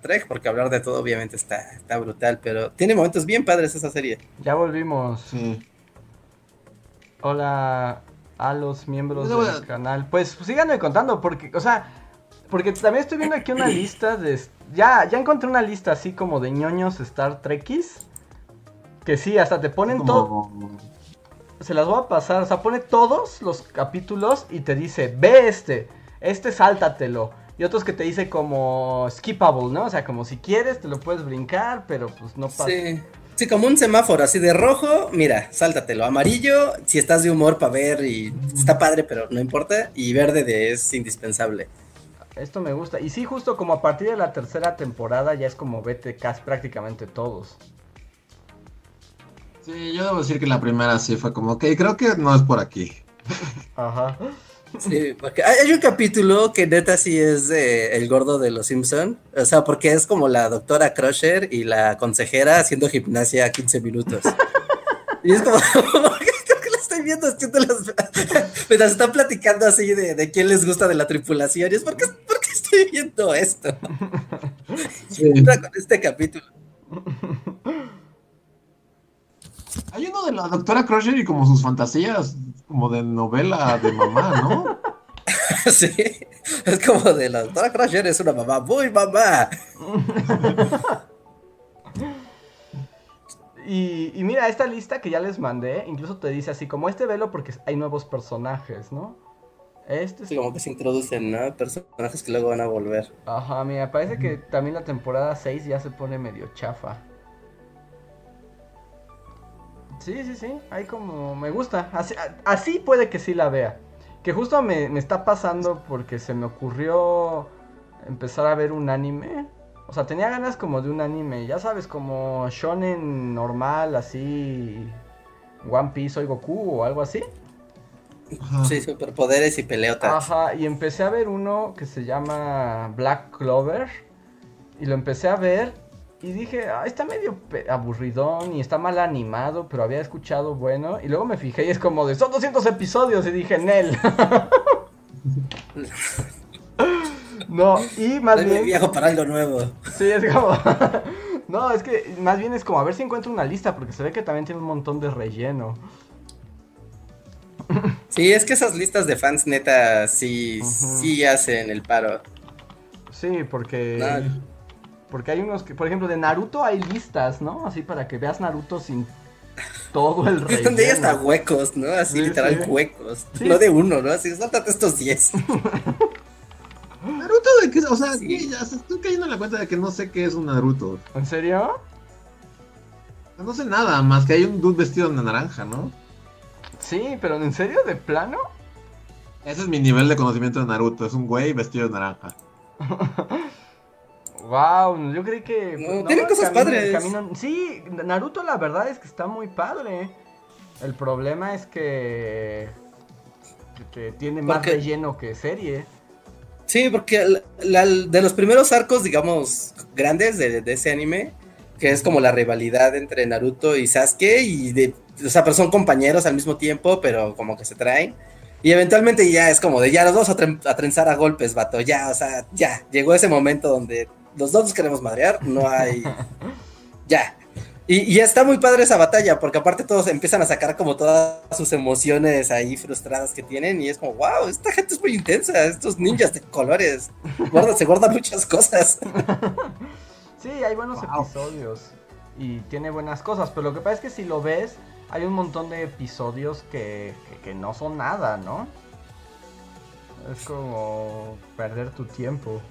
C: Trek, porque hablar de todo obviamente está, está brutal, pero tiene momentos bien padres esa serie.
A: Ya volvimos. Hola a los miembros del canal. Pues, pues, síganme contando, porque, o sea, porque también estoy viendo aquí una lista de... Ya, ya encontré una lista así como de ñoños Star Trekkies. Que sí, hasta te ponen todo... Se las voy a pasar, o sea, pone todos los capítulos y te dice, ve este, este sáltatelo y otros que te dice como skippable, ¿no? O sea, como si quieres te lo puedes brincar, pero pues no pasa.
C: Sí. Sí, como un semáforo, así de rojo, mira, sáltatelo. Amarillo, si estás de humor para ver y está padre, pero no importa. Y verde de es indispensable.
A: Esto me gusta. Y sí, justo como a partir de la tercera temporada ya es como vete casi prácticamente todos.
B: Sí, yo debo decir que la primera sí fue como, ok, creo que no es por aquí.
A: Ajá.
C: Sí, porque hay, un capítulo que neta sí es el gordo de los Simpson, o sea, porque es como la doctora Crusher y la consejera haciendo gimnasia a 15 minutos. Y es como, creo que la estoy viendo haciendo las... están platicando así de, quién les gusta de la tripulación, y es porque, porque estoy viendo esto. Sí. con este capítulo.
B: Hay uno de la doctora Crusher y como sus fantasías como de novela de mamá, ¿no?
C: sí, es como de la doctora Crusher es una mamá muy mamá.
A: y, y, mira, esta lista que ya les mandé, incluso te dice así como este velo porque hay nuevos personajes, ¿no?
C: Este sí, como que se introducen, ¿no? Personajes que luego van a volver.
A: Ajá, mira, parece que también la temporada 6 ya se pone medio chafa. Sí, sí, sí. Hay como. Me gusta. Así, puede que sí la vea. Que justo me, está pasando porque se me ocurrió empezar a ver un anime. O sea, tenía ganas como de un anime. Ya sabes, como shonen normal, así. One Piece o Goku o algo así.
C: Sí, superpoderes y peleotas.
A: Ajá, y empecé a ver uno que se llama Black Clover. Y lo empecé a ver y dije, ah, está medio aburridón y está mal animado, pero había escuchado bueno. Y luego me fijé y es como de, son 200 episodios. Y dije, Nel. no, y más bien...
C: viejo para algo nuevo.
A: Sí, es como... No, es que más bien es como a ver si encuentro una lista, porque se ve que también tiene un montón de relleno.
C: Sí, es que esas listas de fans neta sí, sí hacen el paro.
A: Sí, porque... Porque hay unos que, por ejemplo, de Naruto hay listas, ¿no? Así para que veas Naruto sin todo el relleno.
C: Donde hay hasta huecos, ¿no? Así literal huecos. No de uno, ¿no? Así, sáltate estos 10.
B: Naruto de qué, o sea, ya estoy cayendo en la cuenta de que no sé qué es un Naruto.
A: ¿En serio?
B: No sé nada, más que hay un dude vestido de naranja, ¿no?
A: Sí, pero ¿en serio? ¿De plano?
B: Ese es mi nivel de conocimiento de Naruto, es un güey vestido de naranja.
A: wow, yo creí que...
C: No, tiene cosas padres.
A: Sí, Naruto la verdad es que está muy padre. El problema es que... que tiene más relleno que serie.
C: Sí, porque de los primeros arcos, digamos, grandes de, ese anime, que es como la rivalidad entre Naruto y Sasuke, y de, o sea, pero son compañeros al mismo tiempo, pero como que se traen. Y eventualmente ya es como de, ya los dos a, a trenzar a golpes, vato, ya, o sea, ya, llegó ese momento donde los dos nos queremos madrear, no hay... ya, y, está muy padre esa batalla, porque aparte todos empiezan a sacar como todas sus emociones ahí frustradas que tienen, y es como, wow, esta gente es muy intensa, estos ninjas de colores, se guardan muchas cosas.
A: Sí, hay buenos episodios y tiene buenas cosas, pero lo que pasa es que si lo ves, hay un montón de episodios que, que no son nada, ¿no? Es como perder tu tiempo.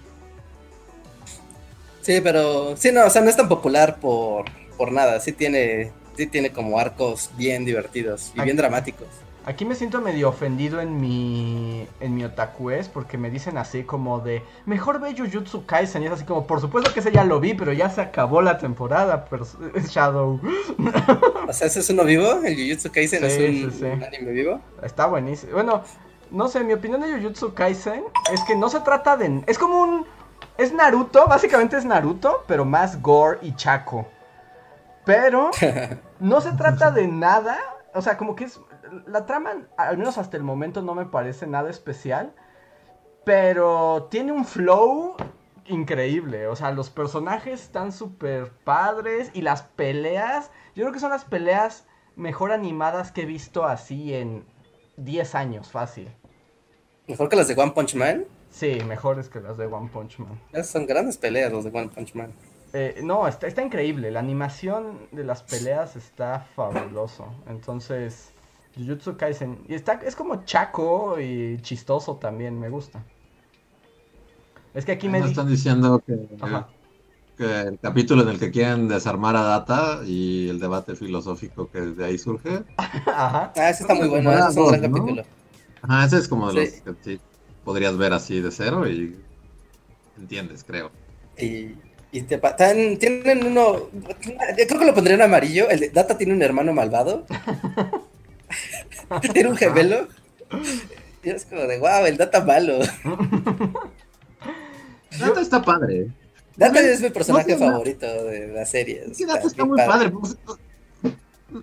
C: Sí, pero sí, no, o sea, no es tan popular por por nada, sí tiene, sí tiene como arcos bien divertidos y bien dramáticos.
A: Aquí me siento medio ofendido en mi en mi otakues porque me dicen así como de mejor ve Jujutsu Kaisen y es así como por supuesto que ese ya lo vi pero ya se acabó la temporada pero Shadow.
C: O sea, ese es uno vivo, el Jujutsu Kaisen es un, anime vivo.
A: Está buenísimo. Bueno, no sé, mi opinión de Jujutsu Kaisen es que no se trata de es como un es Naruto, básicamente es Naruto, pero más gore y chaco. Pero no se trata de nada. O sea, como que es. La trama, al menos hasta el momento, no me parece nada especial. Pero tiene un flow increíble. O sea, los personajes están súper padres. Y las peleas. Yo creo que son las peleas mejor animadas que he visto así en 10 años, fácil.
C: ¿Mejor que las de One Punch Man?
A: Sí, mejores que las de One Punch Man.
C: Esas son grandes peleas los de One Punch Man.
A: Eh, no, está, está increíble. La animación de las peleas está fabuloso. Entonces, Jujutsu Kaisen. Y está, es como chaco y chistoso también, me gusta. Es que aquí me.
B: están diciendo que, el capítulo en el que quieren desarmar a Data y el debate filosófico que de ahí surge.
C: Ajá. Ah, ese está muy bueno, ese es un gran capítulo.
B: Ajá, ese es como de los podrías ver así de cero y entiendes, creo.
C: Y y te tienen uno. Creo que lo pondría en amarillo. El de Data tiene un hermano malvado. tiene un gemelo. Y es como de wow, el Data malo.
B: Data está padre.
C: Data es mi personaje favorito de la serie.
B: Sí, Data está, muy padre.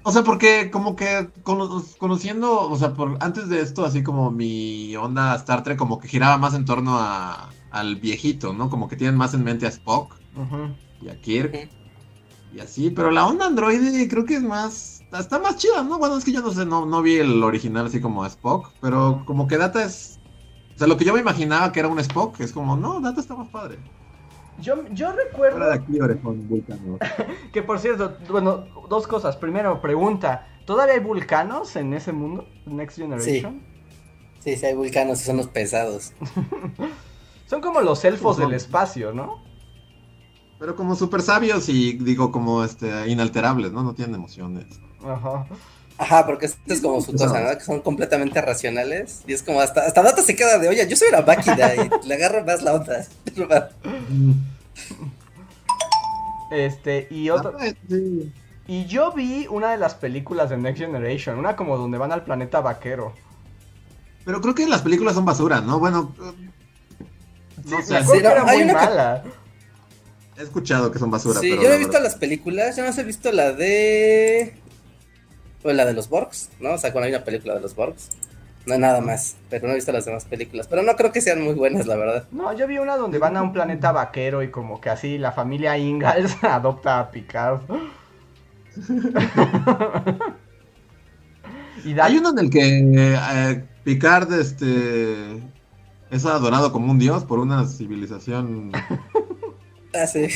B: O sea, porque como que conociendo, o sea, por, antes de esto, así como mi onda Star Trek como que giraba más en torno a, al viejito, ¿no? Como que tienen más en mente a Spock y a Kirk. Y así, pero la onda Android creo que es más. Está más chida, ¿no? Bueno, es que yo no sé, no, no vi el original así como Spock, pero como que Data es. O sea, lo que yo me imaginaba que era un Spock, es como, no, Data está más padre.
A: Yo, yo recuerdo. Que por cierto, bueno, dos cosas. Primero, pregunta: ¿todavía hay vulcanos en ese mundo? Next Generation.
C: Sí, sí, hay vulcanos y son los pesados.
A: son como los elfos del espacio, ¿no?
B: Pero como súper sabios y digo como este inalterables, ¿no? No tienen emociones.
A: Ajá.
C: Ajá, porque esto es como su cosa, ¿no? Que son completamente racionales. Y es como hasta, hasta Data se queda de, oye, yo soy una máquina y le agarro más la onda.
A: este, y otro. Ah, y yo vi una de las películas de Next Generation, una como donde van al planeta vaquero.
B: Pero creo que las películas son basura, ¿no? Bueno.
A: No sé, era muy mala.
B: He escuchado que son basura.
C: Sí, yo he visto las películas, yo no he visto la de. O la de los Borgs, ¿no? O sea, cuando hay una película de los Borgs. No nada más, pero no he visto las demás películas. Pero no creo que sean muy buenas, la verdad.
A: No, yo vi una donde van a un planeta vaquero y como que así la familia Ingalls adopta a Picard.
B: y Hay uno en el que eh, Picard este, es adorado como un dios por una civilización.
C: Ah, sí.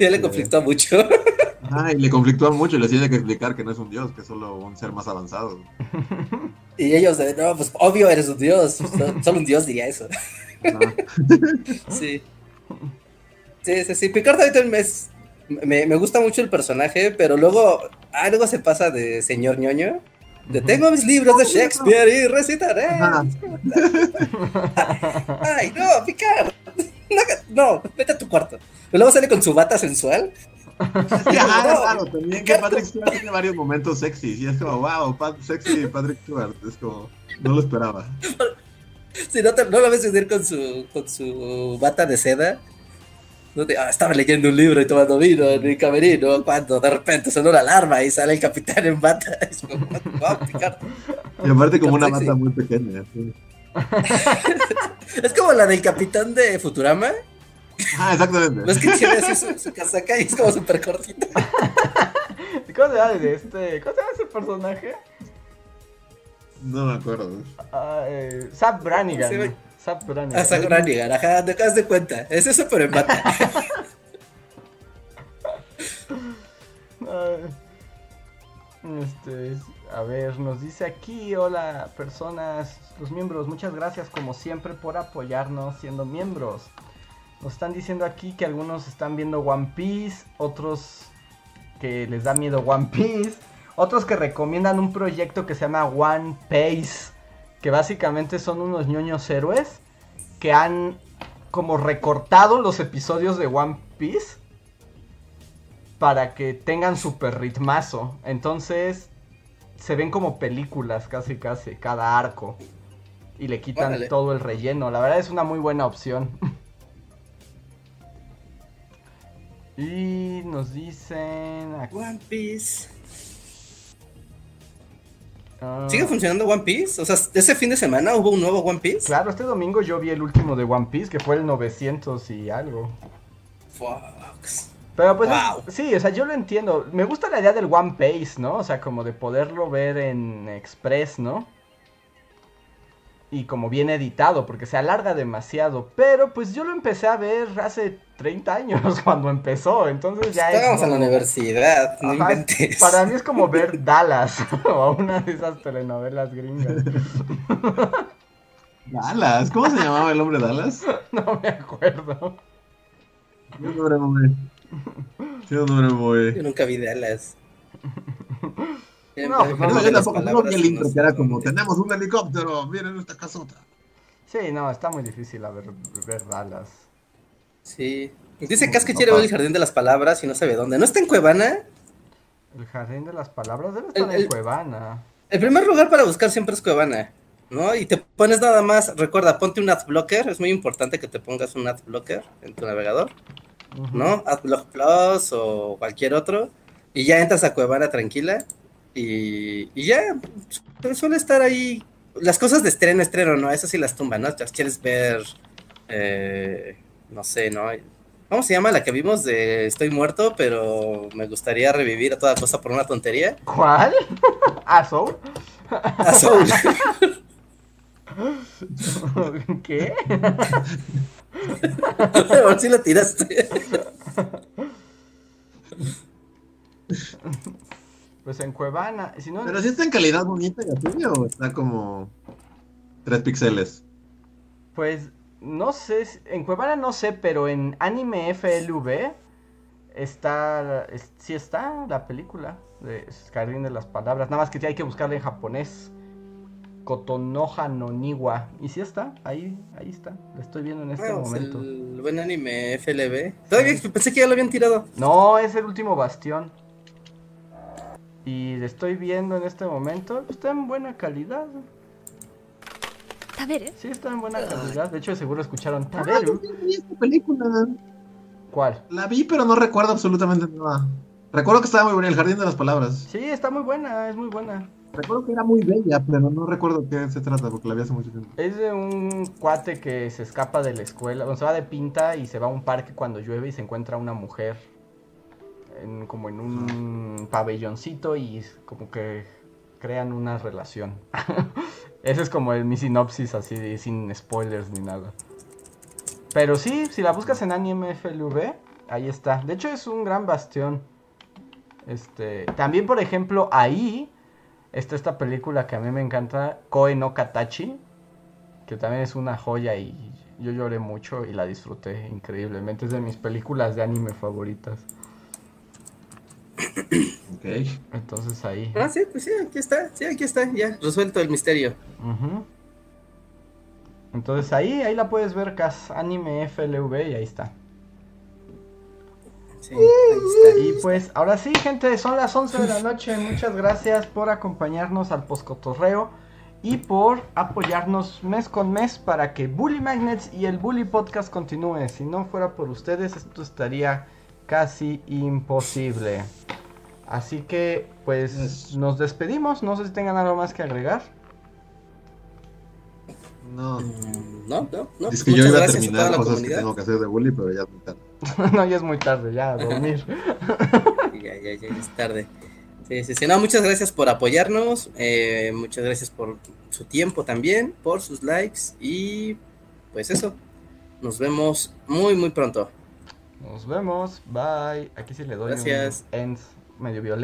C: ya le conflictó mucho.
B: Ah, y le conflictó mucho y le tiene que explicar que no es un dios, que es solo un ser más avanzado.
C: Y ellos, no, pues obvio eres un dios, solo un dios diría eso. sí. Sí, sí, sí, Picard también me, me, gusta mucho el personaje, pero luego algo se pasa de señor ñoño. De tengo mis libros de Shakespeare y recitaré. Ay, no, Picard. No, vete a tu cuarto. Pero luego sale con su bata sensual
B: claro, también que Patrick Stewart tiene varios momentos sexy. Y es como, wow, sexy Patrick Stewart. Es como, no lo esperaba.
C: Si no, no lo ves venir con su, con su bata de seda. No te, ah, estaba leyendo un libro y tomando vino en mi camerino cuando de repente sonó una alarma y sale el capitán en bata. Es como,
B: Y aparte como una bata muy pequeña.
C: es como la del capitán de Futurama
B: Ah, exactamente.
C: No es que tiene así su, casaca y es como súper cortita.
A: ¿Cómo se llama de este? ¿Cómo se llama ese personaje?
B: No me acuerdo.
A: Uh, eh, Zap Brannigan. Sí, Zap
C: Brannigan. Ah, Zap Brannigan, ajá, te acabas de cuenta. Es eso, pero en bata.
A: este, a ver, nos dice aquí, hola personas, los miembros, muchas gracias como siempre por apoyarnos siendo miembros. Nos están diciendo aquí que algunos están viendo One Piece, otros que les da miedo One Piece, otros que recomiendan un proyecto que se llama One Piece, que básicamente son unos ñoños héroes que han como recortado los episodios de One Piece para que tengan super ritmazo. Entonces se ven como películas casi casi cada arco y le quitan todo el relleno. La verdad es una muy buena opción. Y nos dicen.
C: One Piece. Ah. ¿Sigue funcionando One Piece? O sea, ese fin de semana hubo un nuevo One Piece.
A: Claro, este domingo yo vi el último de One Piece, que fue el 900 y algo.
C: Fox.
A: Pero pues sí, o sea, yo lo entiendo. Me gusta la idea del One Piece, ¿no? O sea, como de poderlo ver en Express, ¿no? Y como bien editado, porque se alarga demasiado. Pero pues yo lo empecé a ver hace 30 años cuando empezó, entonces ya
C: Estábamos en la universidad, no
A: Para mí es como ver Dallas o una de esas telenovelas gringas.
B: Dallas, ¿cómo se llamaba el hombre Dallas?
A: No me acuerdo.
B: un nombre muy. un nombre muy.
C: Yo nunca vi Dallas.
B: No, pues no, yo tampoco como, tenemos un helicóptero, miren esta casota.
A: Sí, no, está muy difícil a ver, ver Dallas.
C: Sí. Dice que quiere ver el Jardín de las Palabras y no sabe dónde. ¿No está en Cuevana?
A: El Jardín de las Palabras debe estar en Cuevana.
C: El primer lugar para buscar siempre es Cuevana, ¿no? Y te pones nada más, recuerda, ponte un adblocker, es muy importante que te pongas un adblocker en tu navegador, ¿no? Adblock Plus o cualquier otro, y ya entras a Cuevana tranquila, y, y ya, suele estar ahí, las cosas de estreno, estreno, ¿no? Esas sí las tumban, ¿no? ¿Quieres ver... Eh, no sé, ¿no? ¿Cómo se llama la que vimos de Estoy muerto, pero me gustaría revivir a toda cosa por una tontería?
A: ¿Cuál? ¿A Soul? ¿Qué?
C: A ver si la tiraste.
A: Pues en Cuevana.
B: Pero si está en calidad bonita y así, o está como 3 píxeles.
A: Pues no sé, en Cuevana no sé, pero en Anime FLV está, sí está la película de Jardín de las Palabras, nada más que hay que buscarla en japonés. Kotonoha no Niwa. Y sí está, ahí, ahí está. La estoy viendo en este momento.
C: El buen anime FLV. Todavía pensé que ya lo habían tirado.
A: No, es el último bastión. Y le estoy viendo en este momento. Está en buena calidad. Sí, está en buena calidad. De hecho, seguro escucharon
B: ah, Taberu. esta película.
A: ¿Cuál?
B: La vi, pero no recuerdo absolutamente nada. Recuerdo que estaba muy buena, El Jardín de las Palabras.
A: Sí, está muy buena, es muy buena.
B: Recuerdo que era muy bella, pero no recuerdo qué se trata porque la vi hace mucho tiempo.
A: Es de un cuate que se escapa de la escuela, bueno, se va de pinta y se va a un parque cuando llueve y se encuentra una mujer como en un pabelloncito y como que crean una relación. Ese es como el, mi sinopsis así, sin spoilers ni nada. Pero sí, si la buscas en Anime FLV, ahí está. De hecho es un gran bastión. Este, también por ejemplo ahí está esta película que a mí me encanta, Koe no Katachi, que también es una joya y yo lloré mucho y la disfruté increíblemente. Es de mis películas de anime favoritas.
B: Ok.
A: Entonces ahí.
C: Ah, sí, pues sí, aquí está, sí, aquí está, ya, resuelto el misterio.
A: Entonces ahí, ahí la puedes ver, Cas Anime FLV y ahí está. Sí, ahí está. Y pues ahora sí, gente, son las 11 de la noche. Muchas gracias por acompañarnos al Poscotorreo y por apoyarnos mes con mes para que Bully Magnets y el Bully Podcast continúe. Si no fuera por ustedes, esto estaría casi imposible. Así que, pues, nos despedimos. No sé si tengan algo más que agregar.
B: No.
C: Mm, no, no, no.
B: Es que yo iba a terminar cosas que tengo que hacer de bully, pero ya es muy tarde.
A: no, ya es muy tarde, ya a dormir.
C: ya, ya, ya es tarde. Sí, sí, sí. No, muchas gracias por apoyarnos. Eh, muchas gracias por su tiempo también, por sus likes. Y pues eso. Nos vemos muy, muy pronto.
A: Nos vemos. Bye. Aquí sí le doy
C: Gracias.
A: un end medio violento.